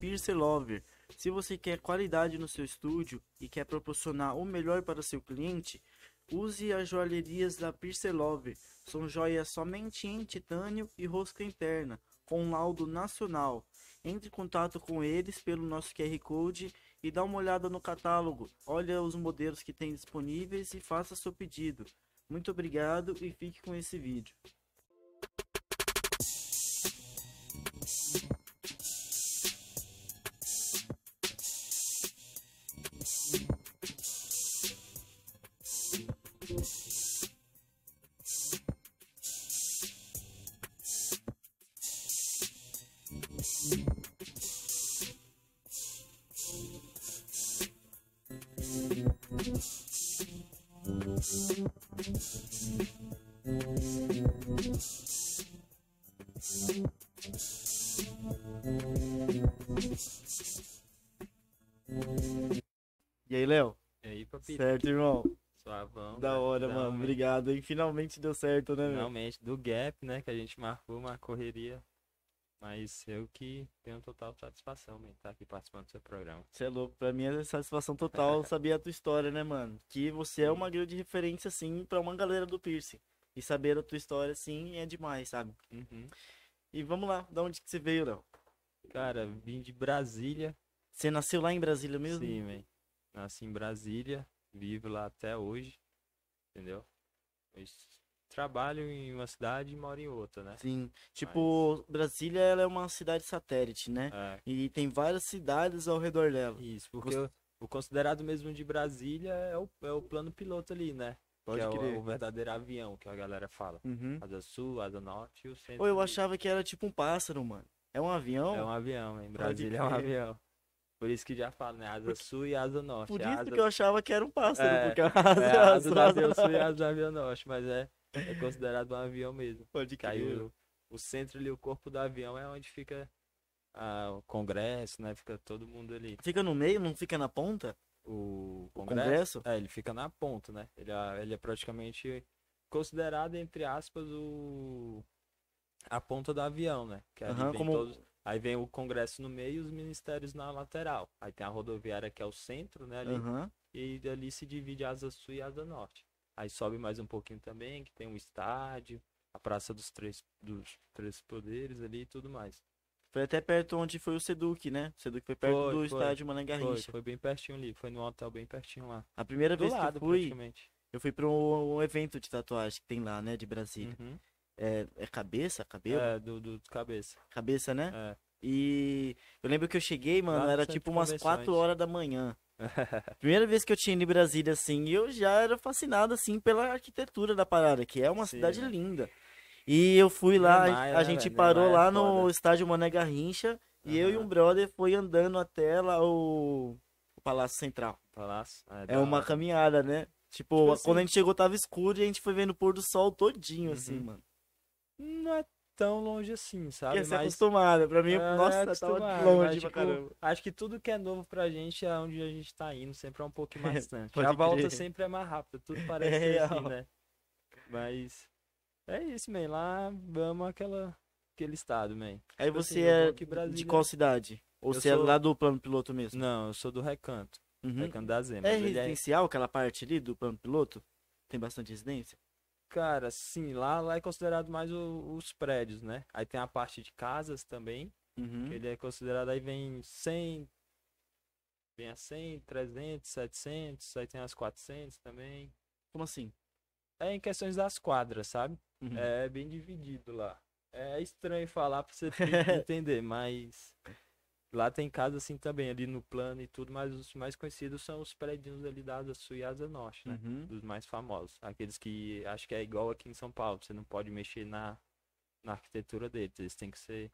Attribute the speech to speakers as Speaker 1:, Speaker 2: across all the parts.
Speaker 1: Pierce Lover. Se você quer qualidade no seu estúdio e quer proporcionar o melhor para seu cliente, use as joalherias da Pierce Lover. São joias somente em titânio e rosca interna, com laudo nacional. Entre em contato com eles pelo nosso QR Code e dá uma olhada no catálogo. Olha os modelos que tem disponíveis e faça seu pedido. Muito obrigado e fique com esse vídeo. Certo, irmão?
Speaker 2: Suavão.
Speaker 1: Da hora, mano. Obrigado, hein? Finalmente deu certo, né, meu?
Speaker 2: Finalmente, do Gap, né? Que a gente marcou uma correria. Mas eu que tenho total satisfação, em estar aqui participando do seu programa.
Speaker 1: Você é louco. Pra mim é satisfação total saber a tua história, né, mano? Que você é uma grande referência, assim, pra uma galera do piercing. E saber a tua história, assim, é demais, sabe?
Speaker 2: Uhum.
Speaker 1: E vamos lá, da onde que você veio, Léo?
Speaker 2: Cara, vim de Brasília.
Speaker 1: Você nasceu lá em Brasília mesmo?
Speaker 2: Sim, velho. Nasci em Brasília, vivo lá até hoje. Entendeu? Mas trabalho em uma cidade e moro em outra, né?
Speaker 1: Sim. Tipo, Brasília ela é uma cidade satélite, né?
Speaker 2: É,
Speaker 1: E tem várias cidades ao redor dela.
Speaker 2: isso, porque o, o considerado mesmo de Brasília é o, é o plano piloto ali, né?
Speaker 1: Pode
Speaker 2: que é o-
Speaker 1: crer.
Speaker 2: o, verdadeiro avião que a galera fala.
Speaker 1: Uhum.
Speaker 2: Asa sul, asa norte e o centro.
Speaker 1: Ou eu achava que era tipo um pássaro, mano. É um avião?
Speaker 2: É um avião, em Brasília é um avião. Por isso que já fala, né? Asa
Speaker 1: Porque-
Speaker 2: sul e asa norte.
Speaker 1: Por
Speaker 2: A
Speaker 1: isso
Speaker 2: asa...
Speaker 1: que eu achava que era um pássaro,
Speaker 2: É,
Speaker 1: porque a asa,
Speaker 2: É, a asa do avião sul e a asa do avião norte, mas é, é considerado um avião mesmo.
Speaker 1: Pode crer.
Speaker 2: o, o centro ali, o corpo do avião é onde fica ah, o congresso, né? Fica todo mundo ali.
Speaker 1: Fica no meio, não fica na ponta?
Speaker 2: O
Speaker 1: O
Speaker 2: congresso,
Speaker 1: congresso?
Speaker 2: é, ele fica na ponta, né? Ele é, ele é praticamente considerado, entre aspas, o a ponta do avião, né? Que ali
Speaker 1: Aham,
Speaker 2: vem
Speaker 1: como-
Speaker 2: todos- Aí vem o congresso no meio e os ministérios na lateral. Aí tem a rodoviária que é o centro, né? Ali,
Speaker 1: Aham.
Speaker 2: e ali se divide asa sul e asa norte. Aí sobe mais um pouquinho também, que tem um estádio, a Praça dos Três, dos Três Poderes ali e tudo mais.
Speaker 1: Foi até perto onde foi o Seduc, né? O Seduc foi perto
Speaker 2: Foi,
Speaker 1: do
Speaker 2: foi,
Speaker 1: estádio Mané
Speaker 2: Foi,
Speaker 1: Garrincha.
Speaker 2: foi bem pertinho ali, foi no hotel bem pertinho lá.
Speaker 1: A primeira
Speaker 2: Do
Speaker 1: vez que
Speaker 2: lado,
Speaker 1: eu fui, eu fui um, um evento de tatuagem que tem lá, né? De Brasília.
Speaker 2: Uhum.
Speaker 1: É, é cabeça? Cabelo?
Speaker 2: É, do, do cabeça.
Speaker 1: Cabeça, né?
Speaker 2: É.
Speaker 1: E eu lembro que eu cheguei, mano,
Speaker 2: no
Speaker 1: era tipo umas
Speaker 2: convenções.
Speaker 1: 4 horas da manhã. Primeira vez que eu tinha ido em Brasília, assim, e eu já era fascinado, assim, pela arquitetura da parada, que é uma
Speaker 2: Sim,
Speaker 1: cidade linda. E eu fui lá, a
Speaker 2: né,
Speaker 1: gente
Speaker 2: velho?
Speaker 1: parou
Speaker 2: Niemeyer é
Speaker 1: lá no
Speaker 2: foda.
Speaker 1: estádio Mané Garrincha, e eu e um brother foi andando até lá o, o Palácio Central.
Speaker 2: Palácio.
Speaker 1: É
Speaker 2: da
Speaker 1: uma
Speaker 2: hora.
Speaker 1: caminhada, né? Tipo,
Speaker 2: Tipo assim-
Speaker 1: quando a gente chegou tava escuro e a gente foi vendo o pôr do sol todinho, assim,
Speaker 2: Uhum.
Speaker 1: mano.
Speaker 2: Não é tão longe assim, sabe?
Speaker 1: Ia ser
Speaker 2: Mas-
Speaker 1: acostumado, pra mim,
Speaker 2: É,
Speaker 1: nossa,
Speaker 2: é
Speaker 1: tava longe
Speaker 2: mas,
Speaker 1: pra
Speaker 2: tipo,
Speaker 1: caramba.
Speaker 2: Acho que tudo que é novo pra gente é onde a gente tá indo, sempre é um pouquinho mais distante.
Speaker 1: Pode
Speaker 2: a volta
Speaker 1: crer.
Speaker 2: sempre é mais rápida, tudo parece
Speaker 1: É
Speaker 2: assim,
Speaker 1: real.
Speaker 2: né? Mas é isso, man. Lá vamos aquela, aquele estado, man.
Speaker 1: Aí
Speaker 2: Tipo assim,
Speaker 1: você
Speaker 2: vou
Speaker 1: é
Speaker 2: em
Speaker 1: de
Speaker 2: Brasília-
Speaker 1: qual cidade? Ou
Speaker 2: Eu
Speaker 1: você é
Speaker 2: sou-
Speaker 1: lá do plano piloto mesmo?
Speaker 2: Não, eu sou do Recanto,
Speaker 1: Uhum.
Speaker 2: Recanto da Zema.
Speaker 1: É
Speaker 2: ele
Speaker 1: residencial aquela parte ali do plano piloto? Tem bastante residência?
Speaker 2: Cara, sim, lá, lá é considerado mais o- os prédios, né? Aí tem a parte de casas também,
Speaker 1: Uhum.
Speaker 2: que ele é considerado, aí vem 100, vem a 100, 300, 700, aí tem as 400 também.
Speaker 1: Como assim?
Speaker 2: É em questões das quadras, sabe?
Speaker 1: Uhum.
Speaker 2: É bem dividido lá. É estranho falar pra você entender, mas lá tem casa assim também, ali no plano e tudo, mas os mais conhecidos são os prédios ali da Asa Sul e Asa Norte, né?
Speaker 1: Uhum.
Speaker 2: Dos mais famosos. Aqueles que acho que é igual aqui em São Paulo, você não pode mexer na, na arquitetura deles, eles têm que ser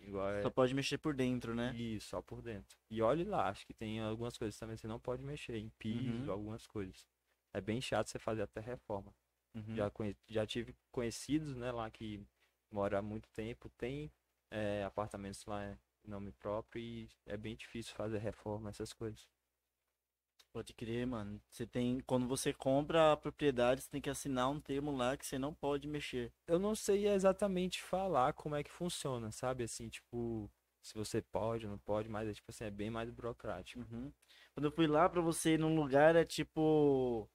Speaker 2: igual é
Speaker 1: Só pode mexer por dentro, né?
Speaker 2: isso, só por dentro. E olhe lá, acho que tem algumas coisas também que você não pode mexer, em piso,
Speaker 1: Uhum.
Speaker 2: algumas coisas. É bem chato você fazer até reforma.
Speaker 1: Uhum.
Speaker 2: Já, conhe- já tive conhecidos, né, lá que moram há muito tempo, tem é, apartamentos lá nome próprio e é bem difícil fazer reforma, essas coisas.
Speaker 1: Pode crer, mano. Você tem. Quando você compra a propriedade, você tem que assinar um termo lá que você não pode mexer.
Speaker 2: Eu não sei exatamente falar como é que funciona, sabe? Assim, tipo, se você pode ou não pode, mas é tipo assim, é bem mais burocrático.
Speaker 1: Uhum. Quando eu fui lá pra você ir num lugar, é tipo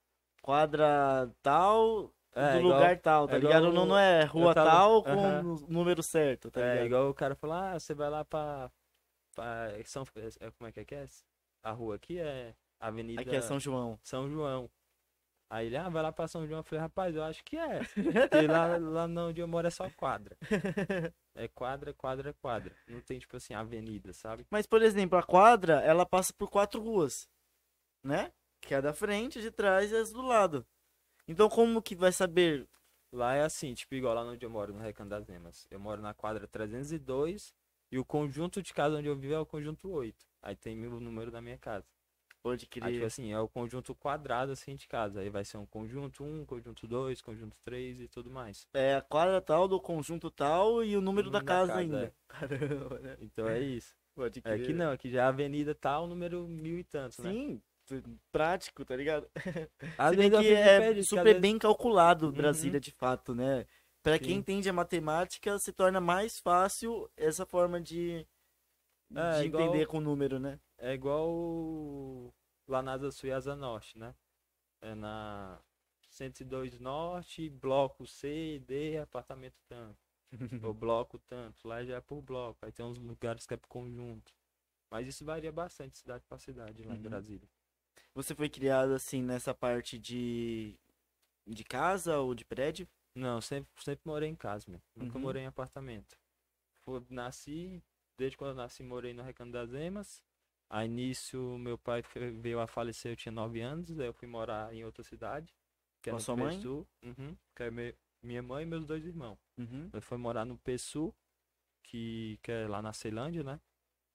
Speaker 1: quadra tal
Speaker 2: É,
Speaker 1: do
Speaker 2: igual-
Speaker 1: lugar tal, tá
Speaker 2: é
Speaker 1: ligado?
Speaker 2: igual
Speaker 1: Não, não é rua
Speaker 2: tava-
Speaker 1: tal com
Speaker 2: Aham.
Speaker 1: o número certo, tá
Speaker 2: é,
Speaker 1: ligado?
Speaker 2: igual o cara falou, ah, você vai lá pra. pra São, é, como é que é que é? A rua aqui é Avenida
Speaker 1: Aqui é São João.
Speaker 2: São João. Aí ele, ah, vai lá pra São João. Eu falei, rapaz, eu acho que é. Porque lá, lá não, onde eu moro é só quadra. É quadra, quadra, quadra. Não tem, tipo assim, avenida, sabe?
Speaker 1: Mas, por exemplo, a quadra, ela passa por quatro ruas, né? Que é a da frente, de trás e as do lado. Então, como que vai saber?
Speaker 2: Lá é assim, tipo, igual lá onde eu moro, no Recanto das Nemas. Eu moro na quadra 302 e o conjunto de casa onde eu vivo é o conjunto 8. Aí tem o número da minha casa.
Speaker 1: Pode
Speaker 2: Aí, tipo
Speaker 1: crer.
Speaker 2: assim, é o conjunto quadrado, assim, de casa. Aí vai ser um conjunto 1, conjunto 2, conjunto 3 e tudo mais.
Speaker 1: É a quadra tal do conjunto tal e o número da
Speaker 2: número da
Speaker 1: casa
Speaker 2: casa,
Speaker 1: ainda.
Speaker 2: é.
Speaker 1: Caramba, né?
Speaker 2: Então é isso.
Speaker 1: Pode
Speaker 2: É que não, aqui já é a avenida tal, número mil e tantos, né?
Speaker 1: Sim, prático, tá ligado?
Speaker 2: Às vezes
Speaker 1: que é super bem calculado
Speaker 2: Uhum.
Speaker 1: Brasília, de fato, né? Pra quem entende a matemática, se torna mais fácil essa forma de,
Speaker 2: É,
Speaker 1: de
Speaker 2: igual-
Speaker 1: entender com o número, né?
Speaker 2: É igual o- lá na Asa Sul e Asa Norte, né? É na 102 Norte, bloco C, D, apartamento tanto. Ou bloco tanto. Lá já é por bloco. Aí tem uns lugares que é por conjunto. Mas isso varia bastante de cidade pra cidade lá em
Speaker 1: Uhum.
Speaker 2: Brasília.
Speaker 1: Você foi criado assim nessa parte de, de casa ou de prédio?
Speaker 2: Não, sempre, sempre morei em casa, meu. Nunca
Speaker 1: Uhum.
Speaker 2: morei em apartamento. Fui- nasci, desde quando eu nasci, morei no Recanto das Emas. Aí nisso, meu pai veio a falecer, eu tinha 9 anos, daí eu fui morar em outra cidade. Que é
Speaker 1: Com a sua mãe?
Speaker 2: Pessu, uhum, que é me- minha mãe e meus dois irmãos.
Speaker 1: Uhum.
Speaker 2: Eu fui morar no Pessu, que, que é lá na Ceilândia, né?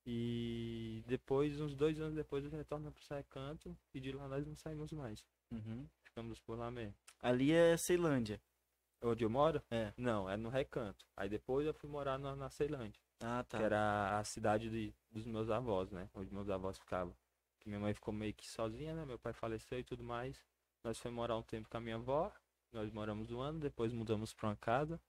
Speaker 2: E depois, uns dois anos depois, eu retorno para o Recanto e de lá nós não saímos mais.
Speaker 1: Uhum.
Speaker 2: Ficamos por lá mesmo.
Speaker 1: Ali é Ceilândia.
Speaker 2: Onde eu moro?
Speaker 1: É.
Speaker 2: Não, é no Recanto. Aí depois eu fui morar na, na Ceilândia,
Speaker 1: Ah, tá.
Speaker 2: que era a cidade de, dos meus avós, né? Onde meus avós ficavam. Que minha mãe ficou meio que sozinha, né? Meu pai faleceu e tudo mais. Nós fomos morar um tempo com a minha avó. Nós moramos um ano, depois mudamos para uma casa.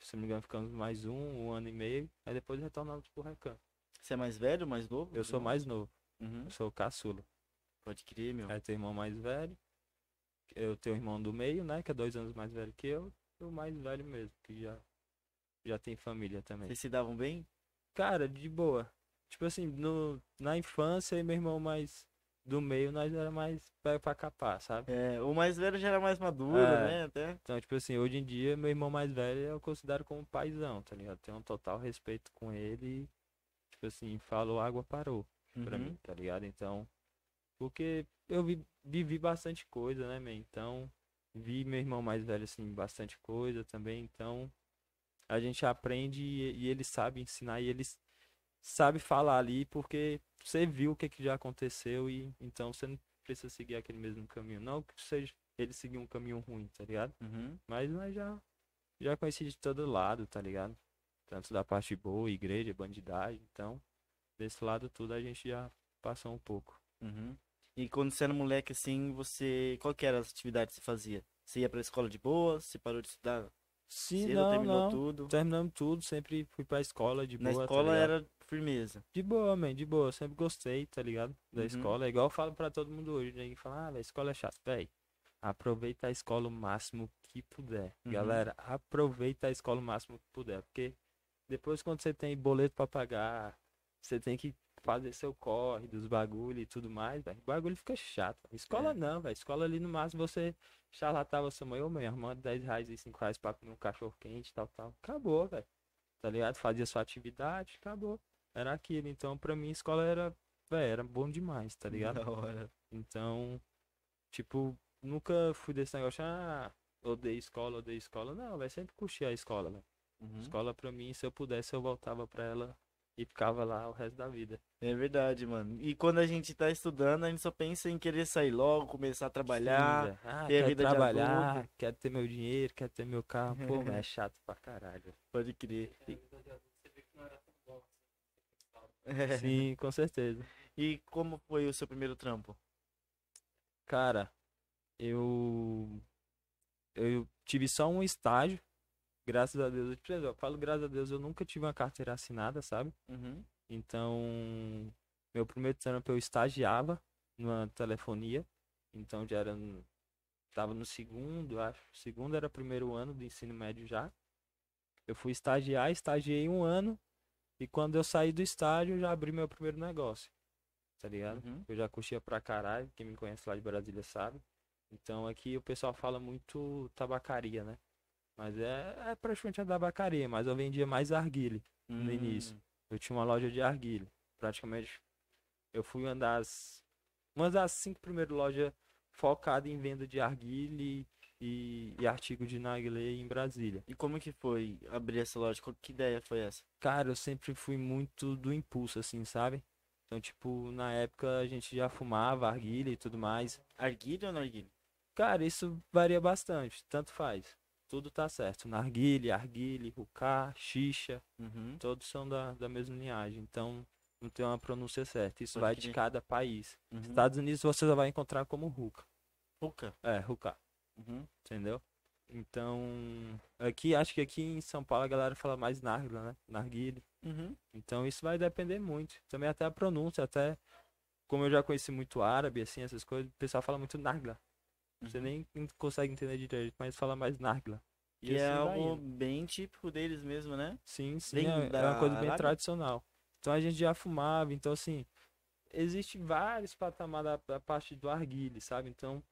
Speaker 2: Se não me engano, ficamos mais um, um ano e meio. Aí depois retornamos pro Recanto.
Speaker 1: Você é mais velho, mais novo?
Speaker 2: Eu sou mais novo,
Speaker 1: Uhum.
Speaker 2: eu sou o caçula.
Speaker 1: Pode crer, meu.
Speaker 2: Aí tem irmão mais velho. Eu tenho o irmão do meio, né? Que é dois anos mais velho que eu. E o mais velho mesmo, que já, já tem família também.
Speaker 1: Vocês se davam bem?
Speaker 2: Cara, de boa. Tipo assim, no, na infância, eu e meu irmão mais do meio, nós era mais pé pra capar, sabe?
Speaker 1: É, o mais velho já era mais maduro,
Speaker 2: É.
Speaker 1: né? Até.
Speaker 2: Então, tipo assim, hoje em dia, meu irmão mais velho eu considero como paizão, tá ligado? Tenho um total respeito com ele e, tipo assim, falou água parou pra
Speaker 1: Uhum.
Speaker 2: mim, tá ligado? Então, porque eu vi- vivi bastante coisa, né, man? Então, vi meu irmão mais velho, assim, bastante coisa também. Então, a gente aprende e, e ele sabe ensinar e ele sabe falar ali porque você viu o que, que já aconteceu e então você não precisa seguir aquele mesmo caminho. Não que seja ele seguir um caminho ruim, tá ligado?
Speaker 1: Uhum.
Speaker 2: Mas nós já, já conheci de todo lado, tá ligado? Tanto da parte boa, igreja, bandidagem. Então, desse lado tudo a gente já passou um pouco.
Speaker 1: Uhum. E quando você era moleque, assim, você. Qual que era as atividades que você fazia? Você ia pra escola de boa? Você parou de estudar
Speaker 2: Sim,
Speaker 1: cedo,
Speaker 2: não,
Speaker 1: terminou
Speaker 2: não.
Speaker 1: tudo?
Speaker 2: Terminamos tudo, sempre fui pra escola de
Speaker 1: Na
Speaker 2: boa, tá
Speaker 1: escola
Speaker 2: ligado?
Speaker 1: era firmeza.
Speaker 2: De boa, man, de boa. Sempre gostei, tá ligado? Da
Speaker 1: Uhum.
Speaker 2: escola. É igual eu falo pra todo mundo hoje. Ninguém fala, ah, a escola é chata. Véi, aproveita a escola o máximo que puder.
Speaker 1: Uhum.
Speaker 2: Galera, aproveita a escola o máximo que puder. Porque depois quando você tem boleto pra pagar, você tem que fazer seu corre dos bagulho e tudo mais, velho. O bagulho fica chato. véi. Escola
Speaker 1: É.
Speaker 2: não, velho. Escola ali no máximo você charlatava sua mãe, ô mãe, arrumando 10 reais e 5 reais pra comer um cachorro quente, tal, tal. Acabou, velho. Tá ligado? Fazia sua atividade, acabou. Era aquilo. Então, pra mim, escola era, velho, era bom demais, tá ligado?
Speaker 1: Da hora.
Speaker 2: Então, tipo, nunca fui desse negócio, ah, odeio escola, odeio escola. Não, vai sempre curtir a escola, velho.
Speaker 1: Uhum.
Speaker 2: Escola pra mim, se eu pudesse, eu voltava pra ela e ficava lá o resto da vida.
Speaker 1: É verdade, mano. E quando a gente tá estudando, a gente só pensa em querer sair logo, começar a trabalhar.
Speaker 2: Sim, velho. ah,
Speaker 1: ter a vida de
Speaker 2: trabalhar,
Speaker 1: adulto.
Speaker 2: quero ter meu dinheiro, quero ter meu carro. Pô, é chato pra caralho.
Speaker 1: Pode crer.
Speaker 2: Sim, com certeza.
Speaker 1: E como foi o seu primeiro trampo?
Speaker 2: Cara, eu eu tive só um estágio, graças a Deus. Eu, eu falo graças a Deus, eu nunca tive uma carteira assinada, sabe?
Speaker 1: Uhum.
Speaker 2: Então, meu primeiro trampo eu estagiava numa telefonia. Então já era. no- Tava no segundo, acho. Segundo era primeiro ano do ensino médio já. Eu fui estagiar, estagiei um ano. E quando eu saí do estágio, eu já abri meu primeiro negócio. Tá ligado?
Speaker 1: Uhum.
Speaker 2: Eu já curtia pra caralho. Quem me conhece lá de Brasília sabe. Então aqui o pessoal fala muito tabacaria, né? Mas é, é praticamente a tabacaria, mas eu vendia mais arguile no início.
Speaker 1: Hum,
Speaker 2: Eu tinha uma loja de arguile. Praticamente eu fui uma das uma das cinco primeiras lojas focadas em venda de arguile e, e artigo de narguilé em Brasília.
Speaker 1: E como que foi abrir essa loja? Qual- Que ideia foi essa?
Speaker 2: Cara, eu sempre fui muito do impulso, assim, sabe? Então, tipo, na época a gente já fumava arguile e tudo mais.
Speaker 1: Arguilha ou narguilha?
Speaker 2: Cara, isso varia bastante, tanto faz. Tudo tá certo. Narguile, arguile, rucá, xixa,
Speaker 1: Uhum.
Speaker 2: todos são da, da mesma linhagem. Então, não tem uma pronúncia certa. Isso
Speaker 1: Pode
Speaker 2: vai de
Speaker 1: crer.
Speaker 2: cada país.
Speaker 1: Uhum.
Speaker 2: Estados Unidos você vai encontrar como ruca.
Speaker 1: Ruca.
Speaker 2: É, rucá,
Speaker 1: Uhum.
Speaker 2: entendeu? Então, aqui, acho que aqui em São Paulo a galera fala mais narguila, né? Narguile.
Speaker 1: Uhum.
Speaker 2: Então isso vai depender muito. Também até a pronúncia, até como eu já conheci muito árabe, assim, essas coisas, o pessoal fala muito nargla. Você nem consegue entender direito, mas fala mais nargla.
Speaker 1: E é
Speaker 2: assim
Speaker 1: algo
Speaker 2: indo.
Speaker 1: bem típico deles mesmo, né?
Speaker 2: Sim, sim, é, é uma coisa bem tradicional. Então a gente já fumava, então assim, existe vários patamares da, da parte do arguile, sabe? Então,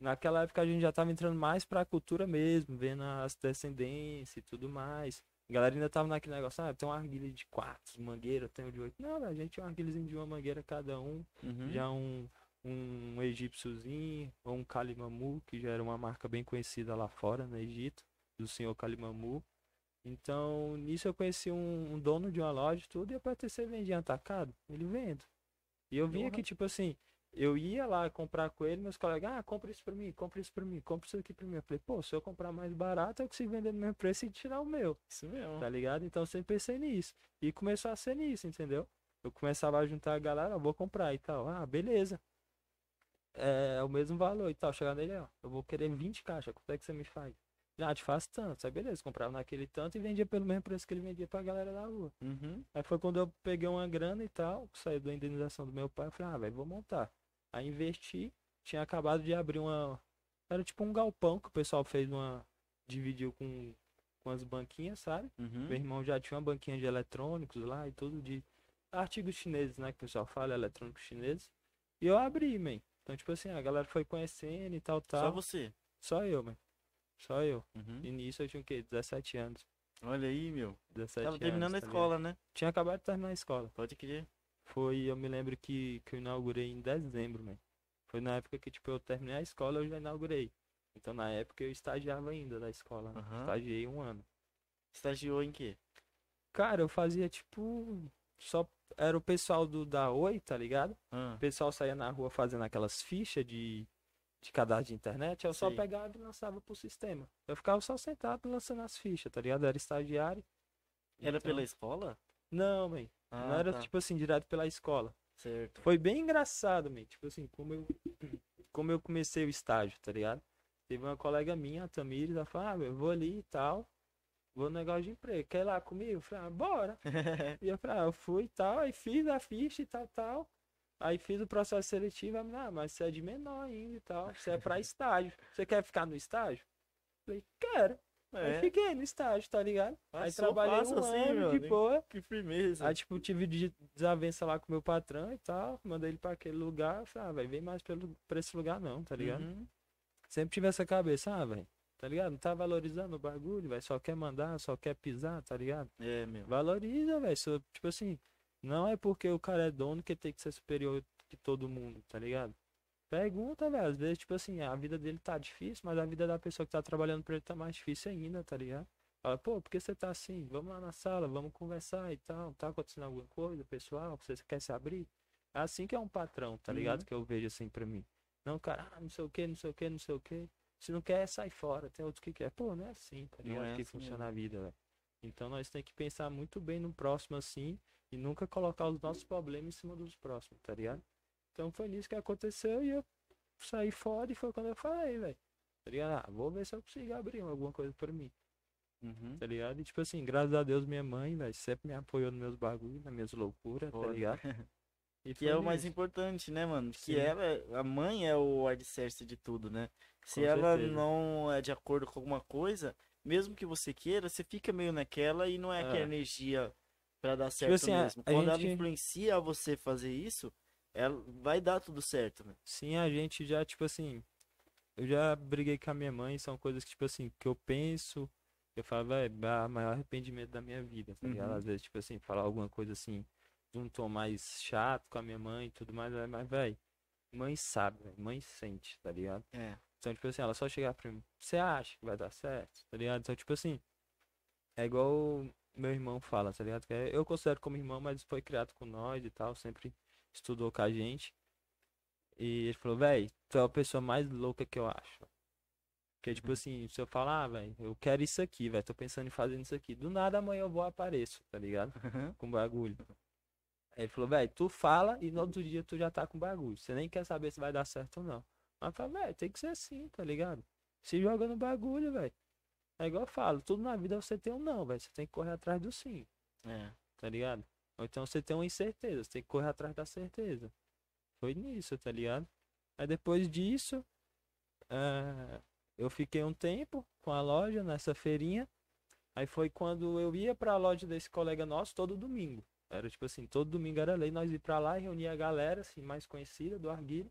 Speaker 2: naquela época a gente já tava entrando mais pra cultura mesmo, vendo as descendências e tudo mais. A galera ainda tava naquele negócio, ah, tem um arguile de quatro mangueira, tem um de oito. Não, a gente tinha um arguilezinho de uma mangueira cada um,
Speaker 1: Uhum.
Speaker 2: já um, um egípciozinho, ou um Kalimamu, que já era uma marca bem conhecida lá fora, no Egito, do senhor Kalimamu. Então, nisso eu conheci um, um dono de uma loja e tudo, e a PTC vendia atacado, ele vende. E eu via que, tipo assim, eu ia lá comprar com ele, meus colegas, ah, compra isso pra mim, compra isso pra mim, compra isso aqui pra mim. Eu falei, pô, se eu comprar mais barato, eu consigo vender no mesmo preço e tirar o meu
Speaker 1: Isso mesmo.
Speaker 2: tá ligado? Então eu sempre pensei nisso. E começou a ser nisso, entendeu? Eu começava a juntar a galera, ó, vou comprar e tal. Ah, beleza. É, o mesmo valor e tal. Chegar nele, ó, eu vou querer 20 caixas, quanto é que você me faz? Já te faz tanto, aí beleza, comprava naquele tanto e vendia pelo mesmo preço que ele vendia pra galera da rua.
Speaker 1: Uhum.
Speaker 2: Aí foi quando eu peguei uma grana e tal, saiu da indenização do meu pai, eu falei, ah, velho, vou montar. Aí investi, tinha acabado de abrir uma. Era tipo um galpão que o pessoal fez uma. Dividiu com, com as banquinhas, sabe?
Speaker 1: Uhum.
Speaker 2: Meu irmão já tinha uma banquinha de eletrônicos lá e tudo de artigos chineses, né? Que o pessoal fala, eletrônicos chineses. E eu abri, man. Então, tipo assim, a galera foi conhecendo e tal, tal.
Speaker 1: Só você.
Speaker 2: Só eu, man. Só eu.
Speaker 1: Uhum.
Speaker 2: E nisso eu tinha o quê? 17 anos.
Speaker 1: Olha aí, meu.
Speaker 2: 17
Speaker 1: Tava terminando a
Speaker 2: anos, tá
Speaker 1: escola, né?
Speaker 2: Tinha acabado de terminar a escola.
Speaker 1: Pode crer.
Speaker 2: Foi, eu me lembro que, que eu inaugurei em dezembro, man. Foi na época que, tipo, eu terminei a escola, eu já inaugurei. Então, na época, eu estagiava ainda da escola.
Speaker 1: Aham.
Speaker 2: Estagiei um ano.
Speaker 1: Estagiou em quê?
Speaker 2: Cara, eu fazia, tipo... Só era o pessoal do da Oi, tá ligado?
Speaker 1: Ah,
Speaker 2: O pessoal saía na rua fazendo aquelas fichas de, de cadastro de internet, eu só
Speaker 1: Sei.
Speaker 2: pegava e lançava pro sistema. Eu ficava só sentado lançando as fichas, tá ligado? Era estagiário.
Speaker 1: Era
Speaker 2: Então-
Speaker 1: pela escola?
Speaker 2: Não, man.
Speaker 1: Ah,
Speaker 2: não era
Speaker 1: tá.
Speaker 2: tipo assim, direto pela escola.
Speaker 1: Certo.
Speaker 2: Foi bem engraçado, man. Tipo assim, como eu, como eu comecei o estágio, tá ligado? Teve uma colega minha, a Tamires, ela falou, ah, eu vou ali e tal. Vou no negócio de emprego. Quer ir lá comigo? Eu falei, ah, bora. E eu falei, ah, eu fui e tal, aí fiz a ficha e tal, tal. Aí fiz o processo seletivo, aí, ah, mas você é de menor ainda e tal, você é pra estágio. Você quer ficar no estágio? Falei, quero. Aí
Speaker 1: é.
Speaker 2: fiquei no estágio, tá ligado? aí
Speaker 1: Passou
Speaker 2: trabalhei um
Speaker 1: assim,
Speaker 2: ano
Speaker 1: meu
Speaker 2: de boa.
Speaker 1: Que firmeza.
Speaker 2: Aí, tipo, tive de- desavença lá com meu patrão e tal, mandei ele pra aquele lugar. Eu falei, ah, velho, vem mais pelo, pra esse lugar não, tá ligado?
Speaker 1: Uhum.
Speaker 2: Sempre tive essa cabeça, ah, velho, tá ligado? Não tá valorizando o bagulho, velho, só quer mandar, só quer pisar, tá ligado?
Speaker 1: É, meu.
Speaker 2: Valoriza, velho. Tipo assim, não é porque o cara é dono que tem que ser superior que todo mundo, tá ligado? Pergunta, velho. Às vezes, tipo assim, a vida dele tá difícil, mas a vida da pessoa que tá trabalhando pra ele tá mais difícil ainda, tá ligado? Fala, pô, por que você tá assim? Vamos lá na sala, vamos conversar e tal. Tá acontecendo alguma coisa, pessoal? Você quer se abrir? É assim que é um patrão, tá ligado?
Speaker 1: Uhum.
Speaker 2: Que eu vejo assim pra mim. Não, cara, ah, não sei o que, não sei o que, não sei o que. Se não quer, sai fora. Tem outros que quer. Pô, não é assim, tá
Speaker 1: Não
Speaker 2: ligado?
Speaker 1: é
Speaker 2: que
Speaker 1: assim
Speaker 2: funciona
Speaker 1: mesmo.
Speaker 2: a vida, velho. Então nós temos que pensar muito bem no próximo assim e nunca colocar os nossos problemas em cima dos próximos, tá ligado? Então foi nisso que aconteceu e eu saí fora e foi quando eu falei, velho. Tá ligado? Ah, vou ver se eu consigo abrir alguma coisa pra mim.
Speaker 1: Uhum.
Speaker 2: tá ligado? E tipo assim, graças a Deus, minha mãe, velho, sempre me apoiou nos meus bagulhos, nas minhas loucuras, tá ligado? E
Speaker 1: Que é o mais importante, né, mano? Que
Speaker 2: Sim.
Speaker 1: ela, a mãe é o alicerce de tudo, né? Se
Speaker 2: Com
Speaker 1: ela
Speaker 2: certeza.
Speaker 1: não é de acordo com alguma coisa, mesmo que você queira, você fica meio naquela e não é aquela
Speaker 2: É.
Speaker 1: energia pra dar certo
Speaker 2: assim, a-
Speaker 1: mesmo.
Speaker 2: a
Speaker 1: Quando ela
Speaker 2: gente-
Speaker 1: influencia a você fazer isso, ela vai dar tudo certo, né?
Speaker 2: Sim, a gente já, tipo assim, eu já briguei com a minha mãe, são coisas que, tipo assim, que eu penso, eu falo, velho, é o maior arrependimento da minha vida, tá ligado?
Speaker 1: Uhum.
Speaker 2: Às vezes, tipo assim, falar alguma coisa assim, um tom mais chato com a minha mãe e tudo mais, mas, velho, mãe sabe, véi, mãe sente, tá ligado?
Speaker 1: É.
Speaker 2: Então, tipo assim, ela só chegar pra mim, você acha que vai dar certo, tá ligado? Então, tipo assim, é igual meu irmão fala, tá ligado? É- eu considero como irmão, mas foi criado com nós e tal, sempre estudou com a gente. E ele falou, véi, tu é a pessoa mais louca que eu acho. Porque, tipo
Speaker 1: Uhum.
Speaker 2: assim, se eu falar, ah, velho, eu quero isso aqui, velho, tô pensando em fazer isso aqui. Do nada amanhã eu vou apareço, tá ligado? Com bagulho. Ele falou, velho, tu fala e no outro dia tu já tá com bagulho. Você nem quer saber se vai dar certo ou não. Mas eu falo, velho, tem que ser assim, tá ligado? Se joga no bagulho, velho. É igual eu falo, tudo na vida você tem um não, velho. Você tem que correr atrás do sim,
Speaker 1: É.
Speaker 2: tá ligado? Ou então você tem uma incerteza, você tem que correr atrás da certeza. Foi nisso, tá ligado? Aí depois disso, eh, eu fiquei um tempo com a loja nessa feirinha. Aí foi quando eu ia pra loja desse colega nosso todo domingo. Era tipo assim, todo domingo era lei, nós ir pra lá reunir a galera, assim, mais conhecida do Arguilho.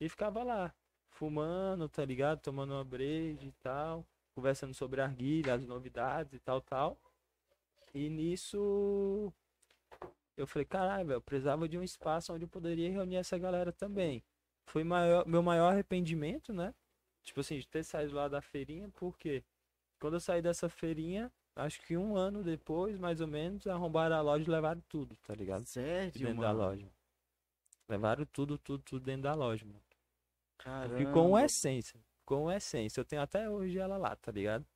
Speaker 2: E ficava lá, fumando, tá ligado? Tomando uma breja e tal. Conversando sobre Arguilha, as novidades e tal, tal. E nisso eu falei, caralho, velho, eu precisava de um espaço onde eu poderia reunir essa galera também. Foi maior, meu maior arrependimento, né? Tipo assim, de ter saído lá da feirinha, porque quando eu saí dessa feirinha, acho que um ano depois, mais ou menos, arrombaram a loja e levaram tudo, tá ligado? De
Speaker 1: Sério,
Speaker 2: dentro da
Speaker 1: mano?
Speaker 2: loja. Levaram tudo, tudo, tudo dentro da loja, mano.
Speaker 1: Caramba.
Speaker 2: Ficou uma essência. Ficou uma essência. Eu tenho até hoje ela lá, tá ligado?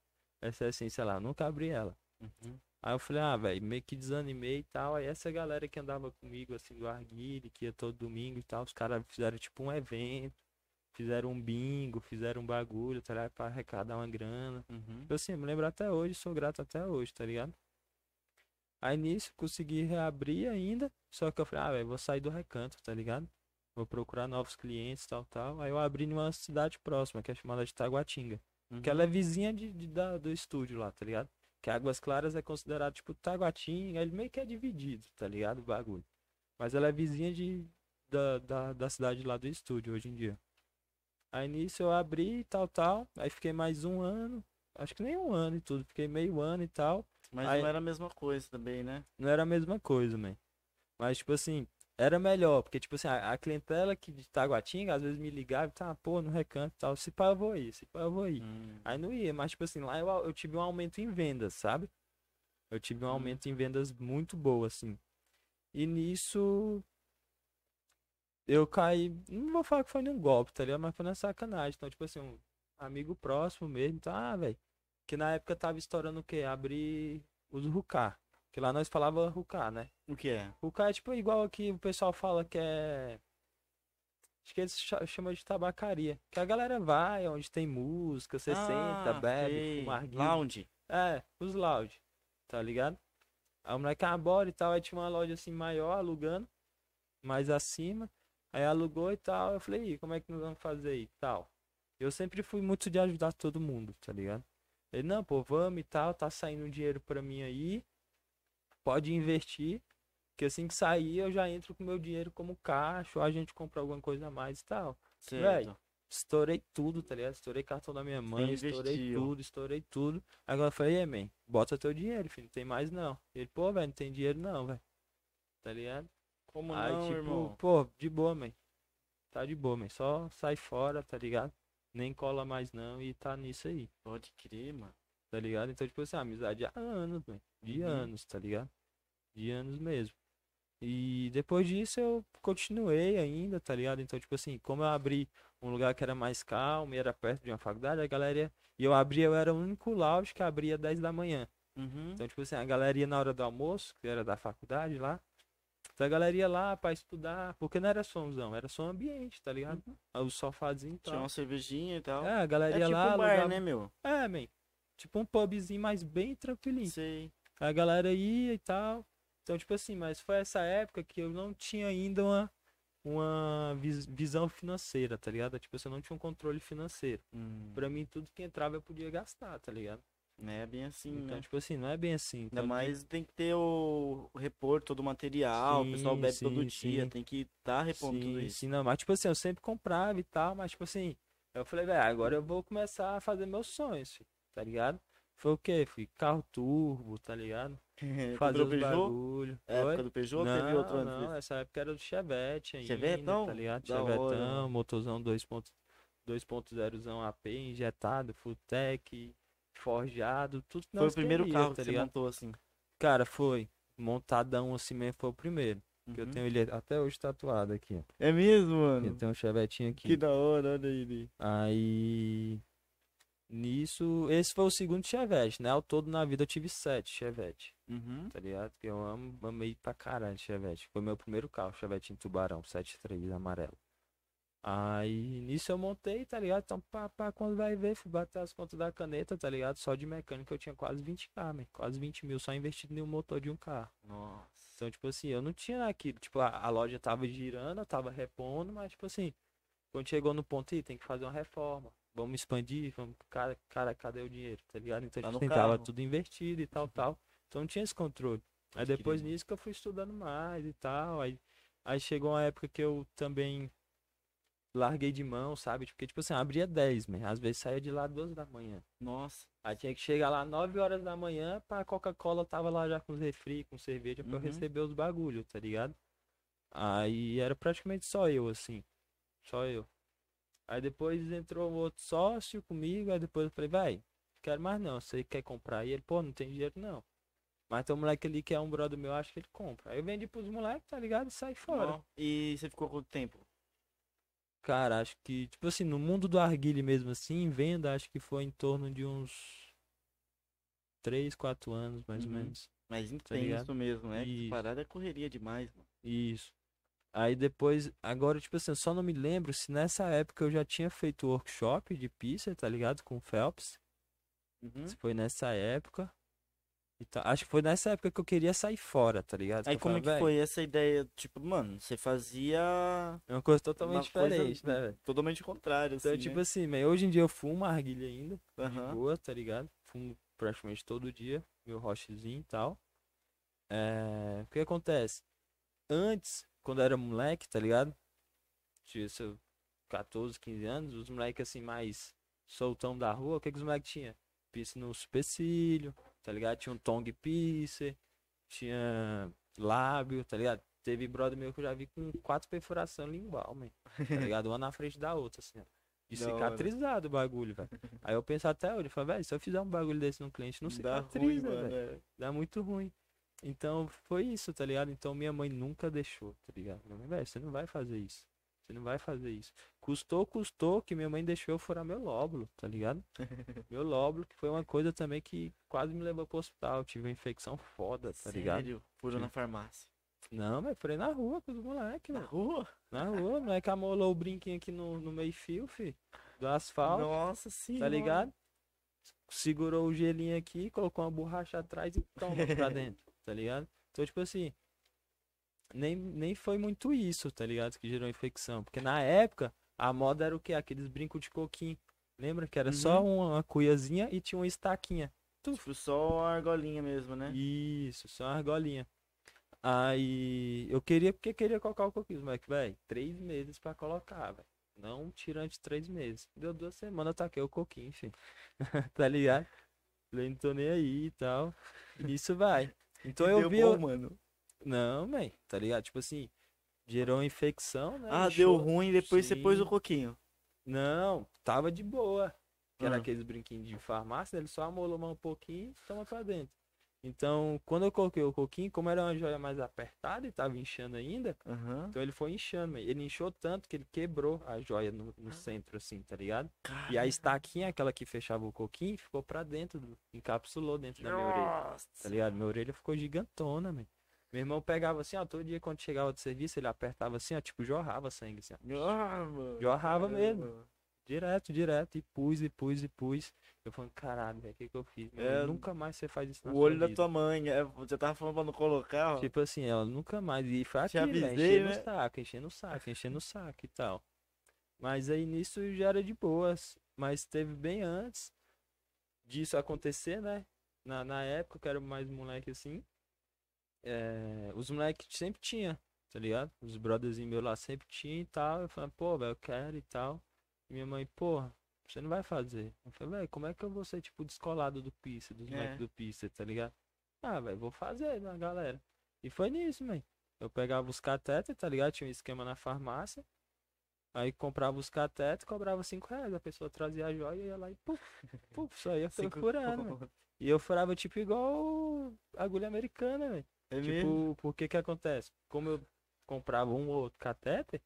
Speaker 2: Essa essência lá, eu nunca abri ela.
Speaker 1: Uhum.
Speaker 2: Aí eu falei, ah, velho, meio que desanimei e tal. Aí essa galera que andava comigo, assim, do Arguile, que ia todo domingo e tal, os caras fizeram tipo um evento, fizeram um bingo, fizeram um bagulho, tá ligado? Pra arrecadar uma grana.
Speaker 1: Uhum.
Speaker 2: Eu assim, me lembro até hoje, sou grato até hoje, tá ligado? Aí nisso consegui reabrir ainda, só que eu falei, ah, velho, vou sair do recanto, tá ligado? Vou procurar novos clientes, tal, tal. Aí eu abri numa cidade próxima, que é chamada de Taguatinga. Que ela é vizinha de, de- da, do estúdio lá, tá ligado? Que Águas Claras é considerado tipo Taguatinga, ele meio que é dividido, tá ligado? O bagulho. Mas ela é vizinha de, da, da, da cidade lá do estúdio hoje em dia. Aí nisso eu abri e tal, tal. Aí fiquei mais um ano. Acho que nem um ano e tudo. Fiquei meio ano e tal.
Speaker 1: Mas
Speaker 2: Aí-
Speaker 1: não era a mesma coisa também, né?
Speaker 2: Não era a mesma coisa, man. Mas, tipo assim, era melhor. Porque, tipo assim, a, a clientela que de Taguatinga às vezes me ligava e tá, pô, no recanto e tal. Se pá, eu vou ir, se pá, eu vou ir.
Speaker 1: Hum.
Speaker 2: Aí não ia, mas tipo assim, lá eu, eu tive um aumento em vendas, sabe? Eu tive um
Speaker 1: Hum.
Speaker 2: aumento em vendas muito boa, assim. E nisso eu caí, não vou falar que foi num golpe, tá ligado? Mas foi na sacanagem. Então, tipo assim, um amigo próximo mesmo, tá, ah, velho. Que na época tava estourando o quê? Abrir os Ruká. Que lá nós falava Ruká, né?
Speaker 1: O que é?
Speaker 2: Ruká é tipo igual aqui o pessoal fala que é. Acho que eles cha- chamam de tabacaria. Que a galera vai onde tem música, você senta,
Speaker 1: Ah,
Speaker 2: bebe,
Speaker 1: sei.
Speaker 2: fuma arguilha.
Speaker 1: Lounge.
Speaker 2: É, os loud, tá ligado? Aí o moleque ah, bora e tal, aí tinha uma loja assim maior, alugando, mais acima. Aí alugou e tal, eu falei, "Ih, como é que nós vamos fazer aí, tal. Eu sempre fui muito de ajudar todo mundo, tá ligado? Ele, não, pô, vamos e tal, tá saindo um dinheiro pra mim aí, pode investir, que assim que sair eu já entro com meu dinheiro como caixa, ou a gente compra alguma coisa a mais e tal.
Speaker 1: Certo.
Speaker 2: Estourei tudo, tá ligado? Estourei cartão da minha mãe, estourei
Speaker 1: investiu.
Speaker 2: tudo, estourei tudo. Agora eu falei, "E man, bota teu dinheiro, filho, não tem mais não. Ele, pô, velho, não tem dinheiro não, velho. Tá ligado?
Speaker 1: Como
Speaker 2: Aí,
Speaker 1: não,
Speaker 2: tipo,
Speaker 1: irmão?
Speaker 2: pô, de boa, man. Tá de boa, man. Só sai fora, tá ligado? Nem cola mais não e tá nisso aí,
Speaker 1: Pode crer, mano.
Speaker 2: tá ligado? Então, tipo assim, amizade há anos, man. De
Speaker 1: Uhum.
Speaker 2: anos, tá ligado? De anos mesmo. E depois disso eu continuei ainda, tá ligado? Então, tipo assim, como eu abri um lugar que era mais calmo e era perto de uma faculdade, a galera ia... E eu abria, eu era o único lounge que abria 10 da manhã.
Speaker 1: Uhum.
Speaker 2: Então, tipo assim, a galera ia na hora do almoço, que era da faculdade lá. Então a galera ia lá pra estudar, porque não era somzão, era só um ambiente, tá ligado? O sofazinho e
Speaker 1: Tinha
Speaker 2: tal.
Speaker 1: uma cervejinha e tal.
Speaker 2: É, a galera
Speaker 1: É
Speaker 2: ia
Speaker 1: tipo
Speaker 2: lá,
Speaker 1: um bar,
Speaker 2: alugava-
Speaker 1: né, meu?
Speaker 2: É, man. Tipo um pubzinho, mas bem tranquilinho.
Speaker 1: Sei.
Speaker 2: A galera ia e tal. Então, tipo assim, mas foi essa época que eu não tinha ainda uma, uma vis- visão financeira, tá ligado? Tipo, assim, eu não tinha um controle financeiro.
Speaker 1: Hum,
Speaker 2: Pra mim, tudo que entrava eu podia gastar, tá ligado?
Speaker 1: É bem assim,
Speaker 2: Então,
Speaker 1: né?
Speaker 2: tipo assim, não é bem assim.
Speaker 1: Ainda
Speaker 2: Então,
Speaker 1: mais tem que ter o, o repor todo o material, o pessoal
Speaker 2: Sim,
Speaker 1: bebe todo
Speaker 2: sim,
Speaker 1: dia,
Speaker 2: sim.
Speaker 1: tem que estar repondo tudo
Speaker 2: Sim,
Speaker 1: isso.
Speaker 2: sim, não, mas tipo assim, eu sempre comprava e tal, mas tipo assim, eu falei, velho, agora eu vou começar a fazer meus sonhos, filho, tá ligado? Foi o quê? Fui carro turbo, tá ligado? Fazer os
Speaker 1: Peugeot?
Speaker 2: bagulho.
Speaker 1: É época do Peugeot
Speaker 2: não,
Speaker 1: teve outro antes
Speaker 2: não,
Speaker 1: desse?
Speaker 2: essa época era do Chevette ainda,
Speaker 1: Chevetão?
Speaker 2: tá ligado?
Speaker 1: Da hora,
Speaker 2: Chevetão,
Speaker 1: mano.
Speaker 2: motorzão 2.0zão AP, injetado, full tech, forjado, tudo
Speaker 1: Foi o primeiro carro
Speaker 2: tá
Speaker 1: que você
Speaker 2: ligado?
Speaker 1: montou assim.
Speaker 2: Cara, foi. Montadão assim mesmo foi o primeiro. Que eu
Speaker 1: Uhum.
Speaker 2: tenho ele até hoje tatuado aqui.
Speaker 1: É mesmo,
Speaker 2: Eu
Speaker 1: mano?
Speaker 2: tenho um chevetinho aqui.
Speaker 1: Que da hora, olha ele.
Speaker 2: Aí. Nisso. Esse foi o segundo chevette, né? Ao todo na vida eu tive sete chevette,
Speaker 1: Uhum.
Speaker 2: tá ligado? Que eu amo, amei pra caralho chevette. Foi meu primeiro carro, chevette em tubarão, 73 amarelo. Aí nisso eu montei, tá ligado? Então, pá, pá, quando vai ver, fui bater as contas da caneta, tá ligado? Só de mecânica eu tinha quase 20k, man. Quase 20 mil só investido em um motor de um carro.
Speaker 1: Nossa.
Speaker 2: Então, tipo assim, eu não tinha aquilo. Tipo, a, a loja tava girando, eu tava repondo, mas, tipo assim, quando chegou no ponto aí, tem que fazer uma reforma. Vamos expandir, vamos, cara, cara, cadê o dinheiro, tá ligado? Então,
Speaker 1: Tá
Speaker 2: tipo
Speaker 1: no
Speaker 2: assim, tava
Speaker 1: carro.
Speaker 2: tudo investido e tal, tal. Então, não tinha esse controle. Aí, depois nisso que eu fui estudando mais e tal. Aí, aí chegou uma época que eu também larguei de mão, sabe? Porque, tipo assim, abria 10, man. Às vezes saía de lá 12 da manhã.
Speaker 1: Nossa.
Speaker 2: Aí tinha que chegar lá 9 horas da manhã pra Coca-Cola tava lá já com os refri, com cerveja pra eu
Speaker 1: Uhum.
Speaker 2: receber os bagulhos, tá ligado? Aí era praticamente só eu, assim. Só eu. Aí depois entrou um outro sócio comigo, aí depois eu falei, vai, quero mais não, você quer comprar? E ele, pô, não tem dinheiro não. Mas tem um moleque ali que é um brother meu, acho que ele compra. Aí eu vendi pros moleques, tá ligado? E sai fora.
Speaker 1: Ó, E você ficou quanto tempo?
Speaker 2: Cara, acho que, tipo assim, no mundo do arguile mesmo assim, em venda, acho que foi em torno de uns 3, 4 anos, mais ou
Speaker 1: Uhum.
Speaker 2: menos.
Speaker 1: Mas
Speaker 2: Tá
Speaker 1: intenso mesmo, né?
Speaker 2: Isso.
Speaker 1: parada é correria demais, mano.
Speaker 2: Isso. Aí depois, agora, tipo assim, eu só não me lembro se nessa época eu já tinha feito workshop de pizza, tá ligado? Com o Phelps.
Speaker 1: Uhum.
Speaker 2: Se foi nessa época. E tá- Acho que foi nessa época que eu queria sair fora, tá ligado?
Speaker 1: Aí
Speaker 2: eu
Speaker 1: como é que
Speaker 2: "Véi,
Speaker 1: foi essa ideia? Tipo, mano, você fazia
Speaker 2: É uma coisa totalmente
Speaker 1: uma coisa
Speaker 2: diferente, né, velho?
Speaker 1: totalmente contrária,
Speaker 2: Então,
Speaker 1: assim,
Speaker 2: tipo
Speaker 1: né?
Speaker 2: assim, man, hoje em dia eu fumo arguilha ainda. de
Speaker 1: Aham.
Speaker 2: boa, tá ligado? Fumo praticamente todo dia, meu rochezinho e tal. É... O que acontece? Antes, quando eu era moleque, tá ligado? Tinha seu 14, 15 anos, os moleques assim mais soltão da rua, o que, que os moleques tinham? Piercing no supercílio, tá ligado? Tinha um tongue piercer, tinha lábio, tá ligado? Teve brother meu que eu já vi com quatro perfurações lingual, man. Tá ligado? Uma na frente da outra, assim, ó. De
Speaker 1: Da hora.
Speaker 2: cicatrizado o bagulho, velho. Aí eu penso até hoje, eu falo, velho, se eu fizer um bagulho desse no cliente, não cicatriza, velho.
Speaker 1: é.
Speaker 2: Dá muito ruim. Então foi isso, tá ligado? Então minha mãe nunca deixou, tá ligado? Minha mãe, velho, você não vai fazer isso. Você não vai fazer isso. Custou, custou que minha mãe deixou eu furar meu lóbulo, tá ligado? meu lóbulo, que foi uma coisa também que quase me levou pro hospital. Tive uma infecção foda, tá ligado?
Speaker 1: Sério? Furou na farmácia.
Speaker 2: Não, mas furei na rua com os moleques,
Speaker 1: Na
Speaker 2: velho.
Speaker 1: rua?
Speaker 2: Na rua, não é que amolou o brinquinho aqui no, no meio fio, fi. Do asfalto.
Speaker 1: Nossa senhora.
Speaker 2: Tá ligado? Segurou o gelinho aqui, colocou uma borracha atrás e toma pra dentro, tá ligado? Então, tipo assim, nem, nem foi muito isso, tá ligado? Que gerou infecção. Porque na época, a moda era o quê? Aqueles brincos de coquinho. Lembra que era só
Speaker 1: Uhum.
Speaker 2: uma, uma cuiazinha e tinha uma estaquinha.
Speaker 1: Tipo, só a argolinha mesmo, né?
Speaker 2: Isso, só uma argolinha. Aí eu queria, porque queria colocar o coquinho. Mas, velho, três meses pra colocar, velho. Não tirante três meses. Deu duas semanas, eu taquei o coquinho, enfim. tá ligado? Falei, não tô nem aí e tal. E nisso vai. Então eu
Speaker 1: Deu
Speaker 2: vi.
Speaker 1: bom, mano.
Speaker 2: Não, man, tá ligado? Tipo assim, gerou infecção, né?
Speaker 1: Ah, deu ruim e depois você pôs o
Speaker 2: Sim.
Speaker 1: coquinho.
Speaker 2: Não, tava de boa. Que era
Speaker 1: Ah.
Speaker 2: aqueles brinquinhos de farmácia, ele só amolou mais um pouquinho e toma pra dentro. Então, quando eu coloquei o coquinho, como era uma joia mais apertada e tava inchando ainda,
Speaker 1: Aham.
Speaker 2: então ele foi inchando, man. ele inchou tanto que ele quebrou a joia no, no centro, assim, tá ligado? E a estaquinha, aquela que fechava o coquinho, ficou pra dentro, encapsulou dentro da minha orelha, tá
Speaker 1: Nossa.
Speaker 2: ligado? Minha orelha ficou gigantona, man. Meu irmão pegava assim, ó, todo dia quando chegava do serviço, ele apertava assim, ó, tipo, jorrava sangue, assim, ó.
Speaker 1: Ah, mano.
Speaker 2: Jorrava mesmo. Direto, direto. E pus, e pus, e pus. Eu falando, caralho, velho, o que que eu fiz? Mano,
Speaker 1: É,
Speaker 2: nunca mais você faz isso na
Speaker 1: O olho da
Speaker 2: vida.
Speaker 1: tua mãe. É, você tava falando pra não colocar, ó.
Speaker 2: Tipo assim, ela nunca mais. E foi
Speaker 1: Te
Speaker 2: aquilo, né?
Speaker 1: avisei,
Speaker 2: enchendo
Speaker 1: né?
Speaker 2: o saco, enchendo o saco, enchendo o saco e tal. Mas aí nisso já era de boas. Mas teve bem antes disso acontecer, né? Na, na época que eu era mais moleque assim. É, os moleques sempre tinha, tá ligado? Os brotherzinhos meus lá sempre tinha e tal. Eu falei, pô, velho, eu quero e tal. E minha mãe, porra, você não vai fazer. Eu falei, velho, como é que eu vou ser, tipo, descolado do pista, dos
Speaker 1: É.
Speaker 2: moleques do pista, tá ligado? Ah, velho, vou fazer na galera. E foi nisso, mãe. Eu pegava os cateter, tá ligado? Tinha um esquema na farmácia. Aí comprava os cateter, cobrava 5 reais. A pessoa trazia a joia e ia lá e puf, puf, só ia
Speaker 1: Cinco
Speaker 2: furando. E eu furava tipo igual agulha americana, velho.
Speaker 1: É mesmo?
Speaker 2: Tipo, por que que acontece? Como eu comprava um ou outro catéter,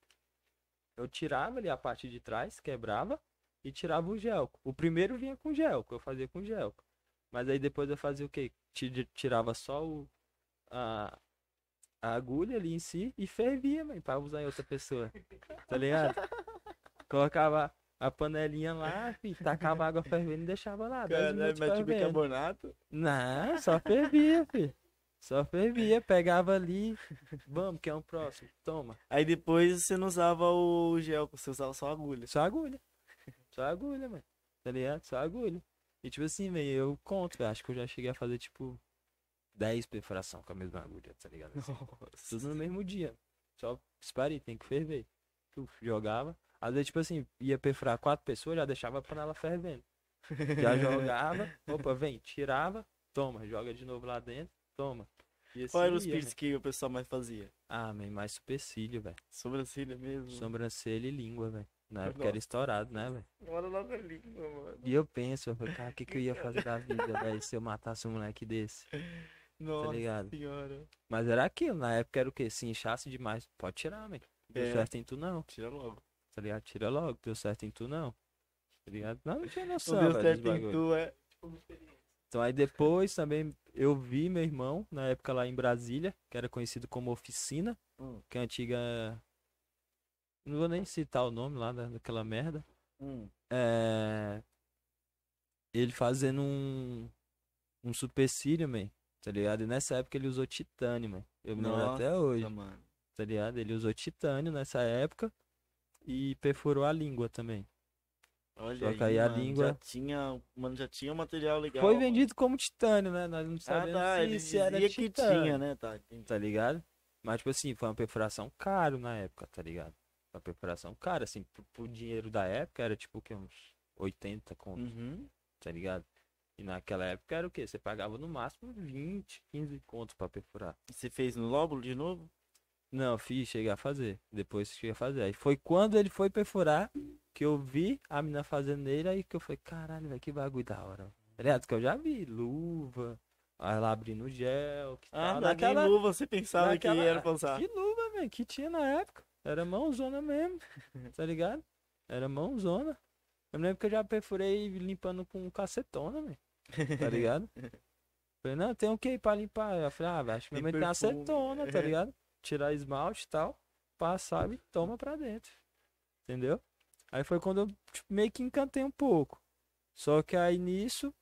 Speaker 2: eu tirava ali a parte de trás, quebrava e tirava o gelco. O primeiro vinha com gelco, eu fazia com gelco. Mas aí depois eu fazia o quê? Ti- Tirava só o, a, a agulha ali em si e fervia, mãe, pra usar em outra pessoa. Tá ligado? Colocava a panelinha lá, fi, tacava água fervendo e deixava lá. 10
Speaker 1: Caralho, mas tipo
Speaker 2: fervendo.
Speaker 1: bicarbonato.
Speaker 2: Não, só fervia, filho. Só fervia, pegava ali. Vamos, que é um próximo. Toma.
Speaker 1: Aí depois você não usava o gel, você usava só agulha.
Speaker 2: Só agulha. Só agulha, mano. Tá ligado? Só agulha. E tipo assim, velho, eu conto, velho. Acho que eu já cheguei a fazer, tipo, 10 perfuração com a mesma agulha, tá ligado? Assim, tudo no mesmo dia. Só disparei, tem que ferver. Jogava. Às vezes, tipo assim, ia perfurar quatro pessoas, já deixava a panela fervendo. Já jogava, opa, vem, tirava, toma, joga de novo lá dentro, toma. Assim
Speaker 1: Qual era os
Speaker 2: ia,
Speaker 1: piercing
Speaker 2: né?
Speaker 1: que o pessoal mais fazia?
Speaker 2: Ah, man, mais supercílio, velho.
Speaker 1: Sobrancelha mesmo.
Speaker 2: Sobrancelha e língua, velho. Na época
Speaker 1: Nossa.
Speaker 2: era estourado, né, velho?
Speaker 1: Olha logo a língua, mano.
Speaker 2: E eu penso, eu falei, cara, o que, que eu ia fazer da vida, velho, se eu matasse um moleque desse?
Speaker 1: Nossa
Speaker 2: ligado?
Speaker 1: senhora.
Speaker 2: Mas era aquilo, na época era o quê? Se inchasse demais, pode tirar, velho. Deu
Speaker 1: É.
Speaker 2: certo em tu não,
Speaker 1: Tira logo.
Speaker 2: tá ligado? Tira logo, deu certo em tu não. Tá ligado? Não, não tinha noção,
Speaker 1: deu
Speaker 2: velho,
Speaker 1: certo
Speaker 2: dos
Speaker 1: em tu, é.
Speaker 2: Então aí depois também eu vi meu irmão, na época lá em Brasília, que era conhecido como Oficina,
Speaker 1: Hum.
Speaker 2: que é a antiga... Não vou nem citar o nome lá da- daquela merda.
Speaker 1: Hum.
Speaker 2: É... Ele fazendo um... Um supercílio, man, tá ligado? E nessa época ele usou titânio, man. Eu me lembro até hoje,
Speaker 1: mano.
Speaker 2: tá ligado? Ele usou titânio nessa época e perfurou a língua também.
Speaker 1: Olha
Speaker 2: Só
Speaker 1: aí,
Speaker 2: que aí a
Speaker 1: mano,
Speaker 2: língua-
Speaker 1: Já tinha, mano, já tinha um material legal.
Speaker 2: Foi
Speaker 1: mano.
Speaker 2: vendido como titânio, né? Nós não
Speaker 1: Ah,
Speaker 2: sabemos
Speaker 1: tá.
Speaker 2: se,
Speaker 1: Ele
Speaker 2: se era
Speaker 1: que
Speaker 2: titânio.
Speaker 1: tinha, né? Tá, entendi.
Speaker 2: tá ligado? Mas, tipo assim, foi uma perfuração caro na época, tá ligado? Uma perfuração cara, assim, pro, pro dinheiro da época era tipo o quê? Uns 80 conto,
Speaker 1: Uhum.
Speaker 2: tá ligado? E naquela época era o quê? Você pagava no máximo 20, 15 contos pra perfurar.
Speaker 1: Você fez no lóbulo de novo?
Speaker 2: Não, fiz, cheguei a fazer. Depois cheguei a fazer. Aí foi quando ele foi perfurar que eu vi a mina fazendo nele, aí que eu falei, caralho, velho, que bagulho da hora. Tá ligado? Que eu já vi, luva, ela abrindo gel, que
Speaker 1: Ah,
Speaker 2: tal,
Speaker 1: não,
Speaker 2: naquela-
Speaker 1: luva você pensava
Speaker 2: naquela-
Speaker 1: que era pra usar.
Speaker 2: Que luva, velho, que tinha na época. Era mãozona mesmo, tá ligado? Era mãozona. Eu me lembro que eu já perfurei limpando com cacetona, velho. Tá ligado? Falei, não, tem o que pra limpar? Eu falei, ah, acho que minha mãe tem acetona, tá ligado? Tirar esmalte e tal, passava e toma pra dentro. Entendeu? Aí foi quando eu tipo, meio que encantei um pouco. Só que aí nisso,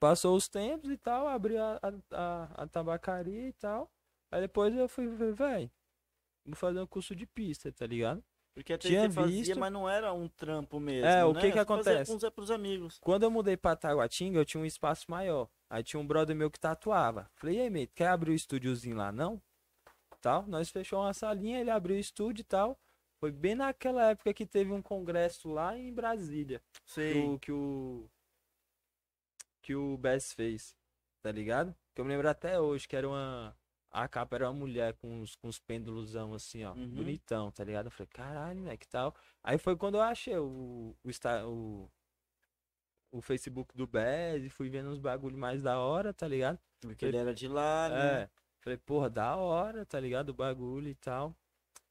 Speaker 2: passou os tempos e tal, abri a, a, a, tabacaria e tal. Aí depois eu fui, velho, vou fazer um curso de pista, tá ligado?
Speaker 1: Porque até
Speaker 2: Tinha
Speaker 1: fazia,
Speaker 2: visto-
Speaker 1: mas não era um trampo mesmo.
Speaker 2: É, o
Speaker 1: né?
Speaker 2: que que
Speaker 1: fazia
Speaker 2: acontece?
Speaker 1: Os, pros amigos.
Speaker 2: Quando eu mudei pra Taguatinga, eu tinha um espaço maior. Aí tinha um brother meu que tatuava. Falei, e aí, mate, quer abrir o estúdiozinho lá, não? Tal, nós fechou uma salinha, ele abriu o estúdio e tal. Foi bem naquela época que teve um congresso lá em Brasília. Que
Speaker 1: Sei.
Speaker 2: o, que o, que o Bess fez, tá ligado? Que eu me lembro até hoje, que era uma... A capa era uma mulher com uns, com uns pêndulos assim, ó.
Speaker 1: Uhum.
Speaker 2: Bonitão, tá ligado? Eu falei, caralho, né, que tal? Aí foi quando eu achei o, o, o, o Facebook do Bez e fui vendo uns bagulho mais da hora, tá ligado?
Speaker 1: Porque ele era de lá, né?
Speaker 2: É. Falei, porra, da hora, tá ligado? O bagulho e tal.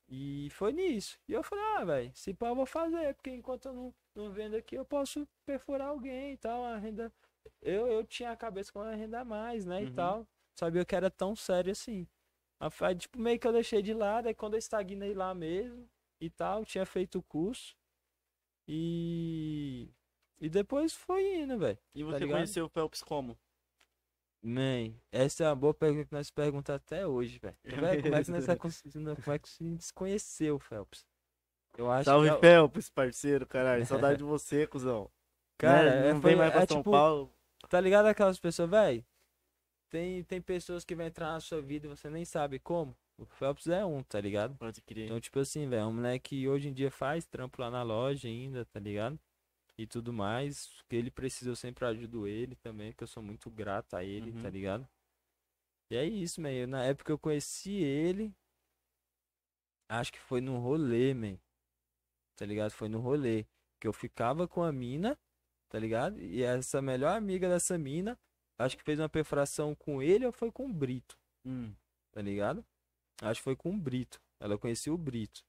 Speaker 2: E foi nisso. E eu falei, ah, velho, se pá eu vou fazer, porque enquanto eu não, não vendo aqui, eu posso perfurar alguém e tal, a renda. Eu, eu tinha a cabeça com a renda a mais, né?
Speaker 1: Uhum.
Speaker 2: E tal. Sabia que era tão sério assim. Aí, tipo, meio que eu deixei de lado, aí quando eu estagnei lá mesmo e tal, tinha feito o curso. E. E depois foi indo, velho.
Speaker 1: E você
Speaker 2: ligado?
Speaker 1: conheceu o Phelps como?
Speaker 2: Man, essa é uma boa pergunta que nós perguntamos até hoje, velho. Como é que nós tá conseguindo- como é que se desconheceu, Phelps? Eu acho
Speaker 1: Salve,
Speaker 2: que. é-
Speaker 1: Phelps, parceiro, caralho. Saudade de você, cuzão.
Speaker 2: Cara,
Speaker 1: Né?
Speaker 2: é,
Speaker 1: não
Speaker 2: foi-
Speaker 1: vem mais pra
Speaker 2: é
Speaker 1: São
Speaker 2: tipo,
Speaker 1: Paulo.
Speaker 2: Tá ligado aquelas pessoas, velho? Tem, tem pessoas que vão entrar na sua vida e você nem sabe como. O Phelps é um, tá ligado?
Speaker 1: Pode crer.
Speaker 2: Então, tipo assim, velho, é um moleque que hoje em dia faz trampo lá na loja ainda, tá ligado? E tudo mais. Que ele precisa, eu sempre ajudo ele também, que eu sou muito grato a ele, tá
Speaker 1: Uhum.
Speaker 2: ligado? E é isso, man. Na época eu conheci ele. Acho que foi num rolê, man. Tá ligado? Foi no rolê. Que eu ficava com a mina, tá ligado? E essa melhor amiga dessa mina, acho que fez uma perfuração com ele ou foi com o Brito
Speaker 1: Hum.
Speaker 2: tá ligado? Acho que foi com o Brito. Ela conhecia o Brito.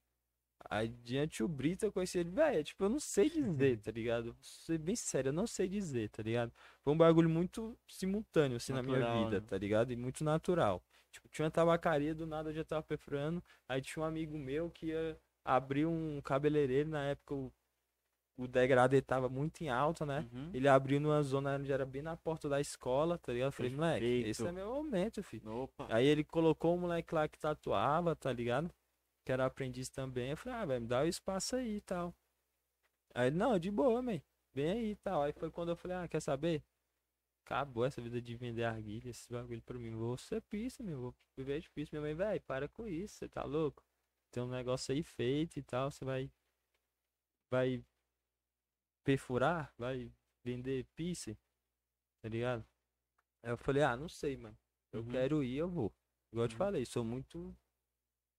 Speaker 2: Aí, diante o Brito, eu conheci ele, velho, tipo, eu não sei dizer, tá ligado? Vou ser bem sério, eu não sei dizer, tá ligado? Foi um bagulho muito simultâneo, assim, na minha
Speaker 1: Natural,
Speaker 2: vida,
Speaker 1: né?
Speaker 2: tá ligado? E muito natural. Tipo, tinha uma tabacaria, do nada eu já tava perfurando. Aí tinha um amigo meu que ia abrir um cabeleireiro, na época o, o degradê tava muito em alta, né?
Speaker 1: Uhum.
Speaker 2: Ele abriu numa zona onde era bem na porta da escola, tá ligado? Eu falei, moleque, esse
Speaker 1: Perfeito.
Speaker 2: é meu momento, filho.
Speaker 1: Opa.
Speaker 2: Aí ele colocou um moleque lá que tatuava, tá ligado? Que era aprendiz também. Eu falei, ah, velho, me dá o espaço aí e tal. Aí ele, não, de boa, man. Vem aí e tal. Aí foi quando eu falei, ah, quer saber? Acabou essa vida de vender arguilha, esse bagulho pra mim. Vou ser pista, meu. Vou viver de pista. Minha mãe, velho, para com isso, você tá louco? Tem um negócio aí feito e tal. Você vai. Vai perfurar? Vai vender pista? Tá ligado? Aí eu falei, ah, não sei, mano. Eu
Speaker 1: Uhum.
Speaker 2: quero ir, eu vou. Igual eu te
Speaker 1: Uhum.
Speaker 2: falei, sou muito.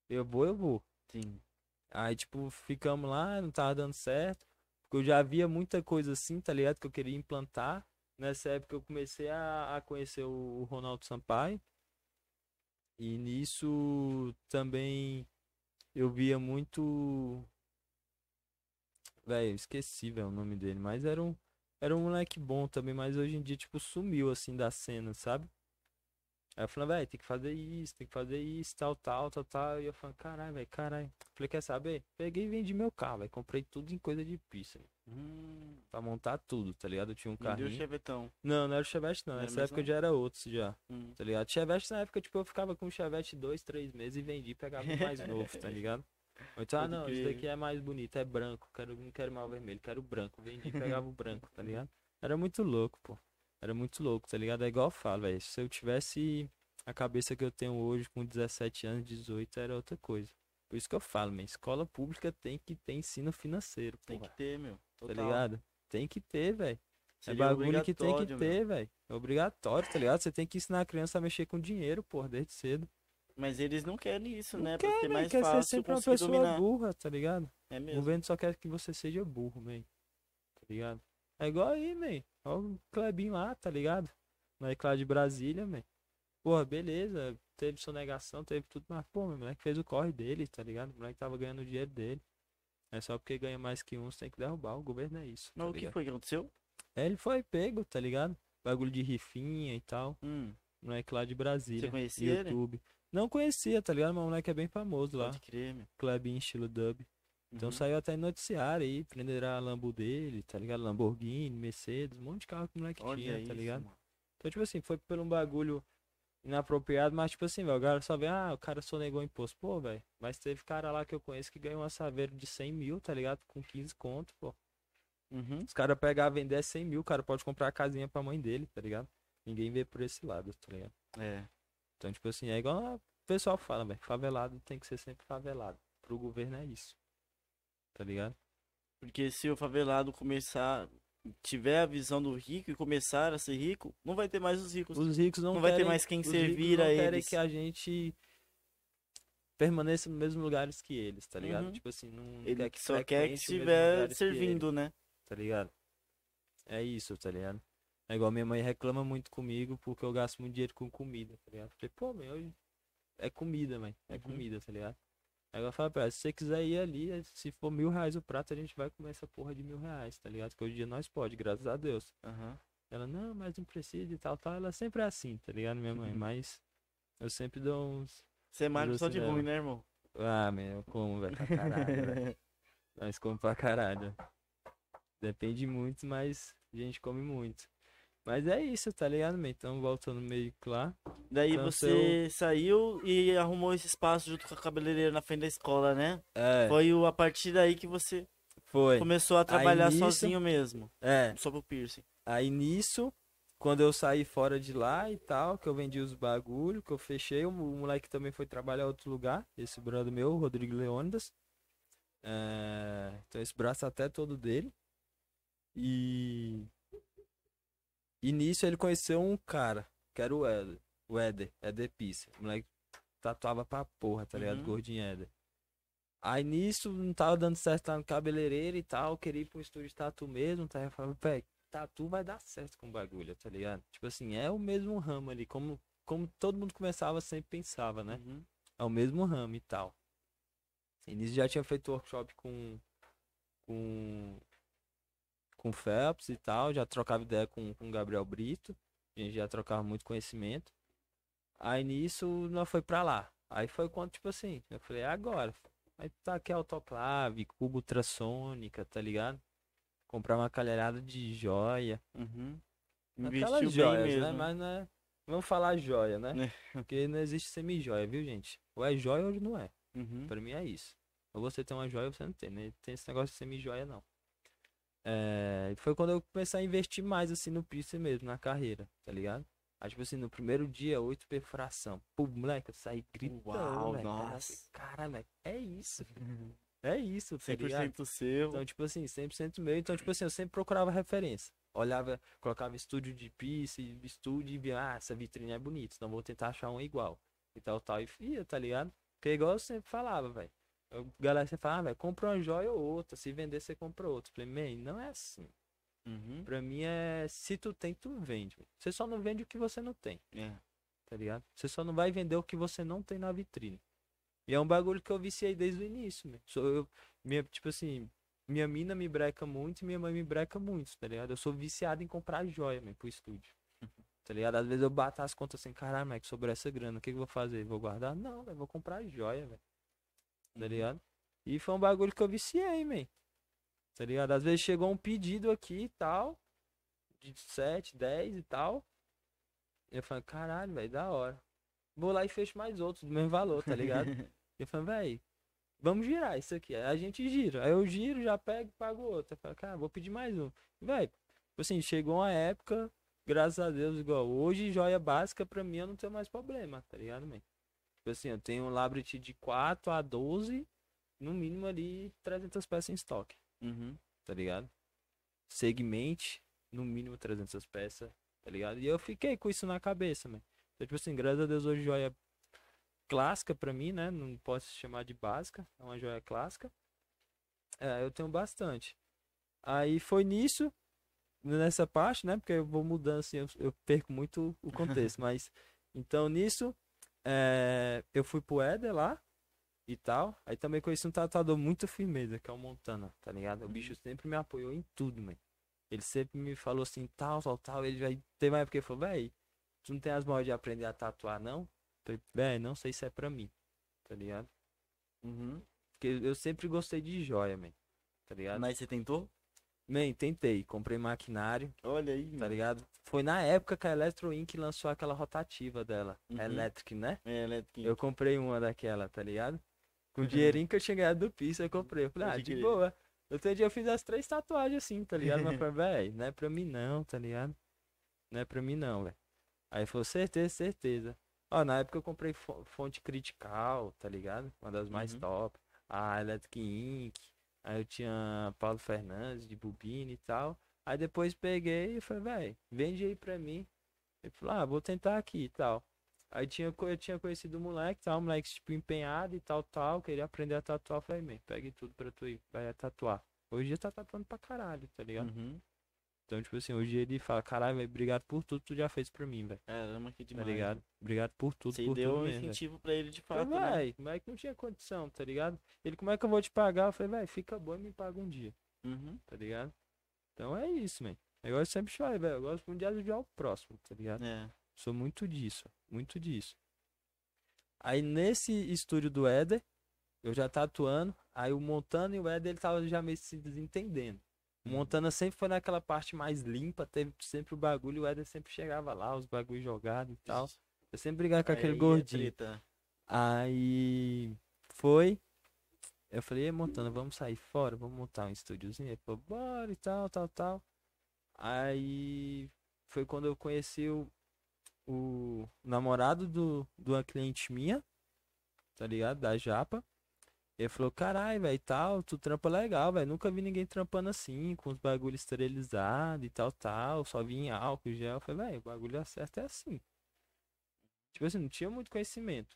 Speaker 2: Eu vou, eu vou.
Speaker 1: Sim.
Speaker 2: Aí, tipo, ficamos lá, não tava dando certo. Porque eu já via muita coisa assim, tá ligado? Que eu queria implantar. Nessa época eu comecei a, a conhecer o Ronaldo Sampaio. E nisso também eu via muito. Velho, esqueci, velho, o nome dele. Mas era um, era um moleque bom também. Mas hoje em dia, tipo, sumiu assim da cena, sabe? Aí eu falei, velho, tem que fazer isso, tem que fazer isso, tal, tal, tal, tal. E eu falei, caralho, velho, caralho. Falei, quer saber? Peguei e vendi meu carro, velho. Comprei tudo em coisa de pista.
Speaker 1: Hum.
Speaker 2: Pra montar tudo, tá ligado? Eu tinha um
Speaker 1: Vendeu o
Speaker 2: carrinho.
Speaker 1: chevetão.
Speaker 2: Não, não era o Chevette, não.
Speaker 1: Não era
Speaker 2: Nessa época
Speaker 1: não?
Speaker 2: já era outros já,
Speaker 1: Hum.
Speaker 2: tá ligado? Chevette na época, tipo, eu ficava com o Chevette dois, três meses e vendi e pegava um mais novo, tá ligado? Então, ah, não,
Speaker 1: crer.
Speaker 2: daqui é mais bonito, é branco, quero, não quero mais o vermelho, quero o branco. Vendi e pegava o branco, tá ligado? Era muito louco, pô. Era muito louco, tá ligado? É igual eu falo, velho. Se eu tivesse a cabeça que eu tenho hoje com 17 anos, 18, era outra coisa. Por isso que eu falo, man, escola pública tem que ter ensino financeiro,
Speaker 1: Tem
Speaker 2: porra,
Speaker 1: que ter, meu.
Speaker 2: tá
Speaker 1: Total.
Speaker 2: ligado? Tem que ter, velho. É bagulho que tem que ter, velho. É obrigatório, tá ligado? Você tem que ensinar a criança a mexer com dinheiro, porra, desde cedo.
Speaker 1: Mas eles não querem isso,
Speaker 2: Não
Speaker 1: né?
Speaker 2: quer,
Speaker 1: ser
Speaker 2: velho,
Speaker 1: mais
Speaker 2: quer ser
Speaker 1: fácil
Speaker 2: sempre uma pessoa
Speaker 1: dominar.
Speaker 2: burra, tá ligado?
Speaker 1: É
Speaker 2: O
Speaker 1: mesmo.
Speaker 2: governo só quer que você seja burro, man. Tá ligado? É igual aí, man. Olha o Clebinho lá, tá ligado? Na Eclá de Brasília, man. Porra, beleza. Teve sonegação, teve tudo, mas, pô, meu moleque fez o corre dele, tá ligado? O moleque tava ganhando o dinheiro dele. É só porque ganha mais que uns, tem que derrubar. O governo é isso.
Speaker 1: Mas
Speaker 2: tá
Speaker 1: o que foi que aconteceu?
Speaker 2: É, ele foi pego, tá ligado? Bagulho de rifinha e tal.
Speaker 1: Hum,
Speaker 2: Moleque lá de Brasília.
Speaker 1: conhecia ele?
Speaker 2: YouTube. Não conhecia, tá ligado? Mas o moleque é bem famoso lá.
Speaker 1: pode crer, meu.
Speaker 2: Clubinho estilo dub. Então
Speaker 1: Uhum.
Speaker 2: saiu até noticiário aí, prenderam a Lambo dele, tá ligado? Lamborghini, Mercedes, um monte de carro que o moleque
Speaker 1: Olha
Speaker 2: tinha,
Speaker 1: isso,
Speaker 2: tá ligado?
Speaker 1: mano.
Speaker 2: Então, tipo assim, foi por um bagulho inapropriado, mas tipo assim, velho, o cara só vê, ah, o cara sonegou imposto. Pô, velho, mas teve cara lá que eu conheço que ganhou uma saveiro de 100 mil, tá ligado? Com 15 conto, pô.
Speaker 1: Uhum.
Speaker 2: Os caras pegar vender 100 mil, o cara pode comprar a casinha pra mãe dele, tá ligado? Ninguém vê por esse lado, tá ligado?
Speaker 1: É.
Speaker 2: Então, tipo assim, é igual o pessoal fala, velho, favelado tem que ser sempre favelado. Pro governo é isso. Tá ligado?
Speaker 1: Porque se o favelado começar, tiver a visão do rico e começar a ser rico, não vai ter mais os ricos.
Speaker 2: Os ricos não,
Speaker 1: Não vai ter
Speaker 2: querem-
Speaker 1: mais quem
Speaker 2: os
Speaker 1: servir
Speaker 2: ricos não
Speaker 1: a
Speaker 2: querem
Speaker 1: eles.
Speaker 2: que a gente permaneça nos mesmos lugares que eles, tá ligado?
Speaker 1: Uhum.
Speaker 2: Tipo assim, não
Speaker 1: Ele
Speaker 2: quer que
Speaker 1: só quer que estiver
Speaker 2: lugares que
Speaker 1: servindo, né?
Speaker 2: tá ligado? É isso, tá ligado? É igual minha mãe reclama muito comigo porque eu gasto muito dinheiro com comida, tá ligado? Falei, pô, meu, hoje é comida, mãe. É
Speaker 1: Uhum.
Speaker 2: comida, tá ligado? Aí ela fala pra ela, se você quiser ir ali, se for mil reais o prato, a gente vai comer essa porra de mil reais, tá ligado? Que hoje em dia nós pode, graças a Deus.
Speaker 1: Aham.
Speaker 2: Ela, não, mas não precisa e tal, tal. Ela sempre é assim, tá ligado, minha mãe?
Speaker 1: Uhum.
Speaker 2: Mas eu sempre dou uns.
Speaker 1: Você é só de
Speaker 2: Justo, né?
Speaker 1: ruim, né, irmão?
Speaker 2: Ah, meu, eu como, velho, pra caralho, velho. Nós comemos pra caralho. Depende muito, mas a gente come muito. Mas é isso, tá ligado, man? Então, voltando meio que lá.
Speaker 1: Daí
Speaker 2: Então,
Speaker 1: você saiu e arrumou esse espaço junto com a cabeleireira na frente da escola, né?
Speaker 2: É,
Speaker 1: Foi o- a partir daí que você
Speaker 2: foi.
Speaker 1: começou a trabalhar
Speaker 2: nisso-
Speaker 1: sozinho mesmo,
Speaker 2: É,
Speaker 1: só pro piercing.
Speaker 2: aí nisso, quando eu saí fora de lá e tal, que eu vendi os bagulho, que eu fechei, o mo- o moleque também foi trabalhar em outro lugar, esse brother meu, o Rodrigo Leônidas. É, então esse braço até todo dele. E... E nisso ele conheceu um cara, que era o Éder, o Éder, Éder Pisse. O moleque tatuava pra porra, tá ligado?
Speaker 1: Uhum.
Speaker 2: Gordinho Éder. Aí nisso não tava dando certo lá no cabeleireiro e tal, queria ir um estúdio de tatu mesmo, tá? Eu falava, velho, tatu vai dar certo com o bagulho, tá ligado? Tipo assim, é o mesmo ramo ali, como, como todo mundo começava, sempre pensava, né?
Speaker 1: Uhum.
Speaker 2: É o mesmo ramo e tal. E nisso já tinha feito workshop com. com. Com o Phelps e tal, já trocava ideia com, com o Gabriel Brito, a gente já trocava muito conhecimento. Aí nisso nós foi pra lá. Aí foi quando, tipo assim, eu falei, é agora. Aí tá aqui autoclave, cubo ultrassônica, tá ligado? Comprar uma calherada de joia.
Speaker 1: Uhum.
Speaker 2: Aquelas joias,
Speaker 1: mesmo.
Speaker 2: né? Mas não é... Vamos falar joia, né?
Speaker 1: É.
Speaker 2: Porque não existe semi-joia, viu, gente? Ou é joia ou não é.
Speaker 1: Uhum.
Speaker 2: Pra mim é isso. Ou você tem uma joia ou você não tem, né? Tem esse negócio de semi-joia, não. É... e Foi quando eu comecei a investir mais, assim, no piercing mesmo, na carreira, tá ligado? Aí, tipo assim, no primeiro dia, oito perfuração. Pô, moleque, eu saí gritando,
Speaker 1: Uau,
Speaker 2: velho.
Speaker 1: nossa.
Speaker 2: Cara, moleque, é isso. É isso, tá ligado?
Speaker 1: 100% seu.
Speaker 2: Então, tipo assim, 100% meu. Então, tipo assim, eu sempre procurava referência. Olhava, colocava estúdio de piercing, estúdio e via, ah, essa vitrine é bonita, então vou tentar achar um igual. E tal, tal, e ia, tá ligado? Porque igual eu sempre falava, velho. Eu- Galera sempre falava, ah, velho, compra uma joia ou outra, se vender você compra outra. Falei, man, não é assim.
Speaker 1: Uhum.
Speaker 2: Pra mim é, se tu tem, tu vende. Você só não vende o que você não tem,
Speaker 1: É.
Speaker 2: tá ligado? Você só não vai vender o que você não tem na vitrine. E é um bagulho que eu viciei desde o início, meu. Sou eu, minha, tipo assim, minha mina me breca muito e minha mãe me breca muito, tá ligado? Eu sou viciado em comprar joia, meu, pro estúdio. Tá ligado? Às vezes eu bato as contas assim, caralho, moleque, sobre essa grana, o que, que eu vou fazer? Vou guardar? Não, eu vou comprar joia, velho. Tá ligado? E foi um bagulho que eu viciei, man. Tá ligado? Às vezes chegou um pedido aqui e tal, de 7, 10 e tal. Eu falei, caralho, velho, da hora. Vou lá e fecho mais outros do mesmo valor, tá ligado? Eu falei, véi, vamos girar isso aqui. Aí a gente gira. Aí eu giro, já pego e pago outro. Eu falei, cara, vou pedir mais um. Véi, tipo assim, chegou uma época, graças a Deus, igual hoje, joia básica pra mim eu não tenho mais problema, tá ligado, man? Tipo assim, eu tenho um Labrit de 4 a 12, no mínimo ali 300 peças em estoque,
Speaker 1: Uhum.
Speaker 2: tá ligado? Segmente, no mínimo 300 peças, tá ligado? E eu fiquei com isso na cabeça, man. Então, tipo assim, graças a Deus hoje joia clássica pra mim, né? Não posso chamar de básica, é uma joia clássica. É, eu tenho bastante. Aí foi nisso, nessa parte, né? Porque eu vou mudando assim, eu, eu perco muito o contexto. mas, então nisso, é, eu fui pro Éder lá e tal. Aí também conheci um tatuador muito firmeza, que é o Montana, tá ligado? O bicho sempre me apoiou em tudo, mano. Ele sempre me falou assim, tal, tal, tal. Ele vai. Teve uma época que ele falou, véi, tu não tem as mãos de aprender a tatuar, não? Falei, véi, não sei se é pra mim, tá ligado?
Speaker 1: Uhum.
Speaker 2: Porque eu sempre gostei de joia, man. Tá ligado?
Speaker 1: Mas você tentou?
Speaker 2: Man, tentei. Comprei maquinário,
Speaker 1: Olha aí.
Speaker 2: tá
Speaker 1: mano.
Speaker 2: ligado? Foi na época que a Electro Inc. lançou aquela rotativa dela.
Speaker 1: Uhum.
Speaker 2: Electric, né?
Speaker 1: É, elétrico.
Speaker 2: Eu comprei uma daquela, tá ligado? Com o dinheirinho que eu tinha ganhado do piso, eu comprei. Eu falei, ah, de boa. Outro dia eu fiz as três tatuagens assim, tá ligado? Mas falei, velho, não é pra mim não, tá ligado? Não é pra mim não, velho. Aí falou, certeza, certeza. Ó, na época eu comprei fo- fonte critical, tá ligado? Uma das mais
Speaker 1: Uhum.
Speaker 2: top. A Electric Inc. Aí eu tinha Paulo Fernandes de bobina e tal. Aí depois peguei e falei, velho, vende aí pra mim. Ele falou, ah, vou tentar aqui e tal. Aí tinha, eu tinha conhecido o moleque, tal, o moleque, tipo, empenhado e tal, tal, queria aprender a tatuar. Falei, man, pegue tudo pra tu ir, vai tatuar. Hoje ele tá tatuando pra caralho, tá ligado?
Speaker 1: Uhum.
Speaker 2: Então, tipo assim, hoje ele fala, caralho, velho, obrigado por tudo que tu já fez pra mim, velho.
Speaker 1: Caramba, que
Speaker 2: Tá
Speaker 1: demais.
Speaker 2: ligado? Obrigado por tudo,
Speaker 1: Você
Speaker 2: por
Speaker 1: deu
Speaker 2: tudo
Speaker 1: um
Speaker 2: mesmo, velho.
Speaker 1: incentivo pra ele de
Speaker 2: Eu Falei,
Speaker 1: fato, né?
Speaker 2: véi, o moleque não tinha condição, tá ligado? Ele, como é que eu vou te pagar? Eu falei, velho, fica bom e me paga um dia,
Speaker 1: Uhum.
Speaker 2: tá ligado? Então é isso, man. Eu sempre falei, velho, eu gosto muito de ajudar o próximo, tá ligado?
Speaker 1: É.
Speaker 2: Sou muito disso, muito disso. Aí nesse estúdio do Éder, eu já tatuando, aí o Montano e o Éder, ele tava já meio se desentendendo. O Montana sempre foi naquela parte mais limpa, teve sempre o bagulho, o Éder sempre chegava lá, os bagulhos jogados e tal. Eu sempre brigava com aquele
Speaker 1: Aí é
Speaker 2: gordinho.
Speaker 1: treta.
Speaker 2: Aí foi. Eu falei, "Ei, Montana, vamos sair fora, vamos montar um estúdiozinho. Ele falou, bora e tal, tal, tal. Aí foi quando eu conheci o, o namorado do, de uma cliente minha, tá ligado? Da Japa. Ele falou, caralho, velho, tal, tu trampa legal, velho. Nunca vi ninguém trampando assim, com os bagulhos esterilizados e tal, tal. Só vi em álcool, gel. Eu falei, velho, o bagulho certo é assim. Tipo assim, não tinha muito conhecimento.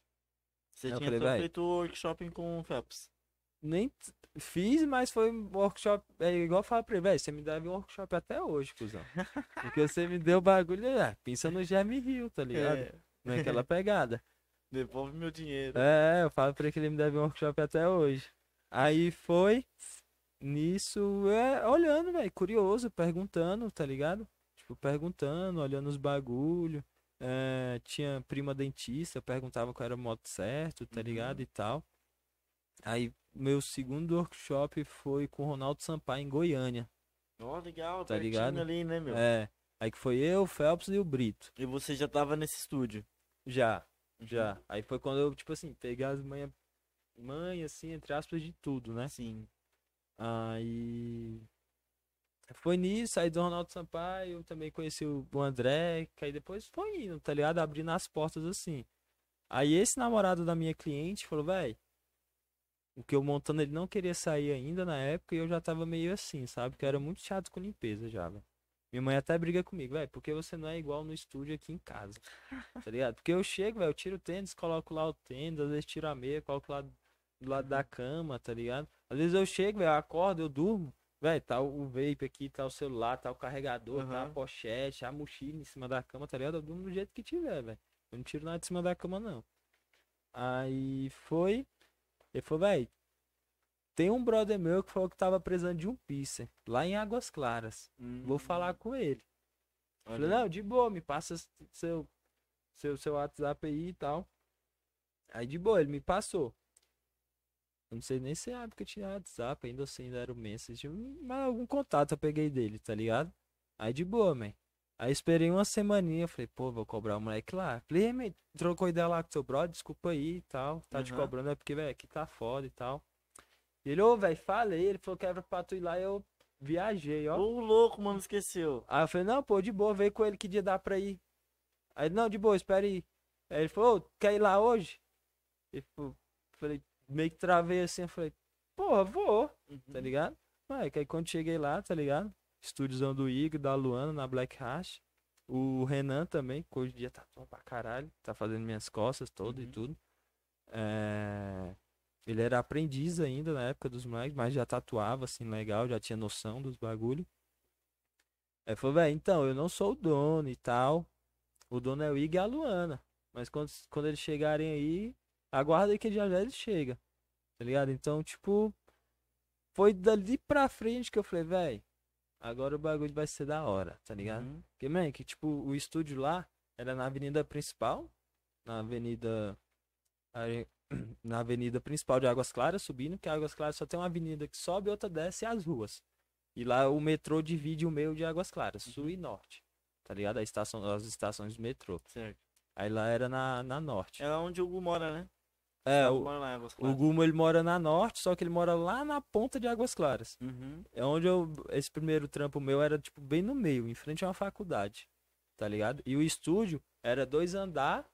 Speaker 1: Você
Speaker 2: eu
Speaker 1: tinha
Speaker 2: falei,
Speaker 1: feito workshop com o Phelps.
Speaker 2: Nem fiz, mas foi um workshop. É igual eu falo pra ele, velho, você me deve um workshop até hoje, cuzão. Porque você me deu bagulho, é, pensa no Germe Rio, tá ligado?
Speaker 1: É,
Speaker 2: Naquela pegada.
Speaker 1: Devolve meu dinheiro.
Speaker 2: É, eu falo pra ele que ele me deve um workshop até hoje. Aí foi nisso, é, olhando, velho, curioso, perguntando, tá ligado? Tipo, perguntando, olhando os bagulho. É, tinha prima dentista, perguntava qual era o modo certo, tá
Speaker 1: Uhum.
Speaker 2: ligado? E tal. Aí, meu segundo workshop foi com o Ronaldo Sampaio em Goiânia.
Speaker 1: Ó, legal,
Speaker 2: Tá ligado?
Speaker 1: ali, né, meu?
Speaker 2: É. Aí que foi eu, o Phelps e o Brito.
Speaker 1: E você já tava nesse estúdio.
Speaker 2: Já.
Speaker 1: Uhum.
Speaker 2: Já. Aí foi quando eu, tipo assim, peguei as manhas, mãe, assim, entre aspas, de tudo, né?
Speaker 1: Sim.
Speaker 2: Aí. Foi nisso, aí do Ronaldo Sampaio, eu também conheci o André, que aí depois foi indo, tá ligado? Abrindo as portas assim. Aí esse namorado da minha cliente falou, véi, o que eu montando ele não queria sair ainda na época e eu já tava meio assim, sabe? Que eu era muito chato com limpeza já, velho. Minha mãe até briga comigo, velho, porque você não é igual no estúdio aqui em casa, tá ligado? Porque eu chego, velho, eu tiro o tênis, coloco lá o tênis, às vezes tiro a meia, coloco lá do lado da cama, tá ligado? Às vezes eu chego, velho, acordo, eu durmo, velho, tá o vape aqui, tá o celular, tá o carregador, tá a pochete, a mochila em cima da cama, tá ligado? Eu durmo do jeito que tiver, velho. Eu não tiro nada de cima da cama, não. Aí foi, ele falou, velho, tem um brother meu que falou que tava precisando de um piercing, lá em Águas Claras. Vou falar com ele.
Speaker 1: Olha
Speaker 2: Falei, não, de boa, me passa seu, seu, seu WhatsApp aí e tal. Aí de boa, ele me passou. Eu não sei nem se é a época tinha WhatsApp, ainda assim ainda era o Message. Mas algum contato eu peguei dele, tá ligado? Aí de boa, man. Aí esperei uma semaninha, falei, pô, vou cobrar o moleque lá. Falei, "Ei, man, trocou ideia lá com seu brother, desculpa aí e tal. Tá te
Speaker 1: Aham.
Speaker 2: cobrando, é porque, velho, aqui tá foda e tal. E ele, ô, velho, falei, ele falou que era pra tu ir lá e eu viajei, ó.
Speaker 1: Ô, louco, mano, esqueceu.
Speaker 2: Aí eu falei, não, pô, de boa, vem com ele que dia dá pra ir. Aí, não, de boa, espera aí. Aí ele falou, "Ô, quer ir lá hoje? Falou, falei, meio que travei assim, eu falei, porra, vou, tá ligado? Aí, aí quando cheguei lá, tá ligado? Estúdiozão do Igor, da Luana, na Black Hash. O Renan também, que hoje em dia tá top pra caralho, tá fazendo minhas costas todas e
Speaker 1: Uhum.
Speaker 2: tudo. É, Ele era aprendiz ainda na época dos moleques, mas já tatuava assim legal, já tinha noção dos bagulho. Aí falou, velho, então, eu não sou o dono e tal. O dono é o Igor e a Luana. Mas quando, quando eles chegarem aí, aguarda aí que já já eles chegam. Tá ligado? Então, tipo, foi dali pra frente que eu falei, velho, agora o bagulho vai ser da hora, tá ligado?
Speaker 1: Uhum.
Speaker 2: Porque, man, que tipo, o estúdio lá era na avenida principal, na avenida. Na avenida principal de Águas Claras, subindo, que Águas Claras só tem uma avenida que sobe outra desce e as ruas. E lá o metrô divide o meio de Águas Claras, sul e norte. Tá ligado? A estação, as estações do metrô.
Speaker 1: Certo.
Speaker 2: Aí lá era na, na norte.
Speaker 1: É onde o Hugo mora, né?
Speaker 2: É,
Speaker 1: Hugo
Speaker 2: o,
Speaker 1: mora lá em Águas
Speaker 2: o. Gumo ele mora na norte, só que ele mora lá na ponta de Águas Claras.
Speaker 1: Uhum.
Speaker 2: É onde eu. Esse primeiro trampo meu era, tipo, bem no meio, em frente a uma faculdade. Tá ligado? E o estúdio era dois andar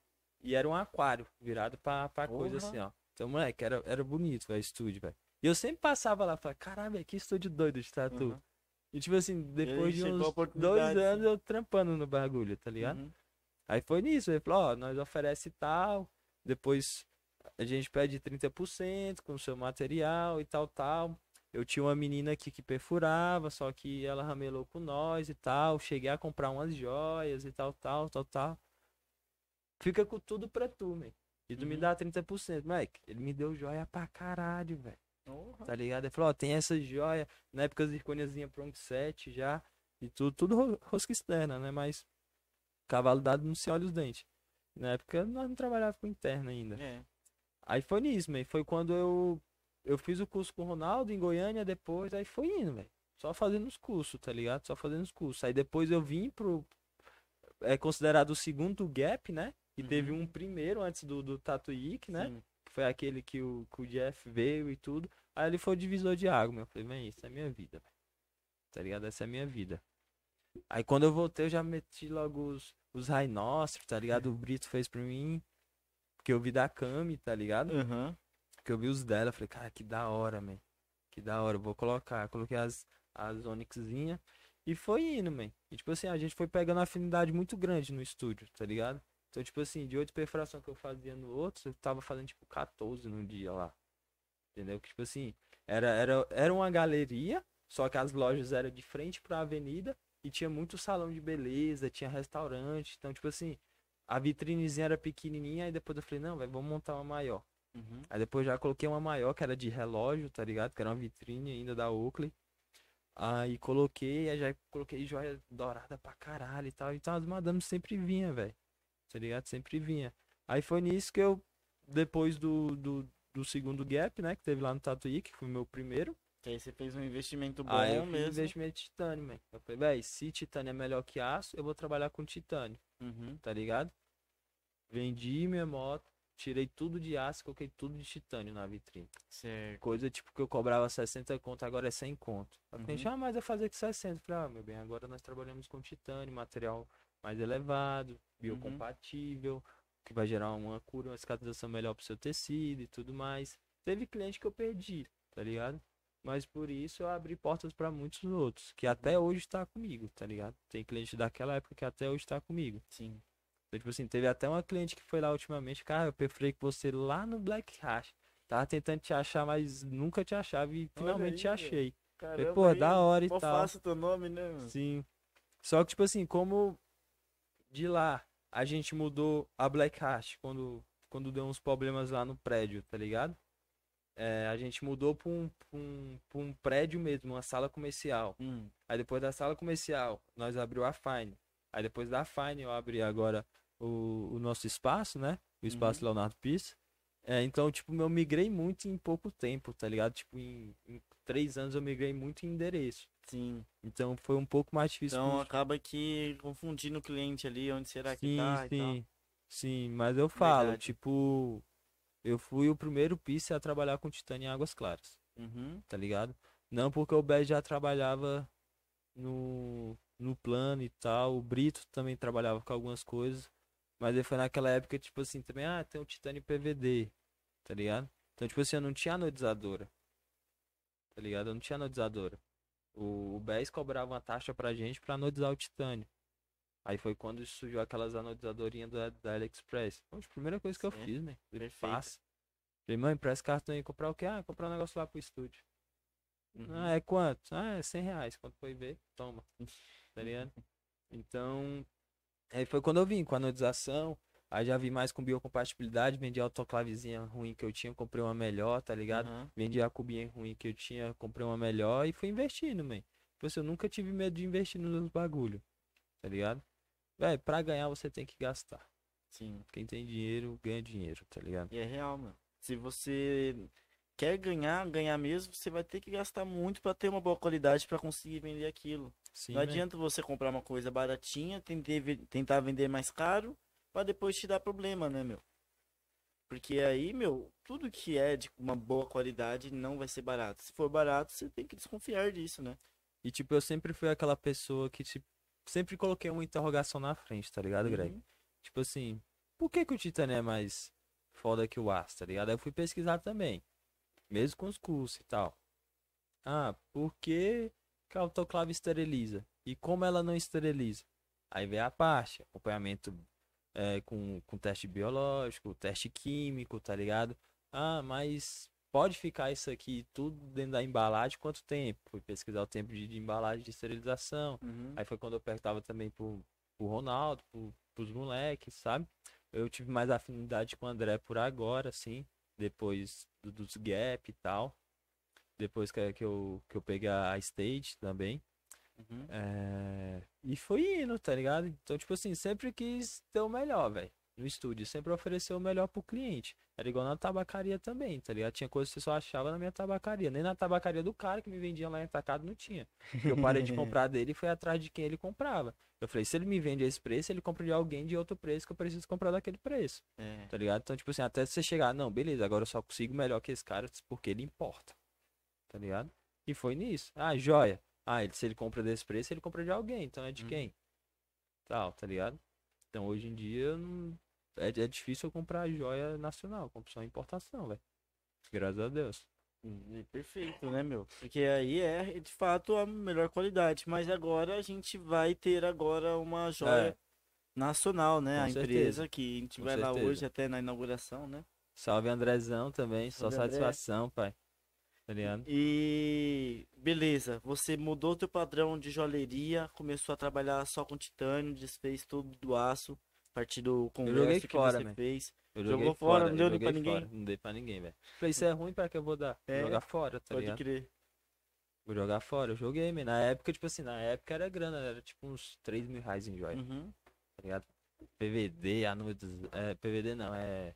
Speaker 2: e era um aquário virado pra, pra coisa assim, ó. Então, moleque, era, era bonito, velho, estúdio, velho. E eu sempre passava lá e falava, caralho, que estúdio doido de tatu.
Speaker 1: Uhum.
Speaker 2: E tipo assim, depois de uns dois anos eu trampando no bagulho, tá ligado?
Speaker 1: Uhum.
Speaker 2: Aí foi nisso, ele falou, ó, nós oferece tal, depois a gente pede 30% com o seu material e tal, tal. Eu tinha uma menina aqui que perfurava, só que ela ramelou com nós e tal. Cheguei a comprar umas joias e tal, tal, tal, tal. Fica com tudo pra tu, man. E tu me
Speaker 1: Uhum.
Speaker 2: dá 30%. Mike, ele me deu joia pra caralho, velho.
Speaker 1: Porra.
Speaker 2: Tá ligado? Ele falou, ó, tem essa joia. Na época zirconiazinha Pronto 7 já. E tudo, tudo ro- rosca externa, né? Mas cavalo dado não se olha os dentes. Na época nós não trabalhávamos com interna ainda.
Speaker 1: É.
Speaker 2: Aí foi nisso, man. Foi quando eu, eu fiz o curso com o Ronaldo em Goiânia depois. Aí foi indo, velho. só fazendo os cursos, tá ligado? Só fazendo os cursos. Aí depois eu vim pro. É considerado o segundo gap, né? E
Speaker 1: Uhum.
Speaker 2: teve um primeiro antes do, do Tatuíque, né?
Speaker 1: Sim.
Speaker 2: Que foi aquele que o, que o Jeff veio e tudo. Aí ele foi o divisor de água, meu. Eu falei, vem, isso é minha vida. Tá ligado? Essa é a minha vida. Aí quando eu voltei, eu já meti logo os, os rhinóceros, tá ligado? O Brito fez pra mim. Que eu vi da Cami, tá ligado?
Speaker 1: Aham.
Speaker 2: Que eu vi os dela, falei, cara, que da hora, man. Que da hora, eu vou colocar. Coloquei as, as Onyxzinha e foi indo, man. E tipo assim, a gente foi pegando uma afinidade muito grande no estúdio, tá ligado? Então, tipo assim, de oito perfuração que eu fazia no outro, eu tava fazendo tipo 14 no dia lá. Entendeu? Que tipo assim, era, era, era uma galeria, só que as lojas eram de frente pra avenida e tinha muito salão de beleza, tinha restaurante. Então, tipo assim, a vitrinezinha era pequenininha, aí depois eu falei, não, velho, vamos montar uma maior.
Speaker 1: Uhum.
Speaker 2: Aí depois já coloquei uma maior, que era de relógio, tá ligado? Que era uma vitrine ainda da Oakley. Aí coloquei, aí já coloquei joia dourada pra caralho e tal. Então as madames sempre vinha, velho. Tá ligado? Sempre vinha. Aí foi nisso que eu, depois do, do, do segundo gap, né? Que teve lá no Tatuí, que foi o meu primeiro.
Speaker 1: Que aí você fez um investimento bom
Speaker 2: aí eu fiz
Speaker 1: mesmo.
Speaker 2: investimento de titânio, man. Eu falei, véi, se titânio é melhor que aço, eu vou trabalhar com titânio,
Speaker 1: Uhum.
Speaker 2: tá ligado? Vendi minha moto, tirei tudo de aço, coloquei tudo de titânio na vitrine.
Speaker 1: Certo.
Speaker 2: Coisa tipo que eu cobrava 60 conto, agora é 100 conto. A
Speaker 1: Uhum.
Speaker 2: cliente, ah, mas vai fazer com 60. Eu Falei, ah, meu bem, agora nós trabalhamos com titânio, material mais elevado, biocompatível, que vai gerar uma cura, uma cicatrização melhor pro seu tecido e tudo mais. Teve cliente que eu perdi, tá ligado? Mas por isso eu abri portas para muitos outros, que até hoje está comigo, tá ligado? Tem cliente daquela época que até hoje está comigo.
Speaker 1: Sim.
Speaker 2: Então, tipo assim, teve até uma cliente que foi lá ultimamente, cara, eu perfurei com você lá no Black Hash. Tava tentando te achar, mas nunca te achava e finalmente
Speaker 1: aí,
Speaker 2: te achei.
Speaker 1: Caramba,
Speaker 2: pô,
Speaker 1: aí,
Speaker 2: da hora e tal.
Speaker 1: fácil teu nome, né? mano?
Speaker 2: Sim. Só que, tipo assim, como de lá a gente mudou a Black Hash quando, quando deu uns problemas lá no prédio, tá ligado? É, a gente mudou pra um, pra, um, pra um prédio mesmo, uma sala comercial.
Speaker 1: Hum.
Speaker 2: Aí depois da sala comercial, nós abriu a Fine. Aí depois da Fine eu abri agora o, o nosso espaço, né? O espaço Leonardo Pires. É, então, tipo, eu migrei muito em pouco tempo, tá ligado? Tipo, em, em três anos eu migrei muito em endereço.
Speaker 1: Sim.
Speaker 2: Então foi um pouco mais difícil.
Speaker 1: Então acaba que confundindo o cliente ali, onde será que
Speaker 2: sim,
Speaker 1: tá
Speaker 2: sim, sim, mas eu falo,
Speaker 1: Verdade.
Speaker 2: tipo, eu fui o primeiro piece a trabalhar com titânio em Águas Claras.
Speaker 1: Uhum.
Speaker 2: tá ligado? Não porque o Bé já trabalhava no, no plano e tal, o Brito também trabalhava com algumas coisas, mas ele foi naquela época, tipo assim, também, ah, tem o Titânio PVD, tá ligado? Então, tipo assim, eu não tinha anodizadora, tá ligado? Eu não tinha anodizadora. O, o BES cobrava uma taxa pra gente pra anodizar o Titânio. Aí foi quando surgiu aquelas anodizadorinhas da, da AliExpress. Poxa, a primeira coisa que eu
Speaker 1: Certo.
Speaker 2: fiz, né? Passa. Falei, mãe, presta cartão aí, comprar o quê? Ah, comprar um negócio lá pro estúdio.
Speaker 1: Uhum.
Speaker 2: Ah, é quanto? Ah, é 100 reais. Quando foi ver, toma. Tá ligado? Então, aí foi quando eu vim com a anodização. Aí já vi mais com biocompatibilidade. Vendi a autoclavezinha ruim que eu tinha, comprei uma melhor, tá ligado?
Speaker 1: Aham.
Speaker 2: Vendi a cubinha ruim que eu tinha, comprei uma melhor e fui investindo, man. Tipo assim, eu nunca tive medo de investir nos bagulho. Tá ligado? Véi, pra ganhar você tem que gastar.
Speaker 1: Sim.
Speaker 2: Quem tem dinheiro, ganha dinheiro, tá ligado?
Speaker 1: E é real, mano. Se você quer ganhar, ganhar mesmo, você vai ter que gastar muito pra ter uma boa qualidade pra conseguir vender aquilo.
Speaker 2: Sim,
Speaker 1: Não adianta você comprar uma coisa baratinha, tentar vender mais caro, pra depois te dar problema, né, meu? Porque aí, meu, tudo que é de uma boa qualidade não vai ser barato. Se for barato, você tem que desconfiar disso, né?
Speaker 2: E tipo, eu sempre fui aquela pessoa que tipo, sempre coloquei uma interrogação na frente, tá ligado, Greg?
Speaker 1: Uhum.
Speaker 2: Tipo assim, por que que o Titânio é mais foda que o aço, tá ligado? Aí eu fui pesquisar também, mesmo com os cursos e tal. Ah, por que que a autoclave esteriliza? E como ela não esteriliza? Aí vem a parte, acompanhamento é, com, com teste biológico, teste químico, tá ligado? Ah, mas pode ficar isso aqui tudo dentro da embalagem quanto tempo? Fui pesquisar o tempo de, de embalagem de esterilização.
Speaker 1: Uhum.
Speaker 2: Aí foi quando eu perguntava também pro, pro Ronaldo, pro, pros moleques, sabe? Eu tive mais afinidade com o André por agora, assim. Depois do- dos gap e tal. Depois que, que, eu, que eu peguei a stage também.
Speaker 1: Uhum.
Speaker 2: É, E foi indo, tá ligado? Então, tipo assim, sempre quis ter o melhor, velho. no estúdio. Sempre oferecer o melhor pro cliente. Era igual na tabacaria também, tá ligado? Tinha coisa que você só achava na minha tabacaria. Nem na tabacaria do cara que me vendia lá em atacado não tinha. Eu parei de comprar dele e fui atrás de quem ele comprava. Eu falei, se ele me vende esse preço, ele compra de alguém de outro preço que eu preciso comprar daquele preço.
Speaker 1: É.
Speaker 2: Tá ligado? Então, tipo assim, até você chegar, não, beleza, agora eu só consigo melhor que esse cara porque ele importa. Tá ligado? E foi nisso. Ah, joia. Ah, ele, se ele compra desse preço, ele compra de alguém. Então é de
Speaker 1: Uhum.
Speaker 2: quem? Tal, tá ligado? Então hoje em dia não- é, é difícil eu comprar joia nacional, compro só importação, velho. Graças a Deus.
Speaker 1: Hum, é Perfeito, né, meu? Porque aí é de fato a melhor qualidade. Mas agora a gente vai ter agora uma joia
Speaker 2: É.
Speaker 1: nacional, né?
Speaker 2: Com
Speaker 1: a
Speaker 2: certeza.
Speaker 1: empresa que a gente
Speaker 2: Com
Speaker 1: vai lá
Speaker 2: certeza.
Speaker 1: hoje até na inauguração, né?
Speaker 2: Salve Andrezão também, só
Speaker 1: Salve, André.
Speaker 2: satisfação, pai. Tá ligado?
Speaker 1: E beleza, você mudou teu padrão de joalheria, começou a trabalhar só com titânio, desfez tudo do aço, a partir do
Speaker 2: joguei
Speaker 1: converso que
Speaker 2: fora,
Speaker 1: você
Speaker 2: man.
Speaker 1: fez.
Speaker 2: Eu
Speaker 1: Jogou
Speaker 2: joguei
Speaker 1: fora,
Speaker 2: fora,
Speaker 1: não deu
Speaker 2: eu
Speaker 1: nem pra ninguém?
Speaker 2: fora, Não dei pra ninguém, velho. Falei, isso é ruim, pra que eu vou dar?
Speaker 1: É,
Speaker 2: jogar fora, tá
Speaker 1: Pode
Speaker 2: ligado?
Speaker 1: crer.
Speaker 2: Vou jogar fora. Eu joguei, man. Na época, tipo assim, na época era grana, era tipo uns 3 mil reais em joia,
Speaker 1: Uhum.
Speaker 2: tá ligado? PVD, anudos, é, PVD não, é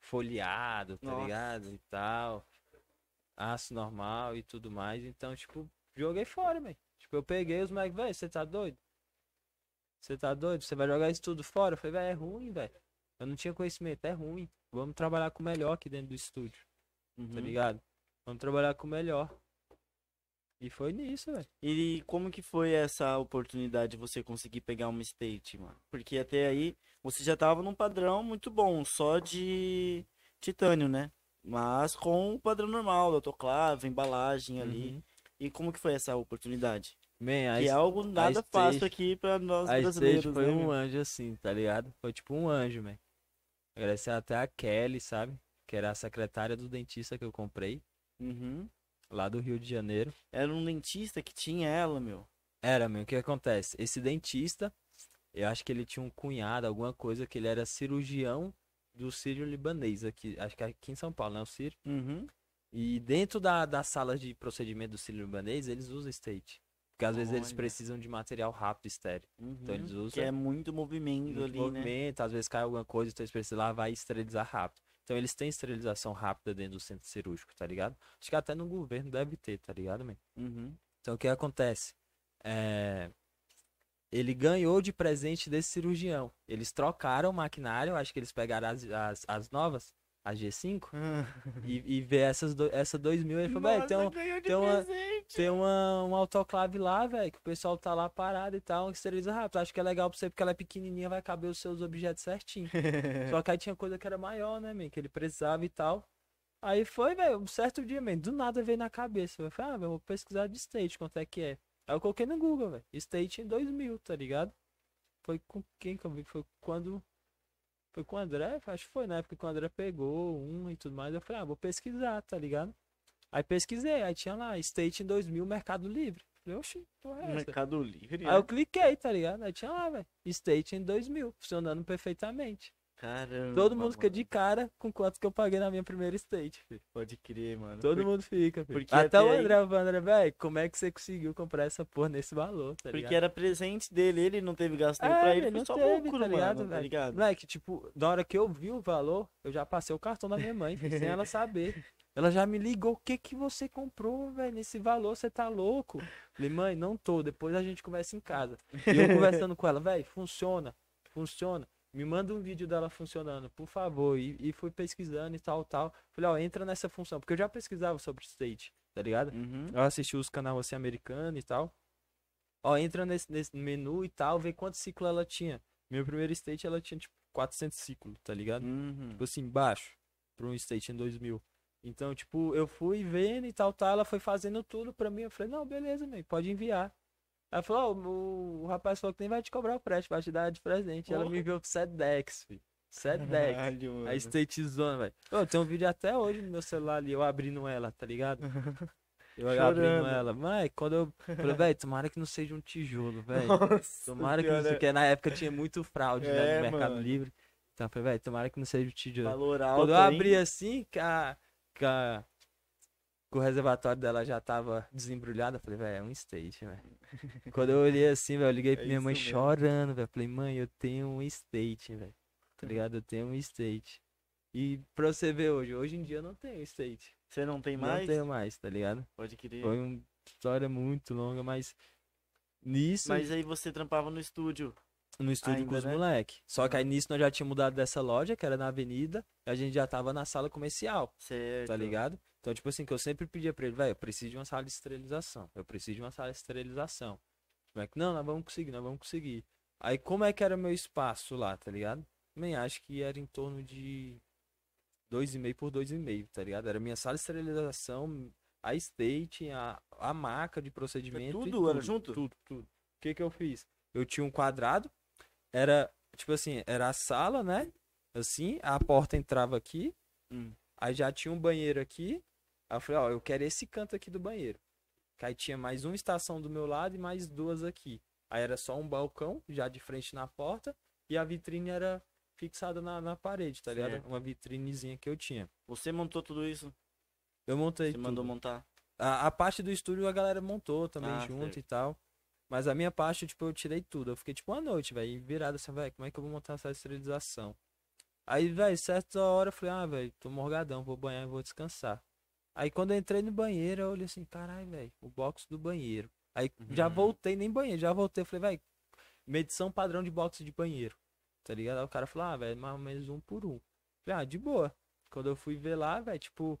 Speaker 2: folheado, tá
Speaker 1: Nossa.
Speaker 2: ligado? E tal. Aço normal e tudo mais. Então, tipo, joguei fora, man. Tipo, eu peguei os moleques, velho, você tá doido? Você tá doido? Você vai jogar isso tudo fora? Eu falei, velho, é ruim, velho. Eu não tinha conhecimento, é ruim. Vamos trabalhar com o melhor aqui dentro do estúdio, tá
Speaker 1: uhum.
Speaker 2: ligado? Vamos trabalhar com o melhor. E foi nisso, velho.
Speaker 1: E como que foi essa oportunidade de você conseguir pegar uma state, mano? Porque até aí você já tava num padrão muito bom, só de titânio, né? Mas com o padrão normal, da autoclave, embalagem ali.
Speaker 2: Uhum.
Speaker 1: E como que foi essa oportunidade?
Speaker 2: Man,
Speaker 1: que é algo nada
Speaker 2: State-
Speaker 1: fácil aqui pra nós
Speaker 2: A
Speaker 1: brasileiros,
Speaker 2: Stage foi
Speaker 1: né,
Speaker 2: um
Speaker 1: meu?
Speaker 2: anjo assim, tá ligado? Foi tipo um anjo, man. Agradecer até a Kelly, sabe? Que era a secretária do dentista que eu comprei,
Speaker 1: Uhum.
Speaker 2: lá do Rio de Janeiro.
Speaker 1: Era um dentista que tinha ela, meu.
Speaker 2: Era, meu, o que acontece? Esse dentista, eu acho que ele tinha um cunhado, alguma coisa, que ele era cirurgião do Sírio Libanês, aqui, acho que é aqui em São Paulo, né? O Sírio.
Speaker 1: Uhum.
Speaker 2: E dentro da, da sala de procedimento do Sírio Libanês, eles usam state. Porque às vezes eles
Speaker 1: Olha.
Speaker 2: precisam de material rápido estéreo.
Speaker 1: Uhum.
Speaker 2: Então eles
Speaker 1: Que
Speaker 2: usam.
Speaker 1: é muito movimento
Speaker 2: muito
Speaker 1: ali, né?
Speaker 2: movimento, às vezes cai alguma coisa, então eles precisam lavar e esterilizar rápido. Então eles têm esterilização rápida dentro do centro cirúrgico, tá ligado? Acho que até no governo deve ter, tá ligado, man?
Speaker 1: Uhum.
Speaker 2: Então o que acontece? É, Ele ganhou de presente desse cirurgião. Eles trocaram o maquinário, acho que eles pegaram as, as, as novas, a G5, e, e vê essas do, essa 2000. Ele falou, velho, tem, um, tem uma- tem uma, um autoclave lá, velho, que o pessoal tá lá parado e tal, que esteriliza rápido. Acho que é legal pra você, porque ela é pequenininha, vai caber os seus objetos certinho. Só que aí tinha coisa que era maior, né, man? Que ele precisava e tal. Aí foi, velho, um certo dia, man, do nada veio na cabeça. Eu falei, ah, velho, vou pesquisar de state, quanto é que é. Aí eu coloquei no Google, velho. State em 2000, tá ligado? Foi com quem que eu vi? Foi quando. Foi com o André? Acho que foi na época que o André pegou um e tudo mais. Eu falei, ah, vou pesquisar, tá ligado? Aí pesquisei, aí tinha lá, State em 2000, Mercado Livre. Falei, oxi, porra é essa?
Speaker 1: Mercado Livre.
Speaker 2: Aí
Speaker 1: né?
Speaker 2: eu cliquei, tá ligado? Aí tinha lá, velho. State em 2000, funcionando perfeitamente.
Speaker 1: Caramba.
Speaker 2: Todo mundo fica
Speaker 1: mano.
Speaker 2: de cara com quanto que eu paguei na minha primeira state, filho.
Speaker 1: Pode crer, mano.
Speaker 2: Todo mundo fica, filho.
Speaker 1: porque
Speaker 2: Até
Speaker 1: até
Speaker 2: o
Speaker 1: aí-
Speaker 2: André, o André, velho, como é que você conseguiu comprar essa porra nesse valor, tá ligado?
Speaker 1: Porque era presente dele, ele não teve gasto nenhum
Speaker 2: É,
Speaker 1: pra ele,
Speaker 2: velho,
Speaker 1: foi
Speaker 2: não
Speaker 1: só
Speaker 2: teve,
Speaker 1: lucro,
Speaker 2: tá ligado,
Speaker 1: mano, tá ligado?
Speaker 2: Moleque, tipo, na hora que eu vi o valor, eu já passei o cartão da minha mãe, sem ela saber. Ela já me ligou, o que que você comprou, velho, nesse valor, você tá louco? Falei, mãe, não tô, depois a gente conversa em casa. E eu conversando com ela, velho, funciona, funciona. Me manda um vídeo dela funcionando, por favor. E, e fui pesquisando e tal, tal. Falei, ó, entra nessa função, porque eu já pesquisava sobre state, tá ligado?
Speaker 1: Uhum.
Speaker 2: Eu assisti os canais assim americano e tal. Ó, entra nesse, nesse menu e tal, vê quantos ciclos ela tinha. Meu primeiro state ela tinha tipo 400 ciclos, tá ligado?
Speaker 1: Uhum.
Speaker 2: Tipo assim, baixo pra um state em 2000. Então, tipo, eu fui vendo e tal, tal, ela foi fazendo tudo pra mim. Eu falei, não, beleza, meu, pode enviar. Ela falou, ó, o, rapaz falou que nem vai te cobrar o frete, vai te dar de presente. Ela me enviou 7 decks, filho. 7 decks.
Speaker 1: Caralho, mano.
Speaker 2: A State Zone, velho. Tem um vídeo até hoje no meu celular ali, eu abrindo ela, tá ligado? Eu abrindo ela. Mas quando eu falei, velho, tomara que não seja um tijolo, velho. Tomara que não seja. Porque na época tinha muito fraude, né,
Speaker 1: É,
Speaker 2: no Mercado
Speaker 1: mano.
Speaker 2: Livre. Então eu falei, velho, tomara que não seja um tijolo.
Speaker 1: Valor alto,
Speaker 2: Quando eu
Speaker 1: hein?
Speaker 2: abri assim, que, a, que, o reservatório dela já tava desembrulhado, eu falei, velho, é um state, velho. Quando eu olhei assim, velho, eu liguei pra
Speaker 1: É
Speaker 2: minha mãe
Speaker 1: mesmo.
Speaker 2: chorando, velho. Falei, mãe, eu tenho um state, velho. tá ligado? Eu tenho um state. E pra você ver hoje, hoje em dia eu não tenho state.
Speaker 1: Você não tem
Speaker 2: Não
Speaker 1: mais?
Speaker 2: tenho mais, tá ligado?
Speaker 1: Pode querer.
Speaker 2: Foi uma história muito longa, mas nisso,
Speaker 1: Mas aí você trampava no estúdio.
Speaker 2: No estúdio
Speaker 1: ainda,
Speaker 2: com os
Speaker 1: né?
Speaker 2: moleque. Só que aí nisso nós já tínhamos mudado dessa loja, que era na avenida, e a gente já tava na sala comercial,
Speaker 1: Certo.
Speaker 2: tá ligado? Então, tipo assim, que eu sempre pedia pra ele, velho, eu preciso de uma sala de esterilização. Eu preciso de uma sala de esterilização. Como é que, não, nós vamos conseguir, nós vamos conseguir. Aí como é que era meu espaço lá, tá ligado? Nem acho que era em torno de 2,5 por 2,5, tá ligado? Era minha sala de esterilização, a state, a, a maca de procedimento. e
Speaker 1: tudo? Era junto?
Speaker 2: Tudo, tudo. O que que eu fiz? Eu tinha um quadrado, era, tipo assim, era a sala, né? Assim, a porta entrava aqui,
Speaker 1: Hum.
Speaker 2: aí já tinha um banheiro aqui. Aí eu falei, ó, eu quero esse canto aqui do banheiro. Que aí tinha mais uma estação do meu lado e mais duas aqui. Aí era só um balcão, já de frente na porta, e a vitrine era fixada na, na parede, tá ligado?
Speaker 1: Certo.
Speaker 2: Uma vitrinezinha que eu tinha.
Speaker 1: Você montou tudo isso?
Speaker 2: Eu montei
Speaker 1: Você mandou
Speaker 2: tudo.
Speaker 1: montar?
Speaker 2: A, a parte do estúdio a galera montou também
Speaker 1: Ah,
Speaker 2: junto
Speaker 1: certo.
Speaker 2: e tal. Mas a minha parte, tipo, eu tirei tudo. Eu fiquei, tipo, uma noite, velho, virado assim, velho, como é que eu vou montar essa esterilização? Aí, velho, certa hora eu falei, ah, velho, tô morgadão, vou banhar e vou descansar. Aí quando eu entrei no banheiro, eu olhei assim, caralho, velho, o box do banheiro. Aí já
Speaker 1: Uhum.
Speaker 2: voltei, nem banheiro, já voltei, falei, velho, medição padrão de box de banheiro. Tá ligado? Aí o cara falou, ah, velho, mais ou menos um por um. Falei, ah, de boa. Quando eu fui ver lá, velho, tipo,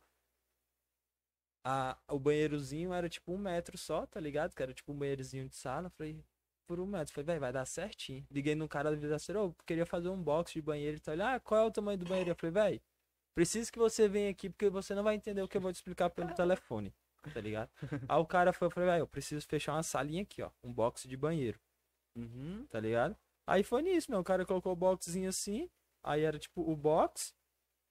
Speaker 2: a, o banheirozinho era tipo um metro só, tá ligado? Que era tipo um banheirozinho de sala. Falei, por um metro. Falei, velho, vai dar certinho. Liguei no cara da vidraceira, ô, queria fazer um box de banheiro e tal. Ele, ah, qual é o tamanho do banheiro? Eu falei, velho, preciso que você venha aqui porque você não vai entender o que eu vou te explicar pelo telefone, tá ligado? Aí o cara foi, eu falei, velho, eu preciso fechar uma salinha aqui, ó, um box de banheiro,
Speaker 1: Uhum.
Speaker 2: tá ligado? Aí foi nisso, meu, o cara colocou o boxzinho assim, aí era tipo o box,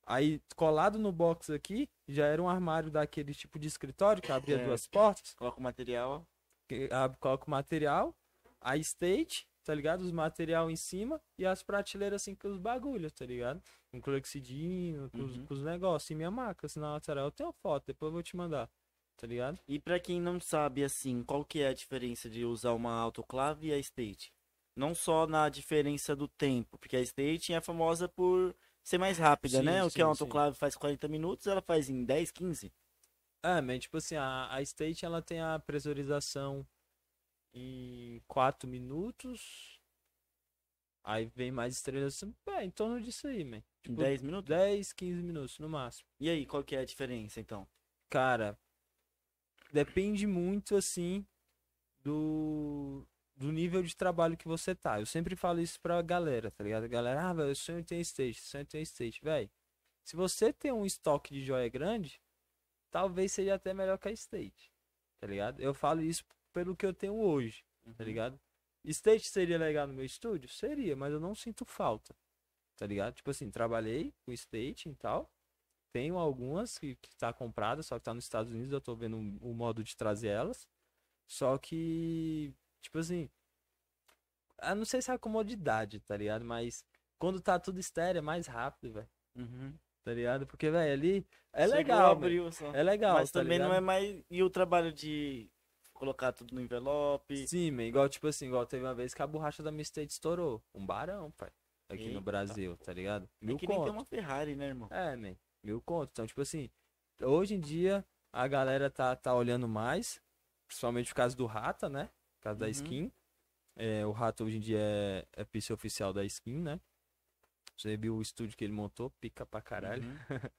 Speaker 2: aí colado no box aqui, já era um armário daquele tipo de escritório que abria
Speaker 1: Certo.
Speaker 2: duas portas,
Speaker 1: Coloca o material.
Speaker 2: que abre, coloca o material, a state, tá ligado? Os material em cima e as prateleiras assim com os bagulhos, tá ligado? Com clexidinho, com,
Speaker 1: Uhum.
Speaker 2: com os negócios. E minha maca, assim, na lateral. Eu tenho foto, depois eu vou te mandar, tá ligado?
Speaker 1: E pra quem não sabe, assim, qual que é a diferença de usar uma autoclave e a state? Não só na diferença do tempo, porque a state é famosa por ser mais rápida,
Speaker 2: Sim,
Speaker 1: né? O que a
Speaker 2: sim,
Speaker 1: autoclave faz 40 minutos, ela faz em 10, 15.
Speaker 2: É, mas tipo assim, a, a state ela tem a pressurização em 4 minutos. Aí vem mais estrelação. É, em torno disso aí, man. Tipo,
Speaker 1: 10 minutos?
Speaker 2: 10, 15 minutos no máximo.
Speaker 1: E aí, qual que é a diferença, então?
Speaker 2: Cara, depende muito assim do do nível de trabalho que você tá. Eu sempre falo isso pra galera, tá ligado? Galera, ah, velho, eu sonho em ter stage, sonho em ter stage. Velho, se você tem um estoque de joia grande, talvez seja até melhor que a stage, tá ligado? Eu falo isso pelo que eu tenho hoje, tá ligado? Stage seria legal no meu estúdio? Seria, mas eu não sinto falta, tá ligado? Tipo assim, trabalhei com stage e tal, tenho algumas que, que tá comprada, só que tá nos Estados Unidos, eu tô vendo o o modo de trazer elas. Só que, tipo assim, eu não sei se é a comodidade, tá ligado? Mas quando tá tudo estéreo é mais rápido, velho.
Speaker 1: Uhum.
Speaker 2: Tá ligado? Porque, velho, ali é
Speaker 1: Chegou,
Speaker 2: legal,
Speaker 1: abriu só.
Speaker 2: É legal,
Speaker 1: Mas
Speaker 2: tá
Speaker 1: também não é
Speaker 2: ligado?
Speaker 1: mais. E o trabalho de colocar tudo no envelope?
Speaker 2: Sim, man, igual, tipo assim, igual teve uma vez que a borracha da Mistake estourou. Um barão, pai. Aqui
Speaker 1: Eita.
Speaker 2: no Brasil, tá ligado?
Speaker 1: É
Speaker 2: Mil
Speaker 1: que nem
Speaker 2: conto.
Speaker 1: tem uma Ferrari, né, irmão?
Speaker 2: É, man. Mil conto. Então, tipo assim, hoje em dia a galera tá, tá olhando mais, principalmente por causa do Rata, né? Por causa da
Speaker 1: Uhum.
Speaker 2: skin. É, o Rata hoje em dia é, é PC oficial da skin, né? Você viu o estúdio que ele montou, pica pra caralho.
Speaker 1: Uhum.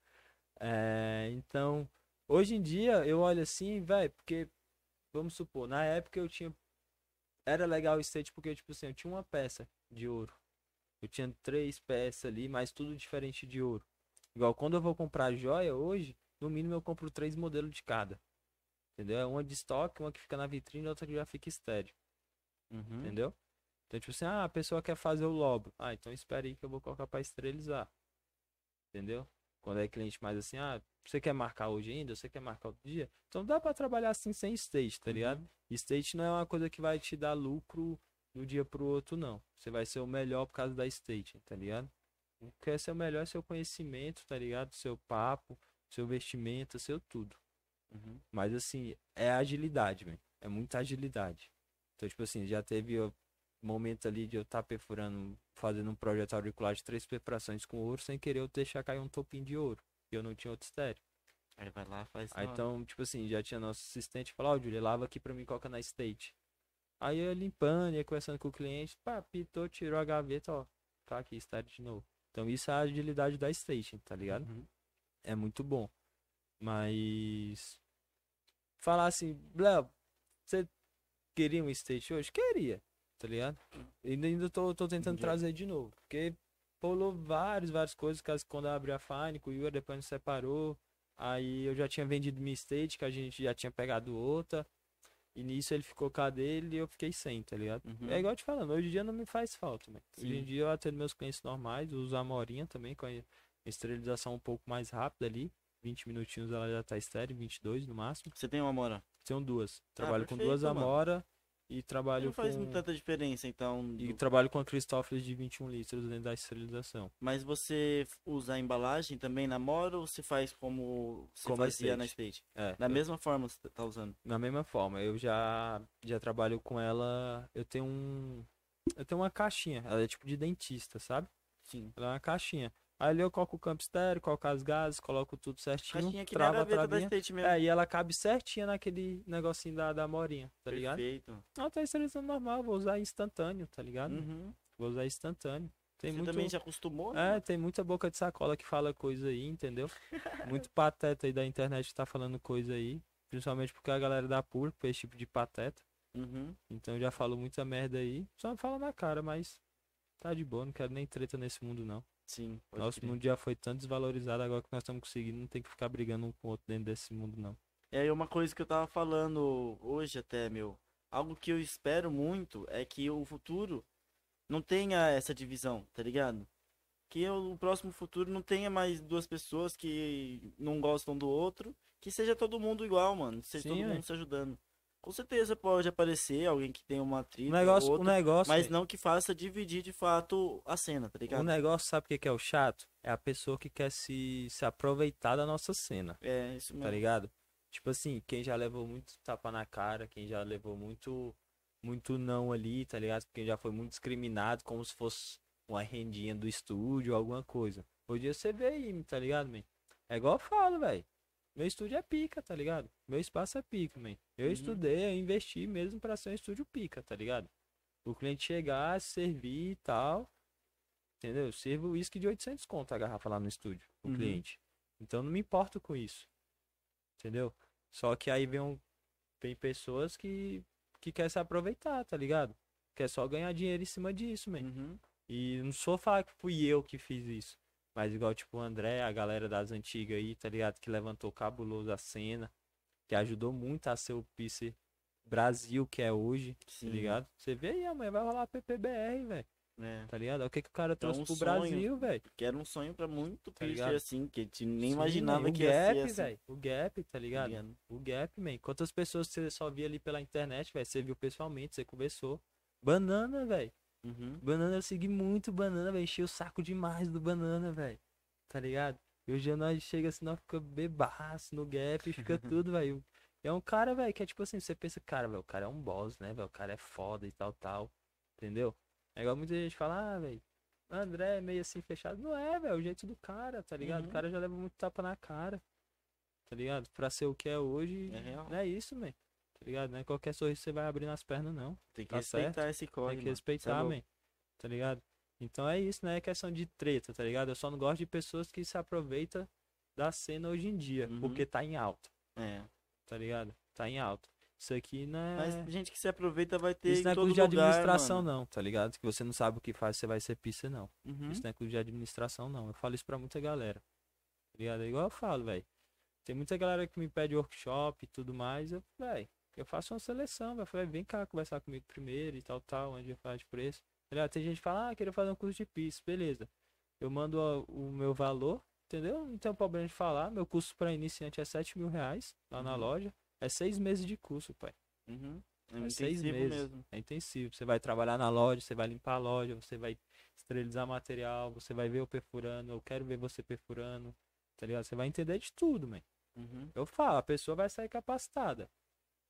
Speaker 2: É, então, hoje em dia eu olho assim, velho, porque, vamos supor, na época eu tinha. Era legal o state porque, tipo assim, eu tinha uma peça de ouro. Eu tinha três peças ali, mas tudo diferente de ouro. Igual quando eu vou comprar joia hoje, no mínimo eu compro três modelos de cada. Entendeu? É uma de estoque, uma que fica na vitrine e outra que já fica estéreo.
Speaker 1: Uhum.
Speaker 2: Entendeu? Então, tipo assim, ah, a pessoa quer fazer o lobo. Ah, então espere aí que eu vou colocar pra esterilizar. Entendeu? Quando é cliente mais assim, ah, você quer marcar hoje ainda? Você quer marcar outro dia? Então dá pra trabalhar assim sem state, tá ligado?
Speaker 1: Uhum.
Speaker 2: State não é uma coisa que vai te dar lucro do dia pro outro, não. Você vai ser o melhor por causa da state, tá ligado? O que é ser o melhor é seu conhecimento, tá ligado? Seu papo, seu vestimento, seu tudo.
Speaker 1: Uhum.
Speaker 2: Mas assim, é agilidade, velho. É muita agilidade. Então, tipo assim, já teve ó, momento ali de eu estar perfurando, fazendo um projeto auricular de três perfurações com ouro, sem querer eu deixar cair um topinho de ouro. E eu não tinha outro estéreo.
Speaker 1: Aí vai lá, faz
Speaker 2: Aí então, tipo assim, já tinha nosso assistente falou, ó, Júlia, lava aqui pra mim, coloca na state. Aí eu limpando, ia conversando com o cliente, pá, pitou, tirou a gaveta, ó, tá aqui, estéreo de novo. Então isso é a agilidade da station, tá ligado?
Speaker 1: Uhum.
Speaker 2: É muito bom. Mas. Falar assim, Léo, você queria um state hoje? Queria, tá ligado? Ainda, ainda tô, tô tentando
Speaker 1: Entendi.
Speaker 2: trazer de novo. Porque pulou várias, várias coisas. Caso quando eu abri a Fine, com o Yuri, depois nos separou. Aí eu já tinha vendido minha state, que a gente já tinha pegado outra. E nisso ele ficou com a dele e eu fiquei sem, tá ligado?
Speaker 1: Uhum.
Speaker 2: É igual eu te falando, hoje em dia não me faz falta, mano. Hoje em dia eu atendo meus clientes normais, uso a Morinha também, com a esterilização um pouco mais rápida ali. 20 minutinhos ela já tá estéreo, 22 no máximo.
Speaker 1: Você tem uma Amora?
Speaker 2: São duas. Trabalho com duas
Speaker 1: mano.
Speaker 2: Amora e trabalho
Speaker 1: Não faz
Speaker 2: com...
Speaker 1: tanta diferença, então.
Speaker 2: E
Speaker 1: do-
Speaker 2: trabalho com a Cristófeles de 21 litros dentro da esterilização.
Speaker 1: Mas você usa a embalagem também na Amora ou você faz como você
Speaker 2: Como
Speaker 1: fazia na
Speaker 2: state.
Speaker 1: State?
Speaker 2: É,
Speaker 1: Da
Speaker 2: eu-
Speaker 1: mesma forma você tá usando.
Speaker 2: Na mesma forma, eu já já trabalho com ela. Eu tenho um. Eu tenho uma caixinha. Ela é tipo de dentista, sabe?
Speaker 1: Sim.
Speaker 2: Ela é uma caixinha. Aí ali eu coloco o campo estéreo, coloco as gases, coloco tudo certinho.
Speaker 1: Caixinha que
Speaker 2: trava a travinha. É, e ela cabe certinha naquele negocinho da, da morinha, tá ligado?
Speaker 1: Perfeito.
Speaker 2: Não, tá esterilizando normal, vou usar instantâneo, tá ligado?
Speaker 1: Uhum.
Speaker 2: Vou usar instantâneo. Tem
Speaker 1: Você
Speaker 2: muito.
Speaker 1: também já acostumou, né?
Speaker 2: É, tem muita boca de sacola que fala coisa aí, entendeu? Muito pateta aí da internet que tá falando coisa aí. Principalmente porque a galera da PUR fez esse tipo de pateta.
Speaker 1: Uhum.
Speaker 2: Então já falou muita merda aí. Só fala na cara, mas tá de boa, não quero nem treta nesse mundo não.
Speaker 1: Sim.
Speaker 2: Nosso
Speaker 1: crer.
Speaker 2: mundo já foi tanto desvalorizado, agora que nós estamos conseguindo, não tem que ficar brigando um com o outro dentro desse mundo não.
Speaker 1: E aí uma coisa que eu tava falando hoje até, meu, algo que eu espero muito é que o futuro não tenha essa divisão, tá ligado? Que o próximo futuro não tenha mais duas pessoas que não gostam do outro, que seja todo mundo igual, mano, seja
Speaker 2: Sim,
Speaker 1: todo
Speaker 2: véi.
Speaker 1: mundo se ajudando. Com certeza pode aparecer alguém que tem uma
Speaker 2: O
Speaker 1: treta,
Speaker 2: negócio, o
Speaker 1: outra,
Speaker 2: negócio,
Speaker 1: mas
Speaker 2: véi,
Speaker 1: não que faça dividir de fato a cena, tá
Speaker 2: o
Speaker 1: ligado?
Speaker 2: negócio, sabe o que é o chato? É a pessoa que quer se, se aproveitar da nossa cena.
Speaker 1: É, isso
Speaker 2: tá
Speaker 1: mesmo.
Speaker 2: ligado? Tipo assim, quem já levou muito tapa na cara, quem já levou muito muito não ali, tá ligado? Quem já foi muito discriminado como se fosse uma rendinha do estúdio, alguma coisa. Hoje você vê aí, tá ligado, man? É igual eu falo, velho. Meu estúdio é pica, tá ligado? Meu espaço é pica, man. Eu
Speaker 1: Uhum.
Speaker 2: estudei, eu investi mesmo pra ser um estúdio pica, tá ligado? O cliente chegar, servir e tal. Entendeu? Eu sirvo uísque de 800 conto a garrafa lá no estúdio, o
Speaker 1: Uhum.
Speaker 2: cliente. Então não me importo com isso. Entendeu? Só que aí vem, um, vem pessoas que, que quer se aproveitar, tá ligado? Quer só ganhar dinheiro em cima disso, man.
Speaker 1: Uhum.
Speaker 2: E não sou falar que fui eu que fiz isso. Mas igual, tipo, o André, a galera das antigas aí, tá ligado? Que levantou cabuloso a cena. Que ajudou muito a ser o PC Brasil que é hoje,
Speaker 1: Sim.
Speaker 2: tá ligado? Você vê aí, amanhã vai rolar PPBR, velho.
Speaker 1: É.
Speaker 2: Tá ligado? Olha o que, que o cara
Speaker 1: É
Speaker 2: trouxe
Speaker 1: um
Speaker 2: pro
Speaker 1: sonho.
Speaker 2: Brasil, velho.
Speaker 1: Que era um sonho pra muito
Speaker 2: Tá
Speaker 1: assim, que a gente nem
Speaker 2: Sim,
Speaker 1: imaginava
Speaker 2: man,
Speaker 1: que
Speaker 2: o
Speaker 1: ia
Speaker 2: Gap,
Speaker 1: ser assim.
Speaker 2: velho. O Gap, tá
Speaker 1: tá
Speaker 2: ligado?
Speaker 1: ligado?
Speaker 2: O Gap, man. Quantas pessoas você só via ali pela internet, velho? Você viu pessoalmente, você conversou. Banana, velho.
Speaker 1: Uhum.
Speaker 2: Banana, eu segui muito banana, velho. Enchi o saco demais do banana, velho. Tá ligado? E hoje dia nós chega assim, nós fica bebaço no gap, fica tudo, velho. É um cara, velho, que é tipo assim, você pensa, cara, velho, o cara é um boss, né, velho? O cara é foda e tal, tal. Entendeu? É igual muita gente fala, ah, velho, André é meio assim fechado. Não é, velho, é o jeito do cara, tá ligado?
Speaker 1: Uhum.
Speaker 2: O cara já leva muito tapa na cara. Tá ligado? Pra ser o que é hoje,
Speaker 1: É real.
Speaker 2: não é isso, man. Tá ligado? Não é qualquer sorriso que você vai abrir nas pernas, não.
Speaker 1: Tem que
Speaker 2: Tá
Speaker 1: respeitar
Speaker 2: certo.
Speaker 1: esse código.
Speaker 2: Tem que respeitar,
Speaker 1: louco.
Speaker 2: man. Tá ligado? Então é isso, né? É questão de treta, tá ligado? Eu só não gosto de pessoas que se aproveitam da cena hoje em dia,
Speaker 1: Uhum.
Speaker 2: porque tá em alta,
Speaker 1: É.
Speaker 2: tá ligado? Tá em alta. Isso aqui não é.
Speaker 1: Mas gente que se aproveita vai ter
Speaker 2: Isso não é curso de administração,
Speaker 1: mano.
Speaker 2: não, tá ligado? Que você não sabe o que faz, você vai ser pista, não.
Speaker 1: Uhum.
Speaker 2: Isso não é curso de administração, não. Eu falo isso pra muita galera. Tá ligado? É igual eu falo, velho. Tem muita galera que me pede workshop e tudo mais. Eu, velho, eu faço uma seleção. Eu falei, vem cá conversar comigo primeiro e tal, tal, onde eu faço de preço. Tá ligado? Tem gente que fala, ah, queria fazer um curso de pista, beleza. Eu mando o meu valor, entendeu? Não tem problema de falar. Meu custo pra iniciante é 7 mil reais lá na
Speaker 1: Uhum.
Speaker 2: loja. É seis meses de curso, pai.
Speaker 1: Uhum. É,
Speaker 2: É seis meses.
Speaker 1: mesmo.
Speaker 2: É intensivo. Você vai trabalhar na loja, você vai limpar a loja, você vai esterilizar material, você vai ver eu perfurando, eu quero ver você perfurando, tá ligado? Você vai entender de tudo, man.
Speaker 1: Uhum.
Speaker 2: Eu falo, a pessoa vai sair capacitada.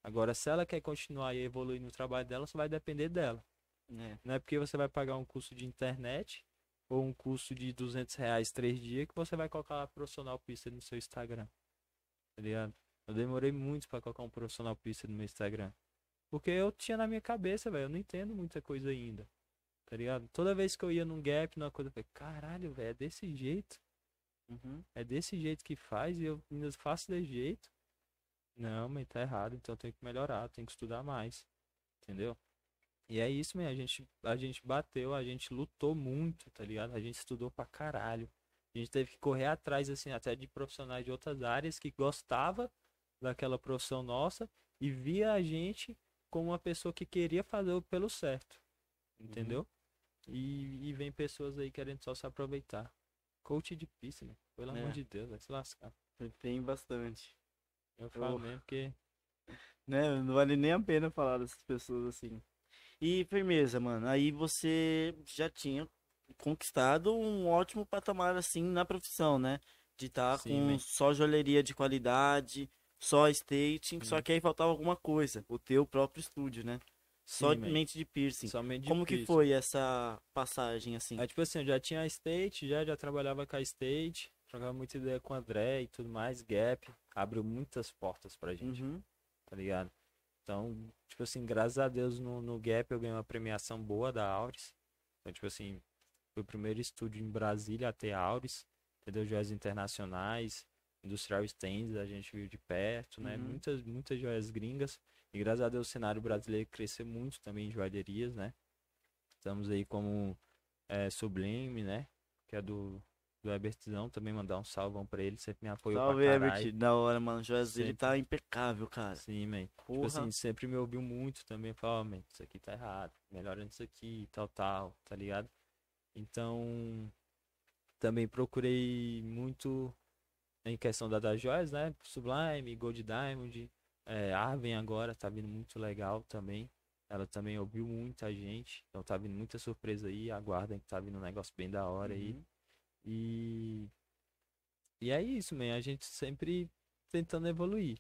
Speaker 2: Agora, se ela quer continuar e evoluir no trabalho dela, só vai depender dela.
Speaker 1: É.
Speaker 2: Não é porque você vai pagar um curso de internet ou um curso de 200 reais três dias que você vai colocar lá profissional pista no seu Instagram. Tá ligado? Eu demorei muito pra colocar um profissional pista no meu Instagram. Porque eu tinha na minha cabeça, velho, eu não entendo muita coisa ainda. Tá ligado? Toda vez que eu ia num gap, numa coisa, eu falei, caralho, velho, é desse jeito.
Speaker 1: Uhum.
Speaker 2: É desse jeito que faz e eu ainda faço desse jeito. Não, mas tá errado, então tenho que melhorar, tenho que estudar mais. Entendeu? E é isso mesmo, a gente, a gente bateu, a gente lutou muito, tá ligado? A gente estudou pra caralho. A gente teve que correr atrás, assim, até de profissionais de outras áreas que gostava daquela profissão nossa e via a gente como uma pessoa que queria fazer o pelo certo. Entendeu? E, e vem pessoas aí querendo só se aproveitar. Coach de pista, né? Pelo
Speaker 1: É.
Speaker 2: amor de Deus, vai se lascar.
Speaker 1: Tem bastante.
Speaker 2: Eu falo mesmo porque.
Speaker 1: Né? Não vale nem a pena falar dessas pessoas assim. E firmeza, mano. Aí você já tinha conquistado um ótimo patamar assim na profissão, né? De estar
Speaker 2: Sim,
Speaker 1: com
Speaker 2: man.
Speaker 1: só joalheria de qualidade, só skating, só que aí faltava alguma coisa, o teu próprio estúdio, né?
Speaker 2: Sim.
Speaker 1: Somente de piercing.
Speaker 2: Somente de
Speaker 1: Como que
Speaker 2: piercing.
Speaker 1: foi essa passagem assim?
Speaker 2: Aí, tipo assim, eu já tinha a State, já, já trabalhava com a State, trocava muita ideia com o André e tudo mais, Gap, abriu muitas portas pra gente,
Speaker 1: Uhum.
Speaker 2: tá ligado? Então, tipo assim, graças a Deus no, no Gap eu ganhei uma premiação boa da Auris. Então, tipo assim, foi o primeiro estúdio em Brasília a ter Auris, entendeu? Joias internacionais, Industrial Stands, a gente viu de perto, né?
Speaker 1: Uhum.
Speaker 2: Muitas, muitas joias gringas. E graças a Deus o cenário brasileiro cresceu muito também em joalherias, né? Estamos aí como é, Sublime, né? Que é do, do Ebertzão, também mandar um salvão pra ele, sempre me apoiou
Speaker 1: Salve,
Speaker 2: pra caralho.
Speaker 1: Herbert. Da hora, mano. Dele
Speaker 2: Sempre.
Speaker 1: tá impecável, cara.
Speaker 2: Sim, man. Tipo
Speaker 1: Porra.
Speaker 2: assim, sempre me ouviu muito também. Falou, ó, man, isso aqui tá errado. Melhora nisso aqui, tal, tal, tá ligado? Então, também procurei muito em questão da das joias, né? Sublime, Gold Diamond, é, Arven agora tá vindo muito legal também. Ela também ouviu muita gente, então tá vindo muita surpresa aí. Aguardem que tá vindo um negócio bem da hora aí.
Speaker 1: Uhum.
Speaker 2: E. E é isso, man. A gente sempre tentando evoluir.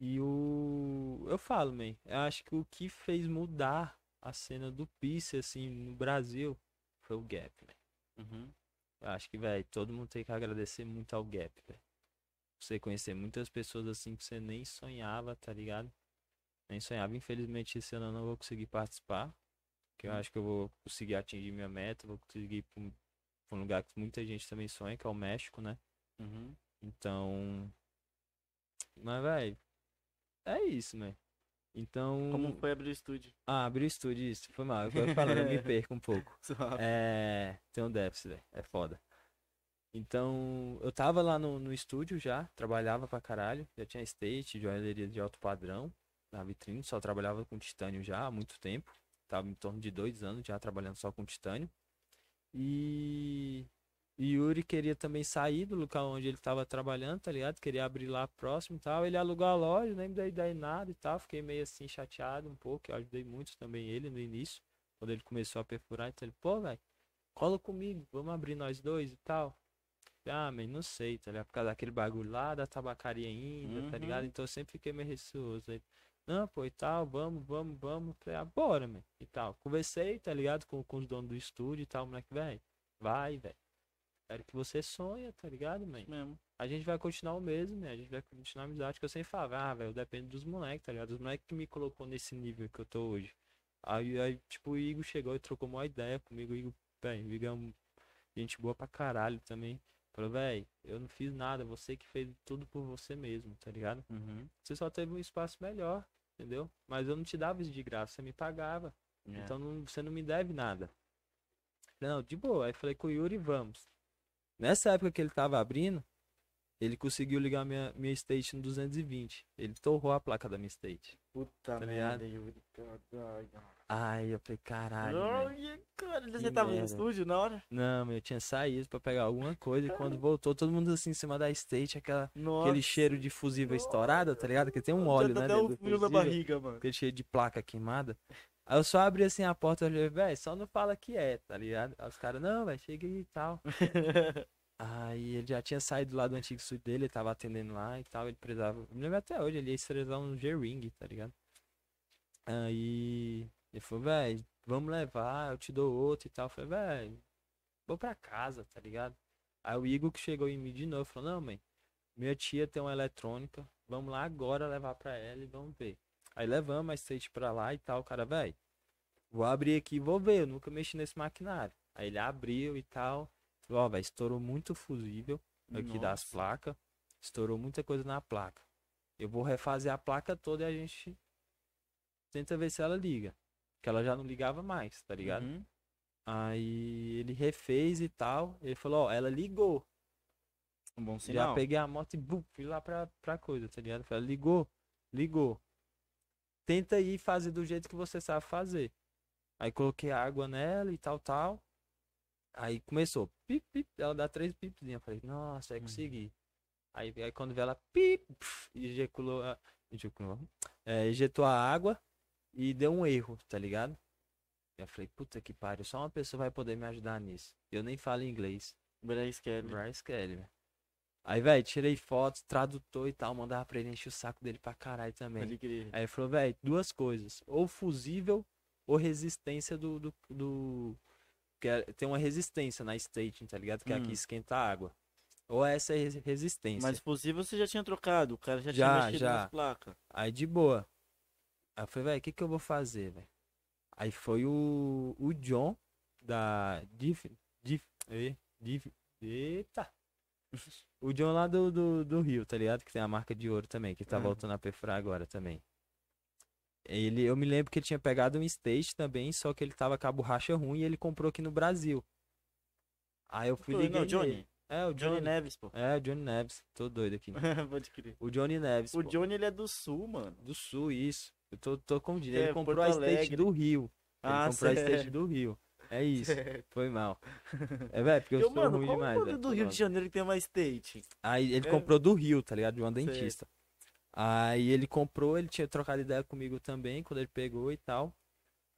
Speaker 2: E o. Eu falo, man. Eu acho que o que fez mudar a cena do Peace, assim, no Brasil, foi o Gap, man.
Speaker 1: Uhum.
Speaker 2: Eu acho que, velho, todo mundo tem que agradecer muito ao Gap, velho. Você conhecer muitas pessoas assim que você nem sonhava, tá ligado? Nem sonhava. Infelizmente, esse ano eu não vou conseguir participar. Que eu
Speaker 1: Hum.
Speaker 2: acho que eu vou conseguir atingir minha meta. Vou conseguir um, lugar que muita gente também sonha, que é o México, né?
Speaker 1: Uhum.
Speaker 2: Então. Mas, velho. É isso, né? Então.
Speaker 1: Como foi abrir o estúdio?
Speaker 2: Ah, abri o estúdio, isso. Foi mal. Eu falando, eu me perco um pouco. É, tem um déficit, velho. É foda. Então, eu tava lá no, no estúdio já, trabalhava pra caralho. Já tinha state, joalheria de alto padrão na vitrine, só trabalhava com titânio já há muito tempo. Tava em torno de dois anos já trabalhando só com titânio. E, e Yuri queria também sair do local onde ele tava trabalhando, tá ligado? Queria abrir lá próximo e tal. Ele alugou a loja, nem me dei ideia nada e tal. Fiquei meio assim chateado um pouco. Eu ajudei muito também ele no início, quando ele começou a perfurar. Então ele, pô, velho, cola comigo, vamos abrir nós dois e tal. Ah, man, não sei, tá ligado? Por causa daquele bagulho lá da tabacaria ainda, tá
Speaker 1: Uhum.
Speaker 2: ligado? Então eu sempre fiquei meio receoso. Aí, não, pô, e tal, vamos, vamos, vamos. Falei, ah, bora, man, e tal. Conversei, tá ligado? Com, com os donos do estúdio e tal, moleque, velho, vai, velho. Quero que você sonha, tá ligado, man?
Speaker 1: Mesmo.
Speaker 2: A gente vai continuar o mesmo, né? A gente vai continuar a amizade, que eu sempre falava, ah, velho, depende dos moleques, tá ligado? Dos moleques que me colocou nesse nível que eu tô hoje. Aí, aí tipo, o Igor chegou e trocou uma ideia comigo. O Igor, velho, o Igor é um gente boa pra caralho também. Falou, velho, eu não fiz nada, você que fez tudo por você mesmo, tá ligado?
Speaker 1: Uhum.
Speaker 2: Você só teve um espaço melhor, entendeu? Mas eu não te dava isso de graça, você me pagava.
Speaker 1: É.
Speaker 2: Então não- você não me deve nada. Falei, Não, de boa. Aí falei com o Yuri, vamos. Nessa época que ele tava abrindo, ele conseguiu ligar minha, minha state no 220. Ele torrou a placa da minha state.
Speaker 1: Puta
Speaker 2: Tá
Speaker 1: merda? Yuri. Caralho.
Speaker 2: Ai, eu falei, caralho.
Speaker 1: Olha, cara,
Speaker 2: Que
Speaker 1: você tava no estúdio na hora?
Speaker 2: Não, eu tinha saído pra pegar alguma coisa e quando voltou, todo mundo assim em cima da state, aquela,
Speaker 1: Nossa.
Speaker 2: aquele cheiro de fusível estourado, tá ligado? Que tem um
Speaker 1: Já
Speaker 2: óleo,
Speaker 1: tá
Speaker 2: né?
Speaker 1: até frio na barriga, mano.
Speaker 2: aquele cheio de placa queimada. Aí eu só abri assim a porta e falei, velho, só não fala que é, tá ligado? Aí os caras, não, velho, chega aí e tal. Aí ele já tinha saído lá do antigo estúdio dele, ele tava atendendo lá e tal, ele precisava. Eu me lembro até hoje, ele ia estressar um G-Ring, tá ligado? Aí ele falou, velho, vamos levar, eu te dou outro e tal. Eu falei, velho, vou pra casa, tá ligado? Aí o Igor que chegou em mim de novo, falou, não, mãe, minha tia tem uma eletrônica, vamos lá agora levar pra ela e vamos ver. Aí levamos a state pra lá e tal, cara, velho, vou abrir aqui e vou ver, eu nunca mexi nesse maquinário. Aí ele abriu e tal, ó, velho, estourou muito fusível aqui das
Speaker 1: Nossa.
Speaker 2: placas, estourou muita coisa na placa. Eu vou refazer a placa toda e a gente tenta ver se ela liga. Que ela já não ligava mais, tá ligado?
Speaker 1: Uhum.
Speaker 2: Aí ele refez e tal. Ele falou, ó, ela ligou.
Speaker 1: Um bom
Speaker 2: Já
Speaker 1: sinal.
Speaker 2: peguei a moto e bum, fui lá pra, pra coisa, tá ligado? Falei, ligou, ligou. Tenta aí fazer do jeito que você sabe fazer. Aí coloquei água nela e tal, tal. Aí começou, pip, pip, ela dá três pipzinhas. Falei, nossa, aí
Speaker 1: Uhum.
Speaker 2: consegui. Aí, aí quando vê ela, pip, pf, ejaculou, a- ejaculou, é, ejetou a água e deu um erro, tá ligado? Eu falei, puta que pariu, só uma pessoa vai poder me ajudar nisso. Eu nem falo inglês.
Speaker 1: Bryce Kelly.
Speaker 2: Bryce Kelly, velho. Aí, velho, tirei fotos, tradutor e tal, mandava pra ele encher o saco dele pra caralho também.
Speaker 1: Pode crer.
Speaker 2: Aí ele falou, velho, duas coisas. Ou fusível ou resistência do. do, do- que é- tem uma resistência na staging, tá ligado? Que é
Speaker 1: Hum.
Speaker 2: aqui esquenta a água. Ou essa é res- resistência.
Speaker 1: Mas possível você já tinha trocado, o cara já,
Speaker 2: Já,
Speaker 1: tinha mexido
Speaker 2: já.
Speaker 1: nas placas.
Speaker 2: Aí de boa. Aí eu falei, velho, o que que eu vou fazer, velho? Aí foi o, o John da Div, e- Div, eita. O John lá do, do, do Rio, tá ligado? Que tem a marca de ouro também, que tá
Speaker 1: Uhum.
Speaker 2: voltando a perfurar agora também. Ele, eu me lembro que ele tinha pegado um stage também, só que ele tava com a borracha ruim e ele comprou aqui no Brasil. Aí eu fui liguei
Speaker 1: não, Johnny.
Speaker 2: É, o
Speaker 1: Johnny
Speaker 2: Johnny.
Speaker 1: Neves, pô.
Speaker 2: É, o Johnny Neves. Tô doido aqui.
Speaker 1: Pode crer.
Speaker 2: O Johnny Neves.
Speaker 1: O
Speaker 2: pô.
Speaker 1: Johnny, ele é do sul, mano.
Speaker 2: Do sul, isso. Eu tô, tô confundindo.
Speaker 1: É,
Speaker 2: Ele comprou
Speaker 1: Porto
Speaker 2: a state
Speaker 1: Alegre.
Speaker 2: do Rio. Ele
Speaker 1: Ah,
Speaker 2: comprou a state
Speaker 1: sério.
Speaker 2: do Rio. É isso. Foi mal. É, velho, porque eu,
Speaker 1: Eu,
Speaker 2: sou
Speaker 1: mano,
Speaker 2: ruim demais.
Speaker 1: o
Speaker 2: velho,
Speaker 1: do Rio de. Janeiro que tem uma state?
Speaker 2: Aí ele
Speaker 1: É.
Speaker 2: comprou do Rio, tá ligado? De uma
Speaker 1: Sei.
Speaker 2: dentista. Aí ele comprou, ele tinha trocado ideia comigo também, quando ele pegou e tal.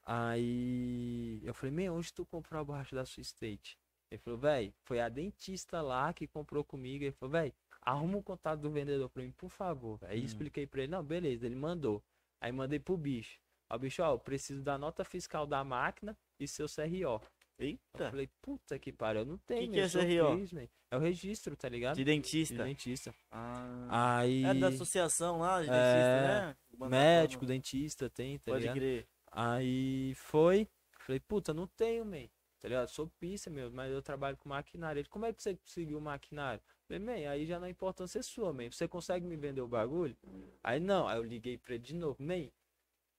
Speaker 2: Aí eu falei, meu, onde tu comprou a borracha da sua state? Ele falou, velho, foi a dentista lá que comprou comigo. Ele falou, velho, arruma o contato do vendedor pra mim, por favor. véi." Aí
Speaker 1: Hum.
Speaker 2: expliquei pra ele, não, beleza, ele mandou. Aí mandei pro bicho. Ó, bicho, ó, eu preciso da nota fiscal da máquina e seu CRO. Eu
Speaker 1: Eita.
Speaker 2: falei, puta que pariu, eu não tenho,
Speaker 1: Que que
Speaker 2: meu,
Speaker 1: é
Speaker 2: eu sou
Speaker 1: CRO?
Speaker 2: Cris, man." É o registro, tá ligado?
Speaker 1: De
Speaker 2: De
Speaker 1: dentista.
Speaker 2: dentista.
Speaker 1: Ah.
Speaker 2: Aí.
Speaker 1: É da associação lá, de
Speaker 2: É,
Speaker 1: dentista, né? Banda
Speaker 2: Médico, dentista, tem, tá
Speaker 1: Pode
Speaker 2: ligado?
Speaker 1: crer.
Speaker 2: Aí foi. Falei, puta, não tenho, man. Tá ligado? Sou pista, meu, mas eu trabalho com maquinário. Ele, como é que você conseguiu o maquinário? Falei, man, aí já não é importância sua, man. Você consegue me vender o bagulho? Aí não, aí eu liguei pra ele de novo, man,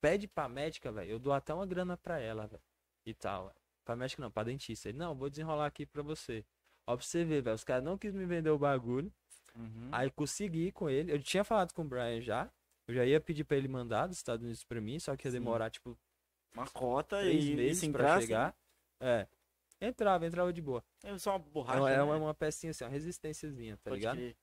Speaker 2: pede pra médica, velho. Eu dou até uma grana pra ela, velho. E tal. Pra médica não, pra dentista. Ele, não, vou desenrolar aqui pra você. Ó, pra você ver, velho. Os caras não quis me vender o bagulho.
Speaker 1: Uhum.
Speaker 2: Aí consegui com ele. Eu tinha falado com o Brian já. Eu já ia pedir pra ele mandar dos Estados Unidos pra mim, só que ia
Speaker 1: Sim.
Speaker 2: demorar tipo
Speaker 1: Uma cota
Speaker 2: três
Speaker 1: e, e
Speaker 2: meses
Speaker 1: se
Speaker 2: pra
Speaker 1: entrasse,
Speaker 2: chegar. É. Entrava, entrava de boa.
Speaker 1: É só uma
Speaker 2: É,
Speaker 1: borracha,
Speaker 2: uma- é
Speaker 1: né?
Speaker 2: uma, uma pecinha assim, uma resistênciazinha, tá
Speaker 1: Pode
Speaker 2: ligado?
Speaker 1: crer.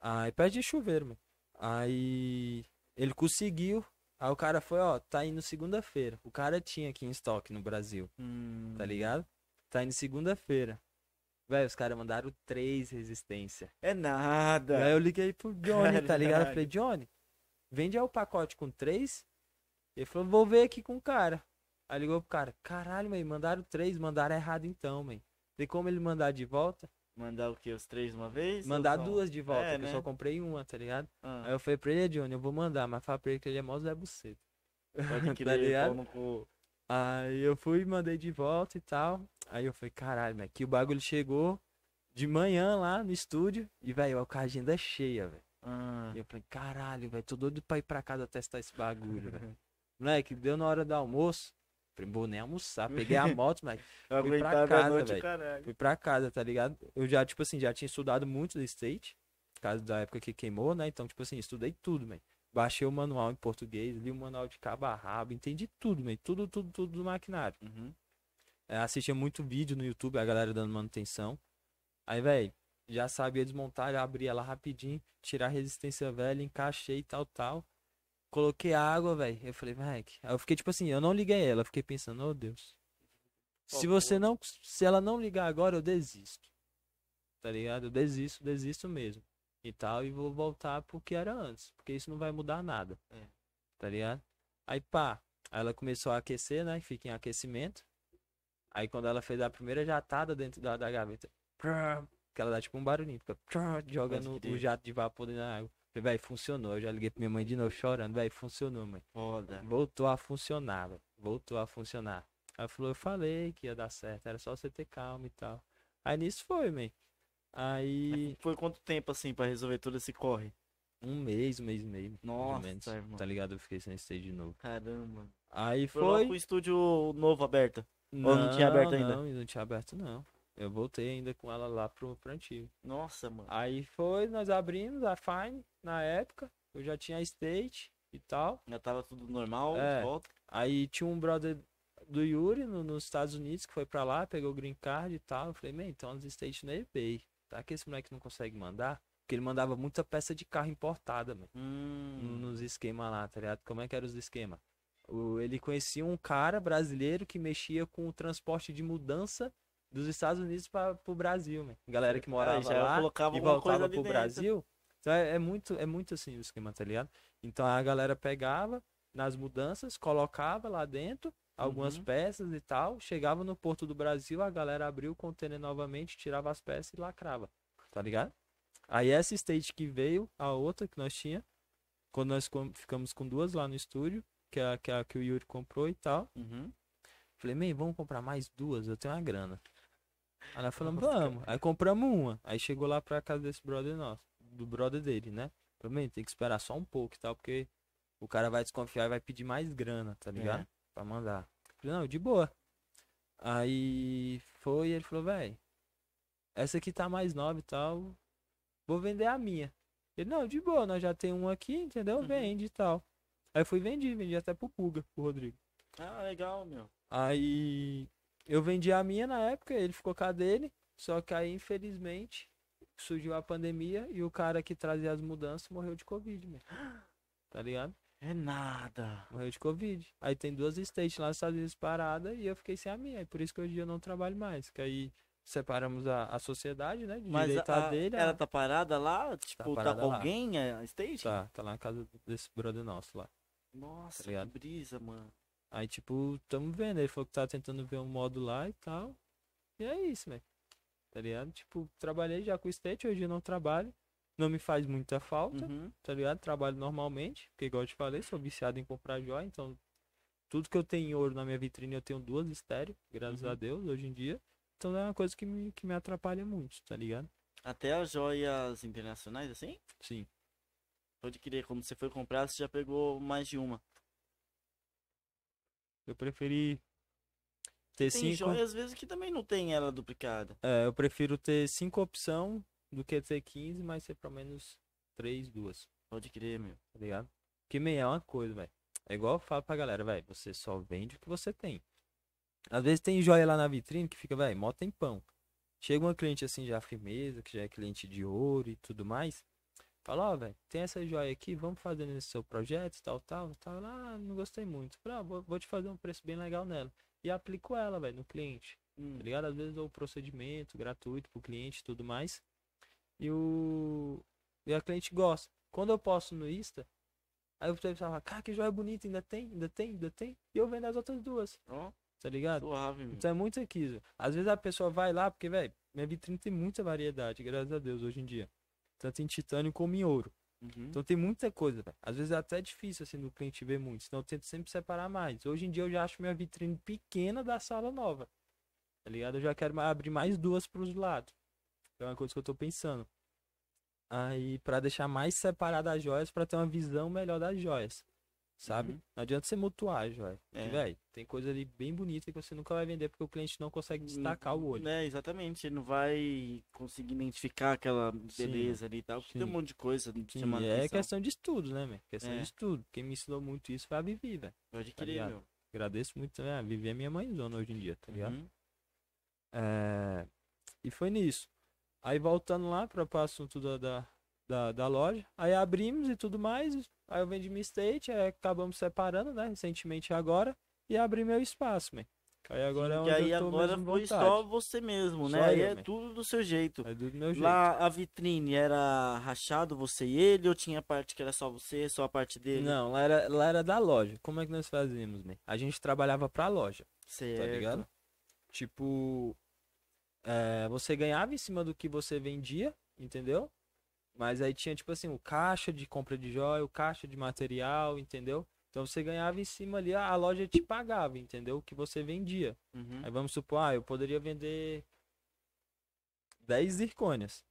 Speaker 2: Aí pede de chuveiro, mano. Aí ele conseguiu. Aí o cara foi, ó, tá indo segunda-feira. O cara tinha aqui em estoque no Brasil,
Speaker 1: Hum.
Speaker 2: tá ligado? Tá indo segunda-feira. Velho, os caras mandaram três resistência.
Speaker 1: É nada.
Speaker 2: Aí eu liguei pro Johnny, tá ligado? Eu
Speaker 1: Caralho.
Speaker 2: falei, Johnny, vende aí o pacote com três. Ele falou, vou ver aqui com o cara. Aí ligou pro cara, caralho, mãe, mandaram três, mandaram errado então, mãe. Tem como ele mandar de volta?
Speaker 1: Mandar o quê? Os três de uma vez?
Speaker 2: Mandar duas de volta,
Speaker 1: É,
Speaker 2: que eu
Speaker 1: né?
Speaker 2: só comprei uma, tá ligado?
Speaker 1: Ah,
Speaker 2: Aí eu falei pra ele, Johnny, eu vou mandar, mas fala pra ele que ele é mó Zé Buceta.
Speaker 1: pode
Speaker 2: tá ligado? Aí eu fui, mandei de volta e tal. Aí eu falei, caralho, mas que o bagulho chegou de manhã lá no estúdio e, velho, com a agenda cheia, velho.
Speaker 1: Ah,
Speaker 2: E eu falei, caralho, velho, tô doido pra ir pra casa testar esse bagulho, velho. Moleque, deu na hora do almoço. Falei, vou nem almoçar. Peguei a moto, mas fui pra casa, velho. fui pra casa, tá ligado? Eu já, tipo assim, já tinha estudado muito do State, por causa da época que queimou, né? Então, tipo assim, estudei tudo, velho. Baixei o manual em português, li o manual de cabo a rabo, entendi tudo, velho. Tudo, tudo, tudo do maquinário.
Speaker 1: Uhum.
Speaker 2: É, assistia muito vídeo no YouTube, a galera dando manutenção. Aí, velho, já sabia desmontar, já abria lá rapidinho, tirar a resistência velha, encaixei e tal, tal. Coloquei água, velho. Eu falei, vai. Aí eu fiquei tipo assim, eu não liguei ela, fiquei pensando, oh Deus. Se você não. Se ela não ligar agora, eu desisto. Tá ligado? Eu desisto, desisto mesmo. E tal, e vou voltar pro que era antes. Porque isso não vai mudar nada.
Speaker 1: É.
Speaker 2: Tá ligado? Aí pá, Aí ela começou a aquecer, né? Fica em aquecimento. Aí quando ela fez a primeira jatada dentro da, da gaveta, que ela dá tipo um barulhinho, fica jogando
Speaker 1: Pode
Speaker 2: o jato de vapor dentro da água. Falei, véi, funcionou. Eu já liguei pra minha mãe de novo chorando, véi, funcionou, mãe.
Speaker 1: Foda.
Speaker 2: Voltou a funcionar, velho. Voltou a funcionar. Aí ela falou, eu falei que ia dar certo, era só você ter calma e tal. Aí nisso foi, man. Aí
Speaker 1: Foi quanto tempo assim pra resolver todo esse corre?
Speaker 2: um mês, um mês e meio.
Speaker 1: Nossa,
Speaker 2: menos,
Speaker 1: irmão.
Speaker 2: Tá ligado? Eu fiquei sem stage de novo.
Speaker 1: Caramba.
Speaker 2: Aí
Speaker 1: Foi
Speaker 2: foi.
Speaker 1: o estúdio novo aberto. Ou não tinha aberto ainda?
Speaker 2: Não, não tinha aberto não. Eu voltei ainda com ela lá pro, pro antigo.
Speaker 1: Nossa, mano.
Speaker 2: Aí foi, nós abrimos a Fine na época. Eu já tinha State e tal.
Speaker 1: Já tava tudo normal,
Speaker 2: É.
Speaker 1: volta.
Speaker 2: Aí tinha um brother do Yuri no- nos Estados Unidos que foi pra lá, pegou o green card e tal. Eu falei, man, então as State no eBay. Tá que esse moleque não consegue mandar? Porque ele mandava muita peça de carro importada, mano.
Speaker 1: Hum.
Speaker 2: nos esquemas lá, tá ligado? Como é que eram os esquemas? O, ele conhecia um cara brasileiro que mexia com o transporte de mudança dos Estados Unidos para pro Brasil, man. Galera que morava
Speaker 1: já
Speaker 2: lá e voltava pro
Speaker 1: dentro.
Speaker 2: Brasil. Então é, é muito, é muito assim o esquema, tá ligado? Então a galera pegava nas mudanças, colocava lá dentro algumas
Speaker 1: Uhum.
Speaker 2: peças e tal, chegava no Porto do Brasil, a galera abriu o container novamente, tirava as peças e lacrava, tá ligado? Aí essa stage que veio, a outra que nós tinha, quando nós ficamos com duas lá no estúdio, que é a que, é a que o Yuri comprou e tal.
Speaker 1: Uhum.
Speaker 2: Falei, man, vamos comprar mais duas, eu tenho uma grana. Aí nós falamos, vamos. Aí compramos uma. Aí chegou lá pra casa desse brother nosso, do brother dele, né? Man, tem que esperar só um pouco e tal, porque o cara vai desconfiar e vai pedir mais grana, tá ligado?
Speaker 1: É.
Speaker 2: Pra mandar. Falei, não, de boa. Aí foi ele falou, velho, essa aqui tá mais nova e tal, vou vender a minha. Ele, não, de boa, nós já tem uma aqui, entendeu?
Speaker 1: Uhum.
Speaker 2: Vende e tal. Aí fui vendi, vendi até pro Puga, pro Rodrigo.
Speaker 1: Ah, legal, meu.
Speaker 2: Aí eu vendi a minha na época, ele ficou com a dele. Só que aí, infelizmente, surgiu a pandemia e o cara que trazia as mudanças morreu de Covid, meu. Tá ligado?
Speaker 1: É nada.
Speaker 2: Morreu de Covid. Aí tem duas states lá nos Estados Unidos paradas e eu fiquei sem a minha. E por isso que hoje eu não trabalho mais. Que aí separamos a, a sociedade, né? De
Speaker 1: Mas
Speaker 2: direito
Speaker 1: a,
Speaker 2: a dele.
Speaker 1: ela
Speaker 2: a-
Speaker 1: tá parada lá? Tipo, tá,
Speaker 2: parada
Speaker 1: com
Speaker 2: lá.
Speaker 1: alguém a stage?
Speaker 2: Tá, tá lá na casa desse brother nosso lá.
Speaker 1: Nossa,
Speaker 2: Tá
Speaker 1: que brisa, mano.
Speaker 2: Aí, tipo, tamo vendo. Ele falou que tá tentando ver um modo lá e tal. E é isso, velho. Tá ligado? Tipo, trabalhei já com o State, hoje eu não trabalho. Não me faz muita falta,
Speaker 1: Uhum.
Speaker 2: tá ligado? Trabalho normalmente, porque igual eu te falei, sou viciado em comprar joia, então tudo que eu tenho em ouro na minha vitrine eu tenho duas estéreo, graças
Speaker 1: Uhum.
Speaker 2: a Deus, hoje em dia. Então é uma coisa que me, que me atrapalha muito, tá ligado?
Speaker 1: Até as joias internacionais, assim?
Speaker 2: Sim.
Speaker 1: Pode querer, quando você foi comprar, você já pegou mais de uma.
Speaker 2: Eu preferi ter
Speaker 1: Tem
Speaker 2: cinco.
Speaker 1: joia, às vezes, que também não tem ela duplicada.
Speaker 2: É, eu prefiro ter cinco opção do que ter 15, mas ser pelo menos três, duas.
Speaker 1: Pode crer, meu.
Speaker 2: tá ligado? Que meio é uma coisa, velho. É igual eu falo pra galera, velho, você só vende o que você tem. Às vezes tem joia lá na vitrine que fica, velho, mó tempão. Chega uma cliente assim já firmeza, que já é cliente de ouro e tudo mais. Fala, ó, velho, tem essa joia aqui, vamos fazer nesse seu projeto, tal, tal, tal. Lá, não gostei muito. Falei, ah, vou, vou te fazer um preço bem legal nela. E aplico ela, velho, no cliente
Speaker 1: Hum.
Speaker 2: tá ligado? Às vezes dou o procedimento gratuito pro cliente e tudo mais. E o. E a cliente gosta. Quando eu posto no Insta, aí o pessoal fala, cara, que joia bonita, ainda tem, ainda tem, ainda tem. E eu vendo as outras duas,
Speaker 1: Ó,
Speaker 2: tá ligado?
Speaker 1: suave, meu.
Speaker 2: Então é muito aqui. Às vezes a pessoa vai lá, porque, velho, minha vitrine tem muita variedade, graças a Deus, hoje em dia. Tanto em titânio como em ouro.
Speaker 1: Uhum.
Speaker 2: Então tem muita coisa, velho. Às vezes é até difícil, assim, do cliente ver muito. Senão eu tento sempre separar mais. Hoje em dia eu já acho minha vitrine pequena da sala nova. Tá ligado? Eu já quero abrir mais duas pros lados. É uma coisa que eu tô pensando. Aí, pra deixar mais separada as joias, pra ter uma visão melhor das joias. Sabe?
Speaker 1: Uhum.
Speaker 2: Não adianta você mutuar a joia.
Speaker 1: É.
Speaker 2: Velho, tem coisa ali bem bonita que você nunca vai vender porque o cliente não consegue destacar o olho.
Speaker 1: É, exatamente. Ele não vai conseguir identificar aquela
Speaker 2: Sim,
Speaker 1: beleza ali e tal. Porque tem um
Speaker 2: sim.
Speaker 1: monte de coisa
Speaker 2: Sim,
Speaker 1: chamar
Speaker 2: é questão de estudo, né, velho? Questão
Speaker 1: É.
Speaker 2: de estudo. Quem me ensinou muito isso foi a Vivi, velho.
Speaker 1: Pode
Speaker 2: tá
Speaker 1: crer, meu.
Speaker 2: Agradeço muito, né? A Vivi é minha mãezona hoje em dia, tá ligado?
Speaker 1: Uhum.
Speaker 2: É, E foi nisso. Aí voltando lá para o assunto da, da, da, da loja, aí abrimos e tudo mais. Aí eu vendi minha estate, aí acabamos separando, né? Recentemente agora. E abri meu espaço, man. Aí agora é
Speaker 1: que
Speaker 2: onde
Speaker 1: aí
Speaker 2: eu tô
Speaker 1: agora foi só você mesmo, né?
Speaker 2: Só
Speaker 1: Aí
Speaker 2: eu,
Speaker 1: é
Speaker 2: man.
Speaker 1: tudo do seu jeito.
Speaker 2: É do meu jeito.
Speaker 1: Lá a vitrine era rachado, você e ele, ou tinha parte que era só você, só a parte dele?
Speaker 2: Não, lá era, lá era da loja. Como é que nós fazíamos, man? A gente trabalhava pra loja,
Speaker 1: certo.
Speaker 2: tá ligado? Tipo, é, você ganhava em cima do que você vendia, entendeu? Mas aí tinha, tipo assim, o caixa de compra de joia, o caixa de material, entendeu? Então você ganhava em cima ali, a loja te pagava, entendeu? O que você vendia.
Speaker 1: Uhum.
Speaker 2: Aí vamos supor, ah, eu poderia vender 10 zircônias.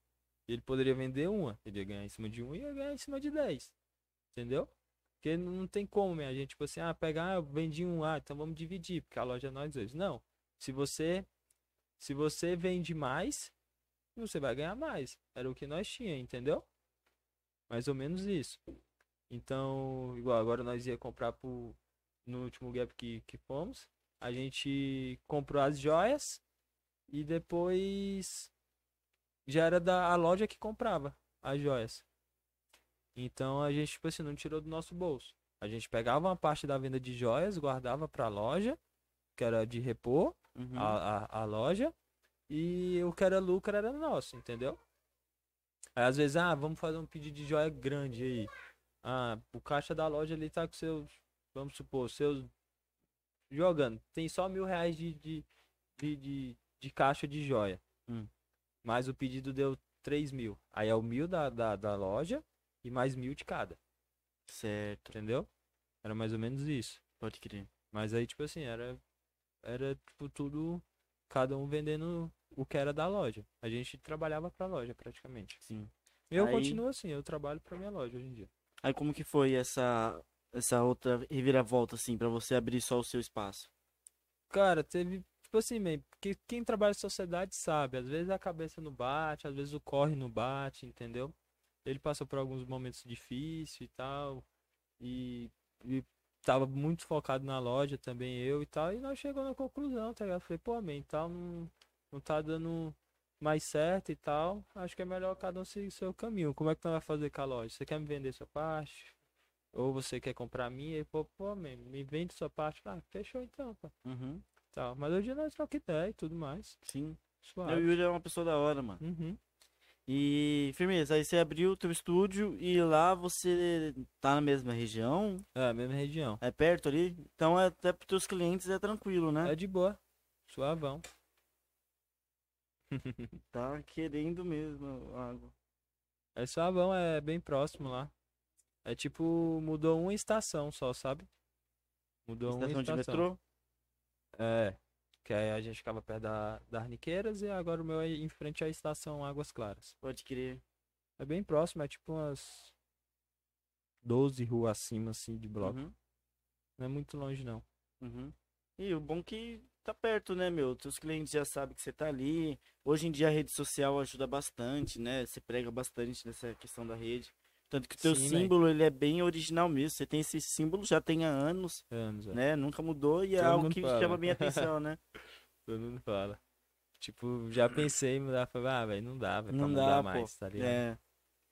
Speaker 2: Ele poderia vender uma. Ele ia ganhar em cima de uma e ia ganhar em cima de 10. Entendeu? Porque não tem como, né? A gente, tipo assim, ah, pegar, ah, eu vendi um, ah, então vamos dividir, porque a loja é nós dois. Não. Se você se você vende mais, você vai ganhar mais. Era o que nós tinha, entendeu? Mais ou menos isso. Então, igual agora nós ia comprar pro, no último gap que, que fomos. A gente comprou as joias e depois já era da a loja que comprava as joias. Então a gente, tipo assim, não tirou do nosso bolso. A gente pegava uma parte da venda de joias, guardava pra loja, que era de repor,
Speaker 1: Uhum.
Speaker 2: a, a, a loja, e o que era lucro era nosso, entendeu? Aí às vezes, ah, vamos fazer um pedido de joia grande aí. Ah, o caixa da loja ali tá com seus, vamos supor, seus. Jogando, tem só mil reais de, de, de, de, de caixa de joia.
Speaker 1: Hum.
Speaker 2: Mas o pedido deu três mil. Aí é o mil da, da, da loja e mais mil de cada,
Speaker 1: Certo,
Speaker 2: entendeu? Era mais ou menos isso.
Speaker 1: pode crer.
Speaker 2: Mas aí, tipo assim, era. Era, tipo, tudo. Cada um vendendo o que era da loja. A gente trabalhava pra loja, praticamente.
Speaker 1: Sim.
Speaker 2: Eu
Speaker 1: Aí-
Speaker 2: continuo assim, eu trabalho pra minha loja hoje em dia.
Speaker 1: Aí como que foi essa essa outra reviravolta assim pra você abrir só o seu espaço?
Speaker 2: Cara, teve. Tipo assim, man, porque quem trabalha em sociedade sabe. Às vezes a cabeça não bate, às vezes o corre não bate, entendeu? Ele passou por alguns momentos difíceis e tal. E, e tava muito focado na loja também, eu e tal. E nós chegamos na conclusão, tá ligado? Falei, pô, man, tal, não, não tá dando mais certo e tal. Acho que é melhor cada um seguir o seu caminho. Como é que tu vai fazer com a loja? Você quer me vender sua parte? Ou você quer comprar a minha? E, pô, pô, man, me vende sua parte. Ah, fechou então, pô.
Speaker 1: Uhum.
Speaker 2: Tal. Mas hoje nós troca ideia e tudo mais.
Speaker 1: Sim. O
Speaker 2: Suave.
Speaker 1: Yuri é uma pessoa da hora, mano.
Speaker 2: Uhum.
Speaker 1: E firmeza, aí você abriu o teu estúdio e lá você tá na mesma região,
Speaker 2: É, mesma região.
Speaker 1: é perto ali, então é- até pros teus clientes é tranquilo, né?
Speaker 2: É de boa. Suavão.
Speaker 1: Tá querendo mesmo água.
Speaker 2: É suavão, é bem próximo lá. É tipo, mudou uma estação só, sabe? Mudou uma
Speaker 1: Estação
Speaker 2: estação.
Speaker 1: de metrô?
Speaker 2: É. Que aí a gente ficava perto da, das Arniqueiras e agora o meu é em frente à estação Águas Claras.
Speaker 1: Pode crer.
Speaker 2: É bem próximo, é tipo umas 12 ruas acima, assim, de bloco.
Speaker 1: Uhum,
Speaker 2: Não é muito longe, não.
Speaker 1: uhum. E o bom que tá perto, né, meu? Teus clientes já sabem que você tá ali. Hoje em dia a rede social ajuda bastante, né? Você prega bastante nessa questão da rede. Tanto que o teu
Speaker 2: Sim, né?
Speaker 1: símbolo, ele é bem original mesmo. Você tem esse símbolo já tem há anos,
Speaker 2: Anos, é.
Speaker 1: né? Nunca mudou e é
Speaker 2: Todo
Speaker 1: algo que
Speaker 2: fala.
Speaker 1: chama minha atenção, né?
Speaker 2: Todo mundo fala. Tipo, já pensei em mudar, falei, ah, velho, não dá, velho, pra
Speaker 1: Não
Speaker 2: mudar
Speaker 1: dá, pô.
Speaker 2: mais, tá ligado?
Speaker 1: É.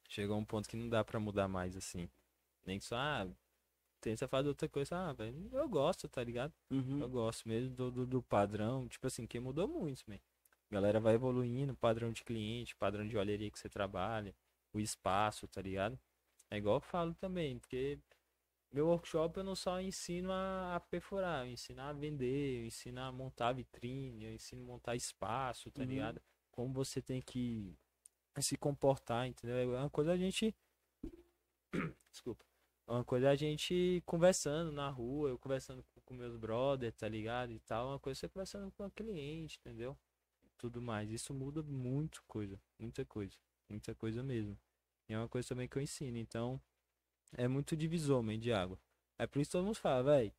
Speaker 2: Chegou um ponto que não dá pra mudar mais, assim. Nem que só, ah, tenta fazer outra coisa, ah, velho, eu gosto, tá ligado?
Speaker 1: Uhum.
Speaker 2: Eu gosto mesmo do, do, do padrão, tipo assim, que mudou muito, man. A galera vai evoluindo, padrão de cliente, padrão de olharia que você trabalha, o espaço, tá ligado? É igual eu falo também, porque meu workshop eu não só ensino a, a perfurar, eu ensino a vender, eu ensino a montar vitrine, eu ensino a montar espaço, tá
Speaker 1: Uhum.
Speaker 2: ligado? Como você tem que se comportar, entendeu? É uma coisa a gente. Desculpa. É uma coisa a gente conversando na rua, eu conversando com, com meus brothers, tá ligado? E tal. Uma coisa você conversando com a cliente, entendeu? Tudo mais. Isso muda muito coisa. Muita coisa. Muita coisa mesmo. E é uma coisa também que eu ensino. Então, é muito divisor, man, de água. É por isso que todo mundo fala, velho.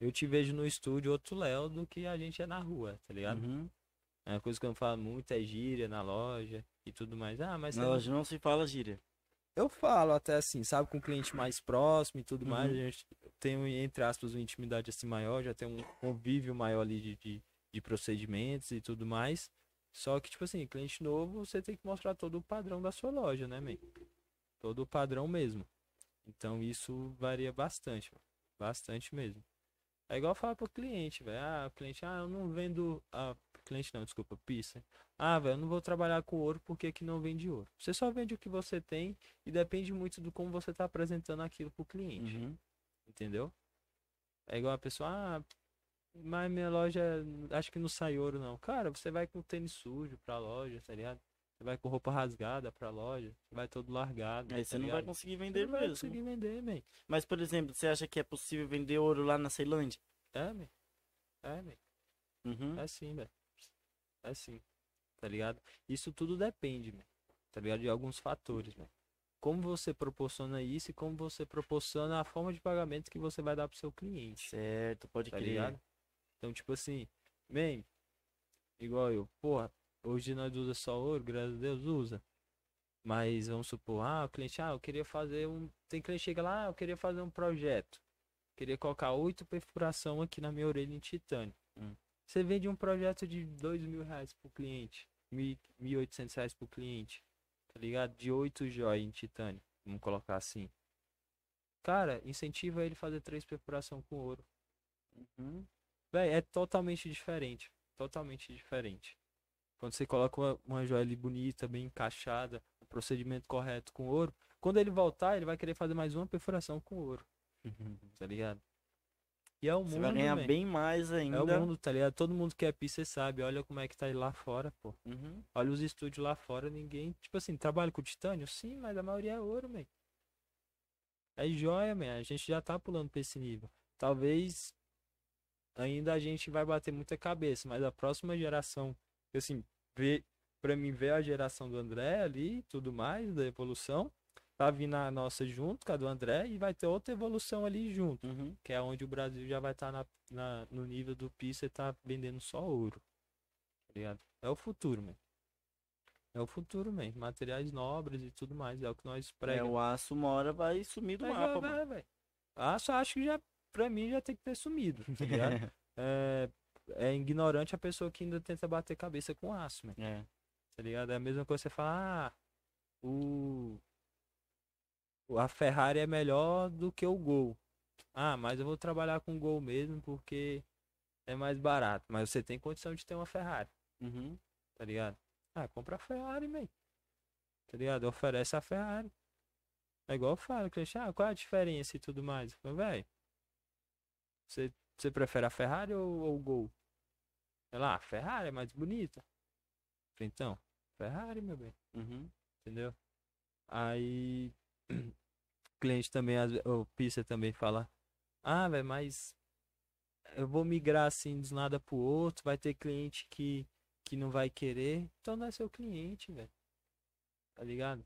Speaker 2: Eu te vejo no estúdio outro Léo do que a gente é na rua, tá ligado?
Speaker 1: Uhum.
Speaker 2: É uma coisa que eu falo muito, é gíria na loja e tudo mais. Ah, mas
Speaker 1: Na
Speaker 2: não-
Speaker 1: loja não se fala gíria.
Speaker 2: Eu falo até assim, sabe, com o cliente mais próximo e tudo mais, a
Speaker 1: Uhum.
Speaker 2: gente tem, entre aspas, uma intimidade assim maior, já tem um convívio maior ali de, de, de procedimentos e tudo mais. Só que, tipo assim, cliente novo, você tem que mostrar todo o padrão da sua loja, né, man? Todo o padrão mesmo. Então isso varia bastante, bastante mesmo. É igual falar pro cliente, velho. Ah, o cliente, ah, eu não vendo. Ah, cliente não, desculpa, pista. Ah, velho, eu não vou trabalhar com ouro porque aqui não vende ouro. Você só vende o que você tem e depende muito do como você tá apresentando aquilo pro cliente.
Speaker 1: Uhum.
Speaker 2: Entendeu? É igual a pessoa, ah, mas minha loja acho que não sai ouro não. Cara, você vai com tênis sujo pra loja, tá ligado? Você vai com roupa rasgada pra loja, você vai todo largado.
Speaker 1: Aí
Speaker 2: tá
Speaker 1: você não vai
Speaker 2: ligado?
Speaker 1: conseguir
Speaker 2: Você
Speaker 1: vender
Speaker 2: não vai
Speaker 1: mesmo.
Speaker 2: conseguir vender, man.
Speaker 1: Mas, por exemplo, você acha que é possível vender ouro lá na Ceilândia?
Speaker 2: É, man. É, man.
Speaker 1: Uhum.
Speaker 2: É sim, velho. É sim. Tá ligado? Isso tudo depende. Tá ligado? De alguns fatores, man. Como você proporciona isso e como você proporciona a forma de pagamento que você vai dar pro seu cliente.
Speaker 1: Certo, pode
Speaker 2: tá
Speaker 1: crer.
Speaker 2: ligado? Então, tipo assim, man, igual eu, porra, hoje nós usa só ouro, graças a Deus usa. Mas vamos supor, ah, o cliente, ah, eu queria fazer um. Tem cliente que chega lá, ah, eu queria fazer um projeto. Queria colocar oito perfuração aqui na minha orelha em titânio.
Speaker 1: Hum.
Speaker 2: Você vende um projeto de dois mil reais pro cliente, mil e oitocentos reais pro cliente, tá ligado? De oito joias em titânio, vamos colocar assim. Cara, incentiva ele a fazer três perfuração com ouro.
Speaker 1: Uhum.
Speaker 2: Véi, é totalmente diferente. Totalmente diferente. Quando você coloca uma, uma joia ali bonita, bem encaixada, o procedimento correto com ouro, quando ele voltar, ele vai querer fazer mais uma perfuração com ouro, tá ligado? E é o
Speaker 1: Você
Speaker 2: mundo,
Speaker 1: vai ganhar
Speaker 2: man.
Speaker 1: bem mais ainda.
Speaker 2: É o mundo, tá ligado? Todo mundo que é pista sabe, olha como é que tá lá fora, pô.
Speaker 1: Uhum.
Speaker 2: Olha os estúdios lá fora, ninguém, tipo assim, trabalha com titânio? Sim, mas a maioria é ouro, man. É joia, man. A gente já tá pulando pra esse nível. Talvez ainda a gente vai bater muita cabeça, mas a próxima geração, assim, ver, pra mim ver a geração do André ali e tudo mais, da evolução, tá vindo a nossa junto com a do André e vai ter outra evolução ali junto,
Speaker 1: Uhum.
Speaker 2: que é onde o Brasil já vai estar na, na- no nível do pista e tá vendendo só ouro. Tá ligado? É o futuro, man. É o futuro, man. Materiais nobres e tudo mais, é o que nós
Speaker 1: É,
Speaker 2: pregamos.
Speaker 1: o aço uma hora vai sumir do mapa,
Speaker 2: vai,
Speaker 1: mano.
Speaker 2: vai, vai. Acho, que já, pra mim, já tem que ter sumido, tá ligado? é, é ignorante a pessoa que ainda tenta bater cabeça com aço, man,
Speaker 1: É.
Speaker 2: tá ligado? É a mesma coisa que você falar, ah, o... a Ferrari é melhor do que o Gol. Ah, mas eu vou trabalhar com o Gol mesmo porque é mais barato. Mas você tem condição de ter uma Ferrari,
Speaker 1: Uhum.
Speaker 2: tá ligado? Ah, compra a Ferrari, man. Tá ligado? Oferece a Ferrari. É igual eu falo, cliente, ah, qual é a diferença e tudo mais? Eu falo, velho, você, você prefere a Ferrari ou, ou o Gol? Sei lá, a Ferrari é mais bonita. Então, Ferrari, meu bem,
Speaker 1: Uhum.
Speaker 2: entendeu? Aí, o cliente também, o pista também fala, ah, velho, mas eu vou migrar assim de um nada pro outro, vai ter cliente que, que não vai querer, então não é seu cliente, velho. Tá ligado?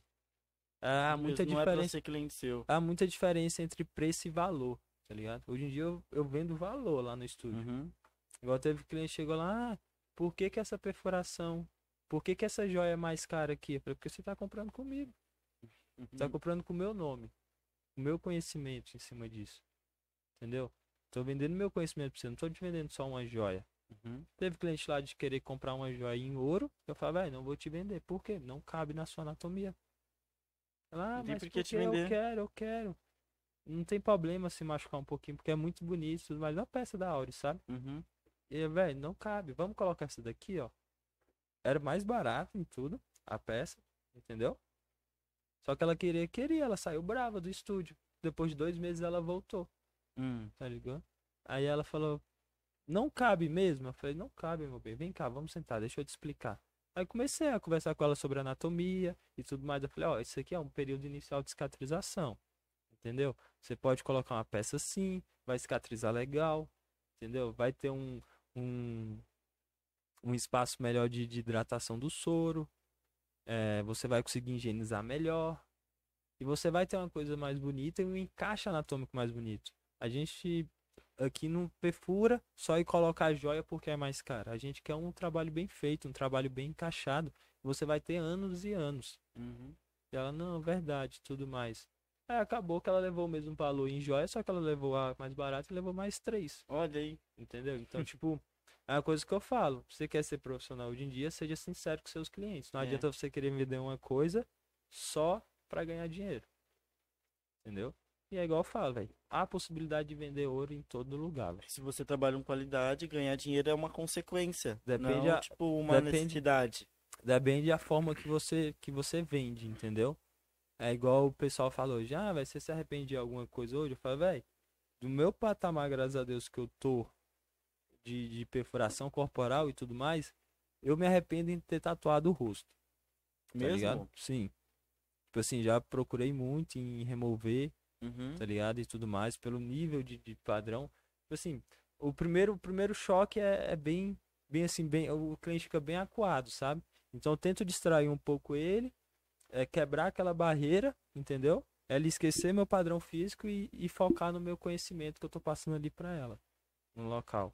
Speaker 2: Há muita
Speaker 1: é
Speaker 2: diferença
Speaker 1: ser cliente seu.
Speaker 2: há muita diferença entre preço e valor, tá ligado? Hoje em dia eu, eu vendo valor lá no estúdio.
Speaker 1: Uhum.
Speaker 2: Igual teve cliente chegou lá, ah, por que que essa perfuração, por que que essa joia é mais cara aqui? Porque você tá comprando comigo, você tá
Speaker 1: Uhum.
Speaker 2: comprando com o meu nome, o meu conhecimento em cima disso, entendeu? Tô vendendo meu conhecimento pra você, não tô te vendendo só uma joia.
Speaker 1: Uhum.
Speaker 2: Teve cliente lá de querer comprar uma joia em ouro, eu falei, velho, não vou te vender, por quê? Não cabe na sua anatomia. Ela, ah, mas
Speaker 1: por que
Speaker 2: porque
Speaker 1: te
Speaker 2: eu
Speaker 1: vender."
Speaker 2: quero, eu quero. Não tem problema se machucar um pouquinho, porque é muito bonito, tudo mais é uma peça da Auri, sabe?
Speaker 1: Uhum.
Speaker 2: E, velho, não cabe. Vamos colocar essa daqui, ó. Era mais barato em tudo, a peça, entendeu? Só que ela queria, queria, ela saiu brava do estúdio. Depois de dois meses ela voltou,
Speaker 1: Hum.
Speaker 2: tá ligado? Aí ela falou, não cabe mesmo? Eu falei, não cabe, meu bem, vem cá, vamos sentar, deixa eu te explicar. Aí comecei a conversar com ela sobre anatomia e tudo mais. Eu falei, ó, isso aqui é um período inicial de cicatrização, entendeu? Você pode colocar uma peça assim, vai cicatrizar legal, entendeu? Vai ter um, um, um espaço melhor de, de hidratação do soro, é, você vai conseguir higienizar melhor, e você vai ter uma coisa mais bonita e um encaixe anatômico mais bonito. A gente aqui não perfura só e coloca a joia porque é mais caro. A gente quer um trabalho bem feito, um trabalho bem encaixado. Você vai ter anos e anos.
Speaker 1: Uhum.
Speaker 2: E ela, não, verdade, tudo mais. Aí acabou que ela levou o mesmo valor em joia, só que ela levou a mais barata e levou mais três.
Speaker 1: Olha aí.
Speaker 2: Entendeu? Então, tipo, é uma coisa que eu falo. Você quer ser profissional hoje em dia, seja sincero com seus clientes. Não
Speaker 1: É.
Speaker 2: adianta você querer vender uma coisa só pra ganhar dinheiro. Entendeu? E é igual eu falo, velho. há possibilidade de vender ouro em todo lugar, velho.
Speaker 1: Se você trabalha com qualidade, ganhar dinheiro é uma consequência.
Speaker 2: Depende
Speaker 1: não,
Speaker 2: a-
Speaker 1: tipo, uma
Speaker 2: depende-
Speaker 1: necessidade.
Speaker 2: Depende da forma que você, que você vende, entendeu? É igual o pessoal falou, já, vai você se arrepende de alguma coisa hoje? Eu falo, velho, do meu patamar, graças a Deus, que eu tô de, de perfuração corporal e tudo mais, eu me arrependo em ter tatuado o rosto. Tá
Speaker 1: Mesmo?
Speaker 2: ligado? Sim. Tipo assim, já procurei muito em remover,
Speaker 1: Uhum.
Speaker 2: tá ligado? E tudo mais, pelo nível de, de padrão. Tipo assim, o primeiro, o primeiro choque é, é bem, bem assim, bem, o cliente fica bem acuado, sabe? Então eu tento distrair um pouco ele, é, quebrar aquela barreira, entendeu? É ele esquecer meu padrão físico e, e focar no meu conhecimento que eu tô passando ali pra ela, no local.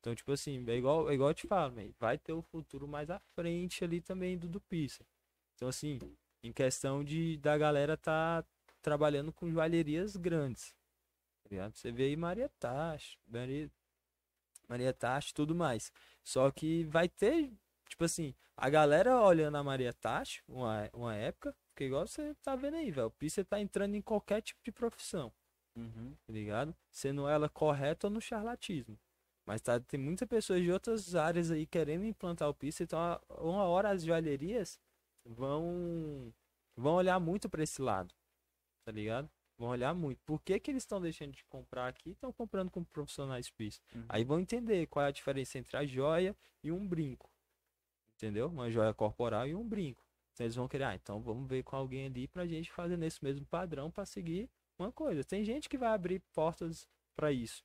Speaker 2: Então, tipo assim, é igual, é igual eu te falo, man, vai ter o futuro mais à frente ali também do do Pisa. Então, assim, em questão de da galera tá trabalhando com joalherias grandes. Tá? Você vê aí Maria Tacho, Maria, Maria Tacho e tudo mais. Só que vai ter, tipo assim, a galera olhando a Maria Tacho, uma, uma época, porque igual você tá vendo aí, velho, o Pisa tá entrando em qualquer tipo de profissão,
Speaker 1: Uhum.
Speaker 2: tá ligado? Sendo ela correta ou no charlatismo. Mas tá, tem muitas pessoas de outras áreas aí querendo implantar o Pisa, então uma hora as joalherias vão vão olhar muito pra esse lado, tá ligado? Vão olhar muito. Por que, que eles estão deixando de comprar aqui e estão comprando com profissionais Pisa?
Speaker 1: Uhum.
Speaker 2: Aí vão entender qual é a diferença entre a joia e um brinco. Entendeu? Uma joia corporal e um brinco. Então eles vão querer, ah, então vamos ver com alguém ali pra gente fazer nesse mesmo padrão pra seguir uma coisa. Tem gente que vai abrir portas pra isso.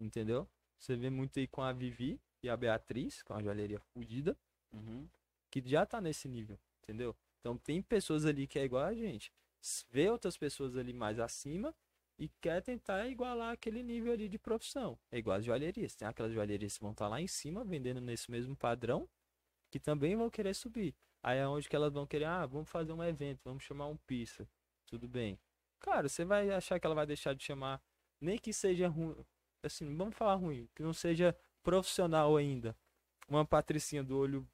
Speaker 2: Entendeu? Você vê muito aí com a Vivi e a Beatriz, com a joalheria fudida,
Speaker 1: Uhum.
Speaker 2: que já tá nesse nível, entendeu? Então tem pessoas ali que é igual a gente. Vê outras pessoas ali mais acima e quer tentar igualar aquele nível ali de profissão. É igual as joalherias. Tem aquelas joalherias que vão estar lá em cima vendendo nesse mesmo padrão que também vão querer subir. Aí é onde que elas vão querer, ah, vamos fazer um evento, vamos chamar um pista. Tudo bem. Cara, você vai achar que ela vai deixar de chamar, nem que seja ruim, assim, vamos falar ruim, que não seja profissional ainda. Uma patricinha do olho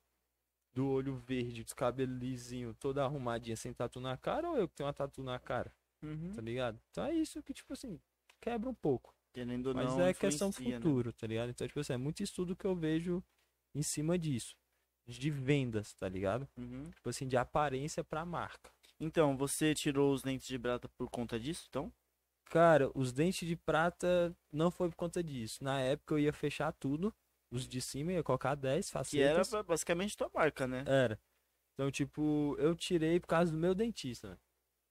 Speaker 2: do olho verde, dos cabelos lisinho, toda arrumadinha, sem tatu na cara, ou eu que tenho uma tatu na cara,
Speaker 1: Uhum.
Speaker 2: tá ligado? Então é isso que, tipo assim, quebra um pouco.
Speaker 1: Querendo
Speaker 2: Mas
Speaker 1: não,
Speaker 2: é questão
Speaker 1: influencia, né?
Speaker 2: futuro, tá ligado? Então, tipo assim, é muito estudo que eu vejo em cima disso. De vendas, tá ligado?
Speaker 1: Uhum.
Speaker 2: Tipo assim, de aparência pra marca.
Speaker 1: Então, você tirou os dentes de prata por conta disso, então?
Speaker 2: Cara, os dentes de prata não foi por conta disso. Na época eu ia fechar tudo. Os de cima ia colocar 10
Speaker 1: Que era
Speaker 2: facetas.
Speaker 1: ba- basicamente tua marca, né?
Speaker 2: Era. Então, tipo, eu tirei por causa do meu dentista?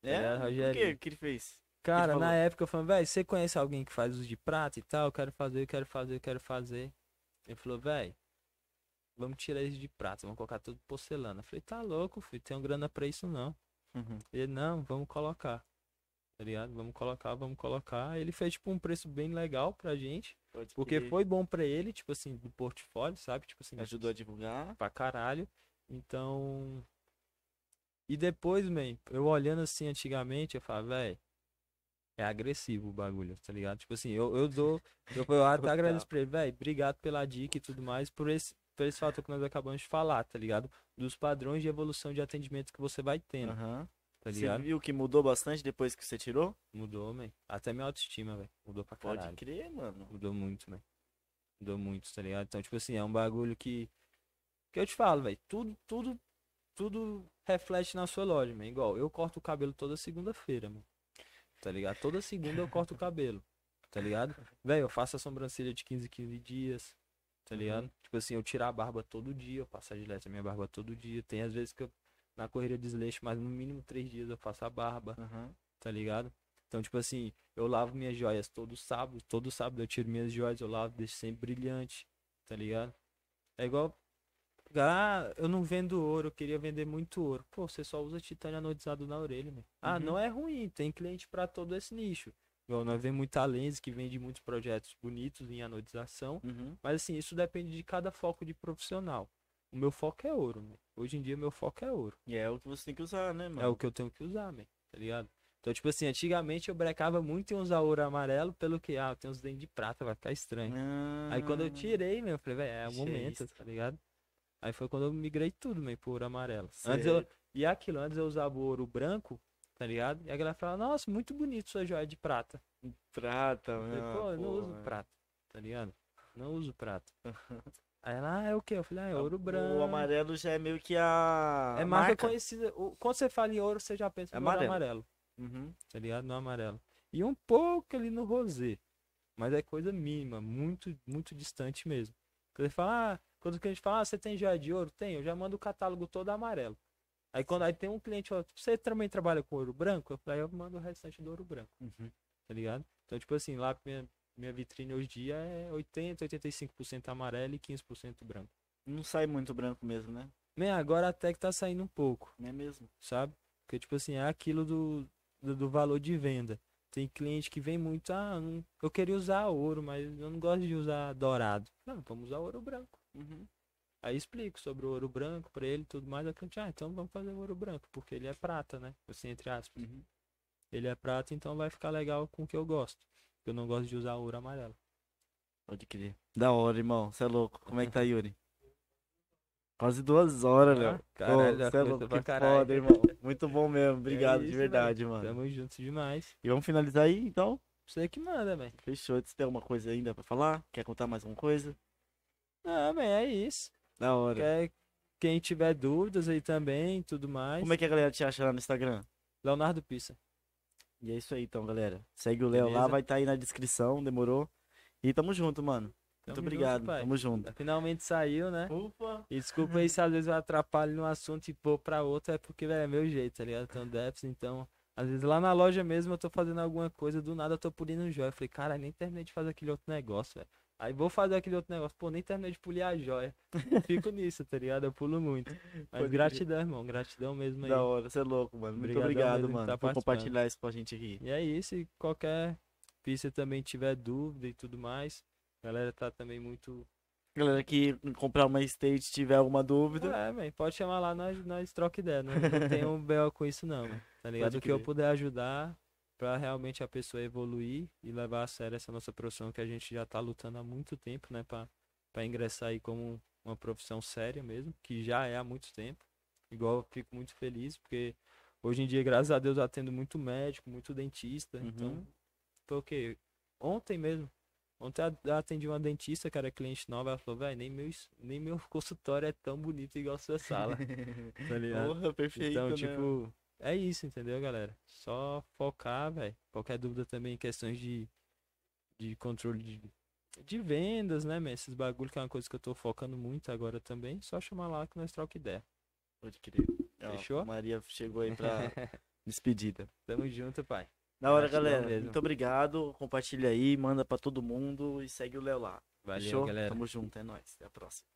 Speaker 1: É? Por
Speaker 2: Rogério.
Speaker 1: que que ele fez?
Speaker 2: Cara,
Speaker 1: falou?
Speaker 2: na época eu falei, velho, você conhece alguém que faz os de prata e tal? Eu quero fazer, eu quero fazer, eu quero fazer. Ele falou, velho, vamos tirar esse de prata, vamos colocar tudo porcelana. Eu falei, tá louco, filho, tenho grana pra isso não.
Speaker 1: Uhum.
Speaker 2: Ele, não, vamos colocar. Tá ligado? Vamos colocar, vamos colocar. Ele fez, tipo, um preço bem legal pra gente.
Speaker 1: Pode
Speaker 2: Porque
Speaker 1: crer.
Speaker 2: foi bom pra ele, tipo assim, do portfólio, sabe? Tipo assim,
Speaker 1: Ajudou a divulgar.
Speaker 2: pra caralho. Então. E depois, man, eu olhando assim antigamente, eu falo, velho, é agressivo o bagulho, tá ligado? Tipo assim, eu, eu dou. Eu, eu até agradeço pra ele, velho, obrigado pela dica e tudo mais, por esse, por esse fator que nós acabamos de falar, tá ligado? Dos padrões de evolução de atendimento que você vai tendo,
Speaker 1: Aham.
Speaker 2: Tá
Speaker 1: Você
Speaker 2: ligado?
Speaker 1: viu que mudou bastante depois que você tirou?
Speaker 2: Mudou, man. Até minha autoestima, velho. Mudou pra
Speaker 1: Pode
Speaker 2: caralho.
Speaker 1: crer, mano.
Speaker 2: Mudou muito, velho. Mudou muito, tá ligado? Então, tipo assim, é um bagulho que. Que eu te falo, velho. Tudo, tudo, tudo reflete na sua loja, man. Igual, eu corto o cabelo toda segunda-feira, mano. Tá ligado? Toda segunda eu corto o cabelo. Tá ligado? Velho, eu faço a sobrancelha de 15 15 dias. Tá ligado? Tipo assim, eu tiro a barba todo dia, eu passo a gilete a minha barba todo dia. Tem às vezes que eu, na correria desleixo, mas no mínimo três dias eu faço a barba
Speaker 1: Aham.
Speaker 2: tá ligado? Então, tipo assim, eu lavo minhas joias todo sábado, todo sábado eu tiro minhas joias, eu lavo, deixo sempre brilhante, tá ligado? É igual, ah, eu não vendo ouro, eu queria vender muito ouro. Pô, você só usa titânio anodizado na orelha, meu. Ah,
Speaker 1: Uhum.
Speaker 2: não é ruim, tem cliente pra todo esse nicho. Igual, nós vemos muita lens que vende muitos projetos bonitos em anodização,
Speaker 1: Uhum.
Speaker 2: mas assim, isso depende de cada foco de profissional. O meu foco é ouro, meu. Hoje em dia, meu foco é ouro.
Speaker 1: E é o que você tem que usar, né, mano?
Speaker 2: É o que eu tenho que usar, man, tá ligado? Então, tipo assim, antigamente eu brecava muito em usar ouro amarelo pelo que, ah, eu tenho uns dentes de prata, vai ficar estranho. Aí quando eu
Speaker 1: Ah,
Speaker 2: tirei, meu, eu falei, velho, é o momento, tá ligado? Aí foi quando eu migrei tudo, man, pro ouro amarelo. Antes eu, e aquilo, antes eu usava o ouro branco, tá ligado? E a galera fala, nossa, muito bonito sua joia de prata.
Speaker 1: Prata, meu.
Speaker 2: pô, eu não uso
Speaker 1: mano.
Speaker 2: prata, tá ligado? Não uso prata. Aí ela, ah, é o quê? Eu falei, ah, é ouro branco.
Speaker 1: O amarelo já é meio que a.
Speaker 2: É marca, conhecida. O- Quando você fala em ouro, você já pensa
Speaker 1: É
Speaker 2: no
Speaker 1: amarelo.
Speaker 2: amarelo,
Speaker 1: Uhum.
Speaker 2: tá ligado? No amarelo. E um pouco ali no rosé. Mas é coisa mínima, muito, muito distante mesmo. Quando ele fala, ah, quando o cliente fala, ah, você tem joia de ouro? Tem, eu já mando o catálogo todo amarelo. Aí quando aí tem um cliente, ó, você também trabalha com ouro branco? Eu falei, aí eu mando o restante do ouro branco,
Speaker 1: Uhum.
Speaker 2: tá ligado? Então, tipo assim, lá minha, minha vitrine hoje em dia é 80, 85% amarelo e 15% branco.
Speaker 1: Não sai muito branco mesmo, né?
Speaker 2: Nem agora até que tá saindo um pouco.
Speaker 1: Não é mesmo?
Speaker 2: sabe? Porque, tipo assim, é aquilo do, do, do valor de venda. Tem cliente que vem muito, ah, não- eu queria usar ouro, mas eu não gosto de usar dourado. Não, vamos usar ouro branco.
Speaker 1: Uhum.
Speaker 2: Aí explico sobre o ouro branco pra ele e tudo mais. A cliente, ah, então vamos fazer o ouro branco, porque ele é prata, né? Assim, entre aspas.
Speaker 1: Uhum.
Speaker 2: Ele é prata, então vai ficar legal com o que eu gosto. Eu não gosto de usar ouro amarelo.
Speaker 1: Pode crer. Da hora, irmão. Você é louco. Como é que tá, Yuri? Quase duas horas, Léo.
Speaker 2: Ah, caralho,
Speaker 1: Você é louco, que
Speaker 2: caralho.
Speaker 1: foda, irmão. Muito bom mesmo. Obrigado,
Speaker 2: É
Speaker 1: de
Speaker 2: isso,
Speaker 1: verdade, mano.
Speaker 2: Tamo juntos demais.
Speaker 1: E vamos finalizar aí, então?
Speaker 2: Você que manda, velho.
Speaker 1: Fechou. Você tem alguma coisa ainda pra falar? Quer contar mais alguma coisa?
Speaker 2: Ah, velho, é isso.
Speaker 1: Da hora.
Speaker 2: Quer, quem tiver dúvidas aí também, tudo mais.
Speaker 1: Como é que a galera te acha lá no Instagram?
Speaker 2: Leonardo Pissa.
Speaker 1: E é isso aí, então, galera. Segue o Léo lá, vai estar aí na descrição, demorou? E tamo junto, mano. Muito
Speaker 2: Tamo
Speaker 1: obrigado.
Speaker 2: junto,
Speaker 1: tamo junto.
Speaker 2: Finalmente saiu, né?
Speaker 1: Ufa.
Speaker 2: E desculpa aí se às vezes eu atrapalho num assunto e pôr pra outro, é porque, velho, é meu jeito, tá ligado? Então, déficit, então. Às vezes lá na loja mesmo eu tô fazendo alguma coisa, do nada eu tô pulindo um joia. Eu falei, cara, nem terminei de fazer aquele outro negócio, velho. Aí vou fazer aquele outro negócio, pô, nem terminei de polir a joia. Fico nisso, tá ligado? Eu pulo muito. Mas
Speaker 1: Pode
Speaker 2: gratidão, irmão, gratidão mesmo aí.
Speaker 1: Da hora, você é louco, mano. Muito obrigado, mano,
Speaker 2: tá
Speaker 1: por compartilhar isso com a gente aqui.
Speaker 2: E é isso, e qualquer pista também tiver dúvida e tudo mais, a galera tá também muito
Speaker 1: Galera que comprar uma state tiver alguma dúvida,
Speaker 2: É, velho, pode chamar lá, nós, nós troca ideia. Não, não tem um BO com isso, não, tá ligado? O que eu puder ajudar pra realmente a pessoa evoluir e levar a sério essa nossa profissão que a gente já tá lutando há muito tempo, né? Pra, pra ingressar aí como uma profissão séria mesmo, que já é há muito tempo. Igual eu fico muito feliz, porque hoje em dia, graças a Deus, eu atendo muito médico, muito dentista.
Speaker 1: Uhum.
Speaker 2: Então, foi o quê? Ontem mesmo. Ontem eu atendi uma dentista que era cliente nova, ela falou, velho, nem meu, nem meu consultório é tão bonito igual a sua sala. tá ligado?
Speaker 1: Porra, perfeito,
Speaker 2: então,
Speaker 1: né?
Speaker 2: É isso, entendeu, galera? Só focar, velho. Qualquer dúvida também em questões de, de controle de, de vendas, né, man? Esses bagulho que é uma coisa que eu tô focando muito agora também. Só chamar lá que nós troca ideia.
Speaker 1: Pode crer. Ó,
Speaker 2: Fechou?
Speaker 1: Maria chegou aí pra despedida.
Speaker 2: Tamo junto, pai.
Speaker 1: Da hora, galera.
Speaker 2: mesmo.
Speaker 1: Muito obrigado. Compartilha aí, manda pra todo mundo e segue o Léo lá.
Speaker 2: Valeu,
Speaker 1: Fechou?
Speaker 2: galera.
Speaker 1: Tamo junto, é nóis. Até a próxima.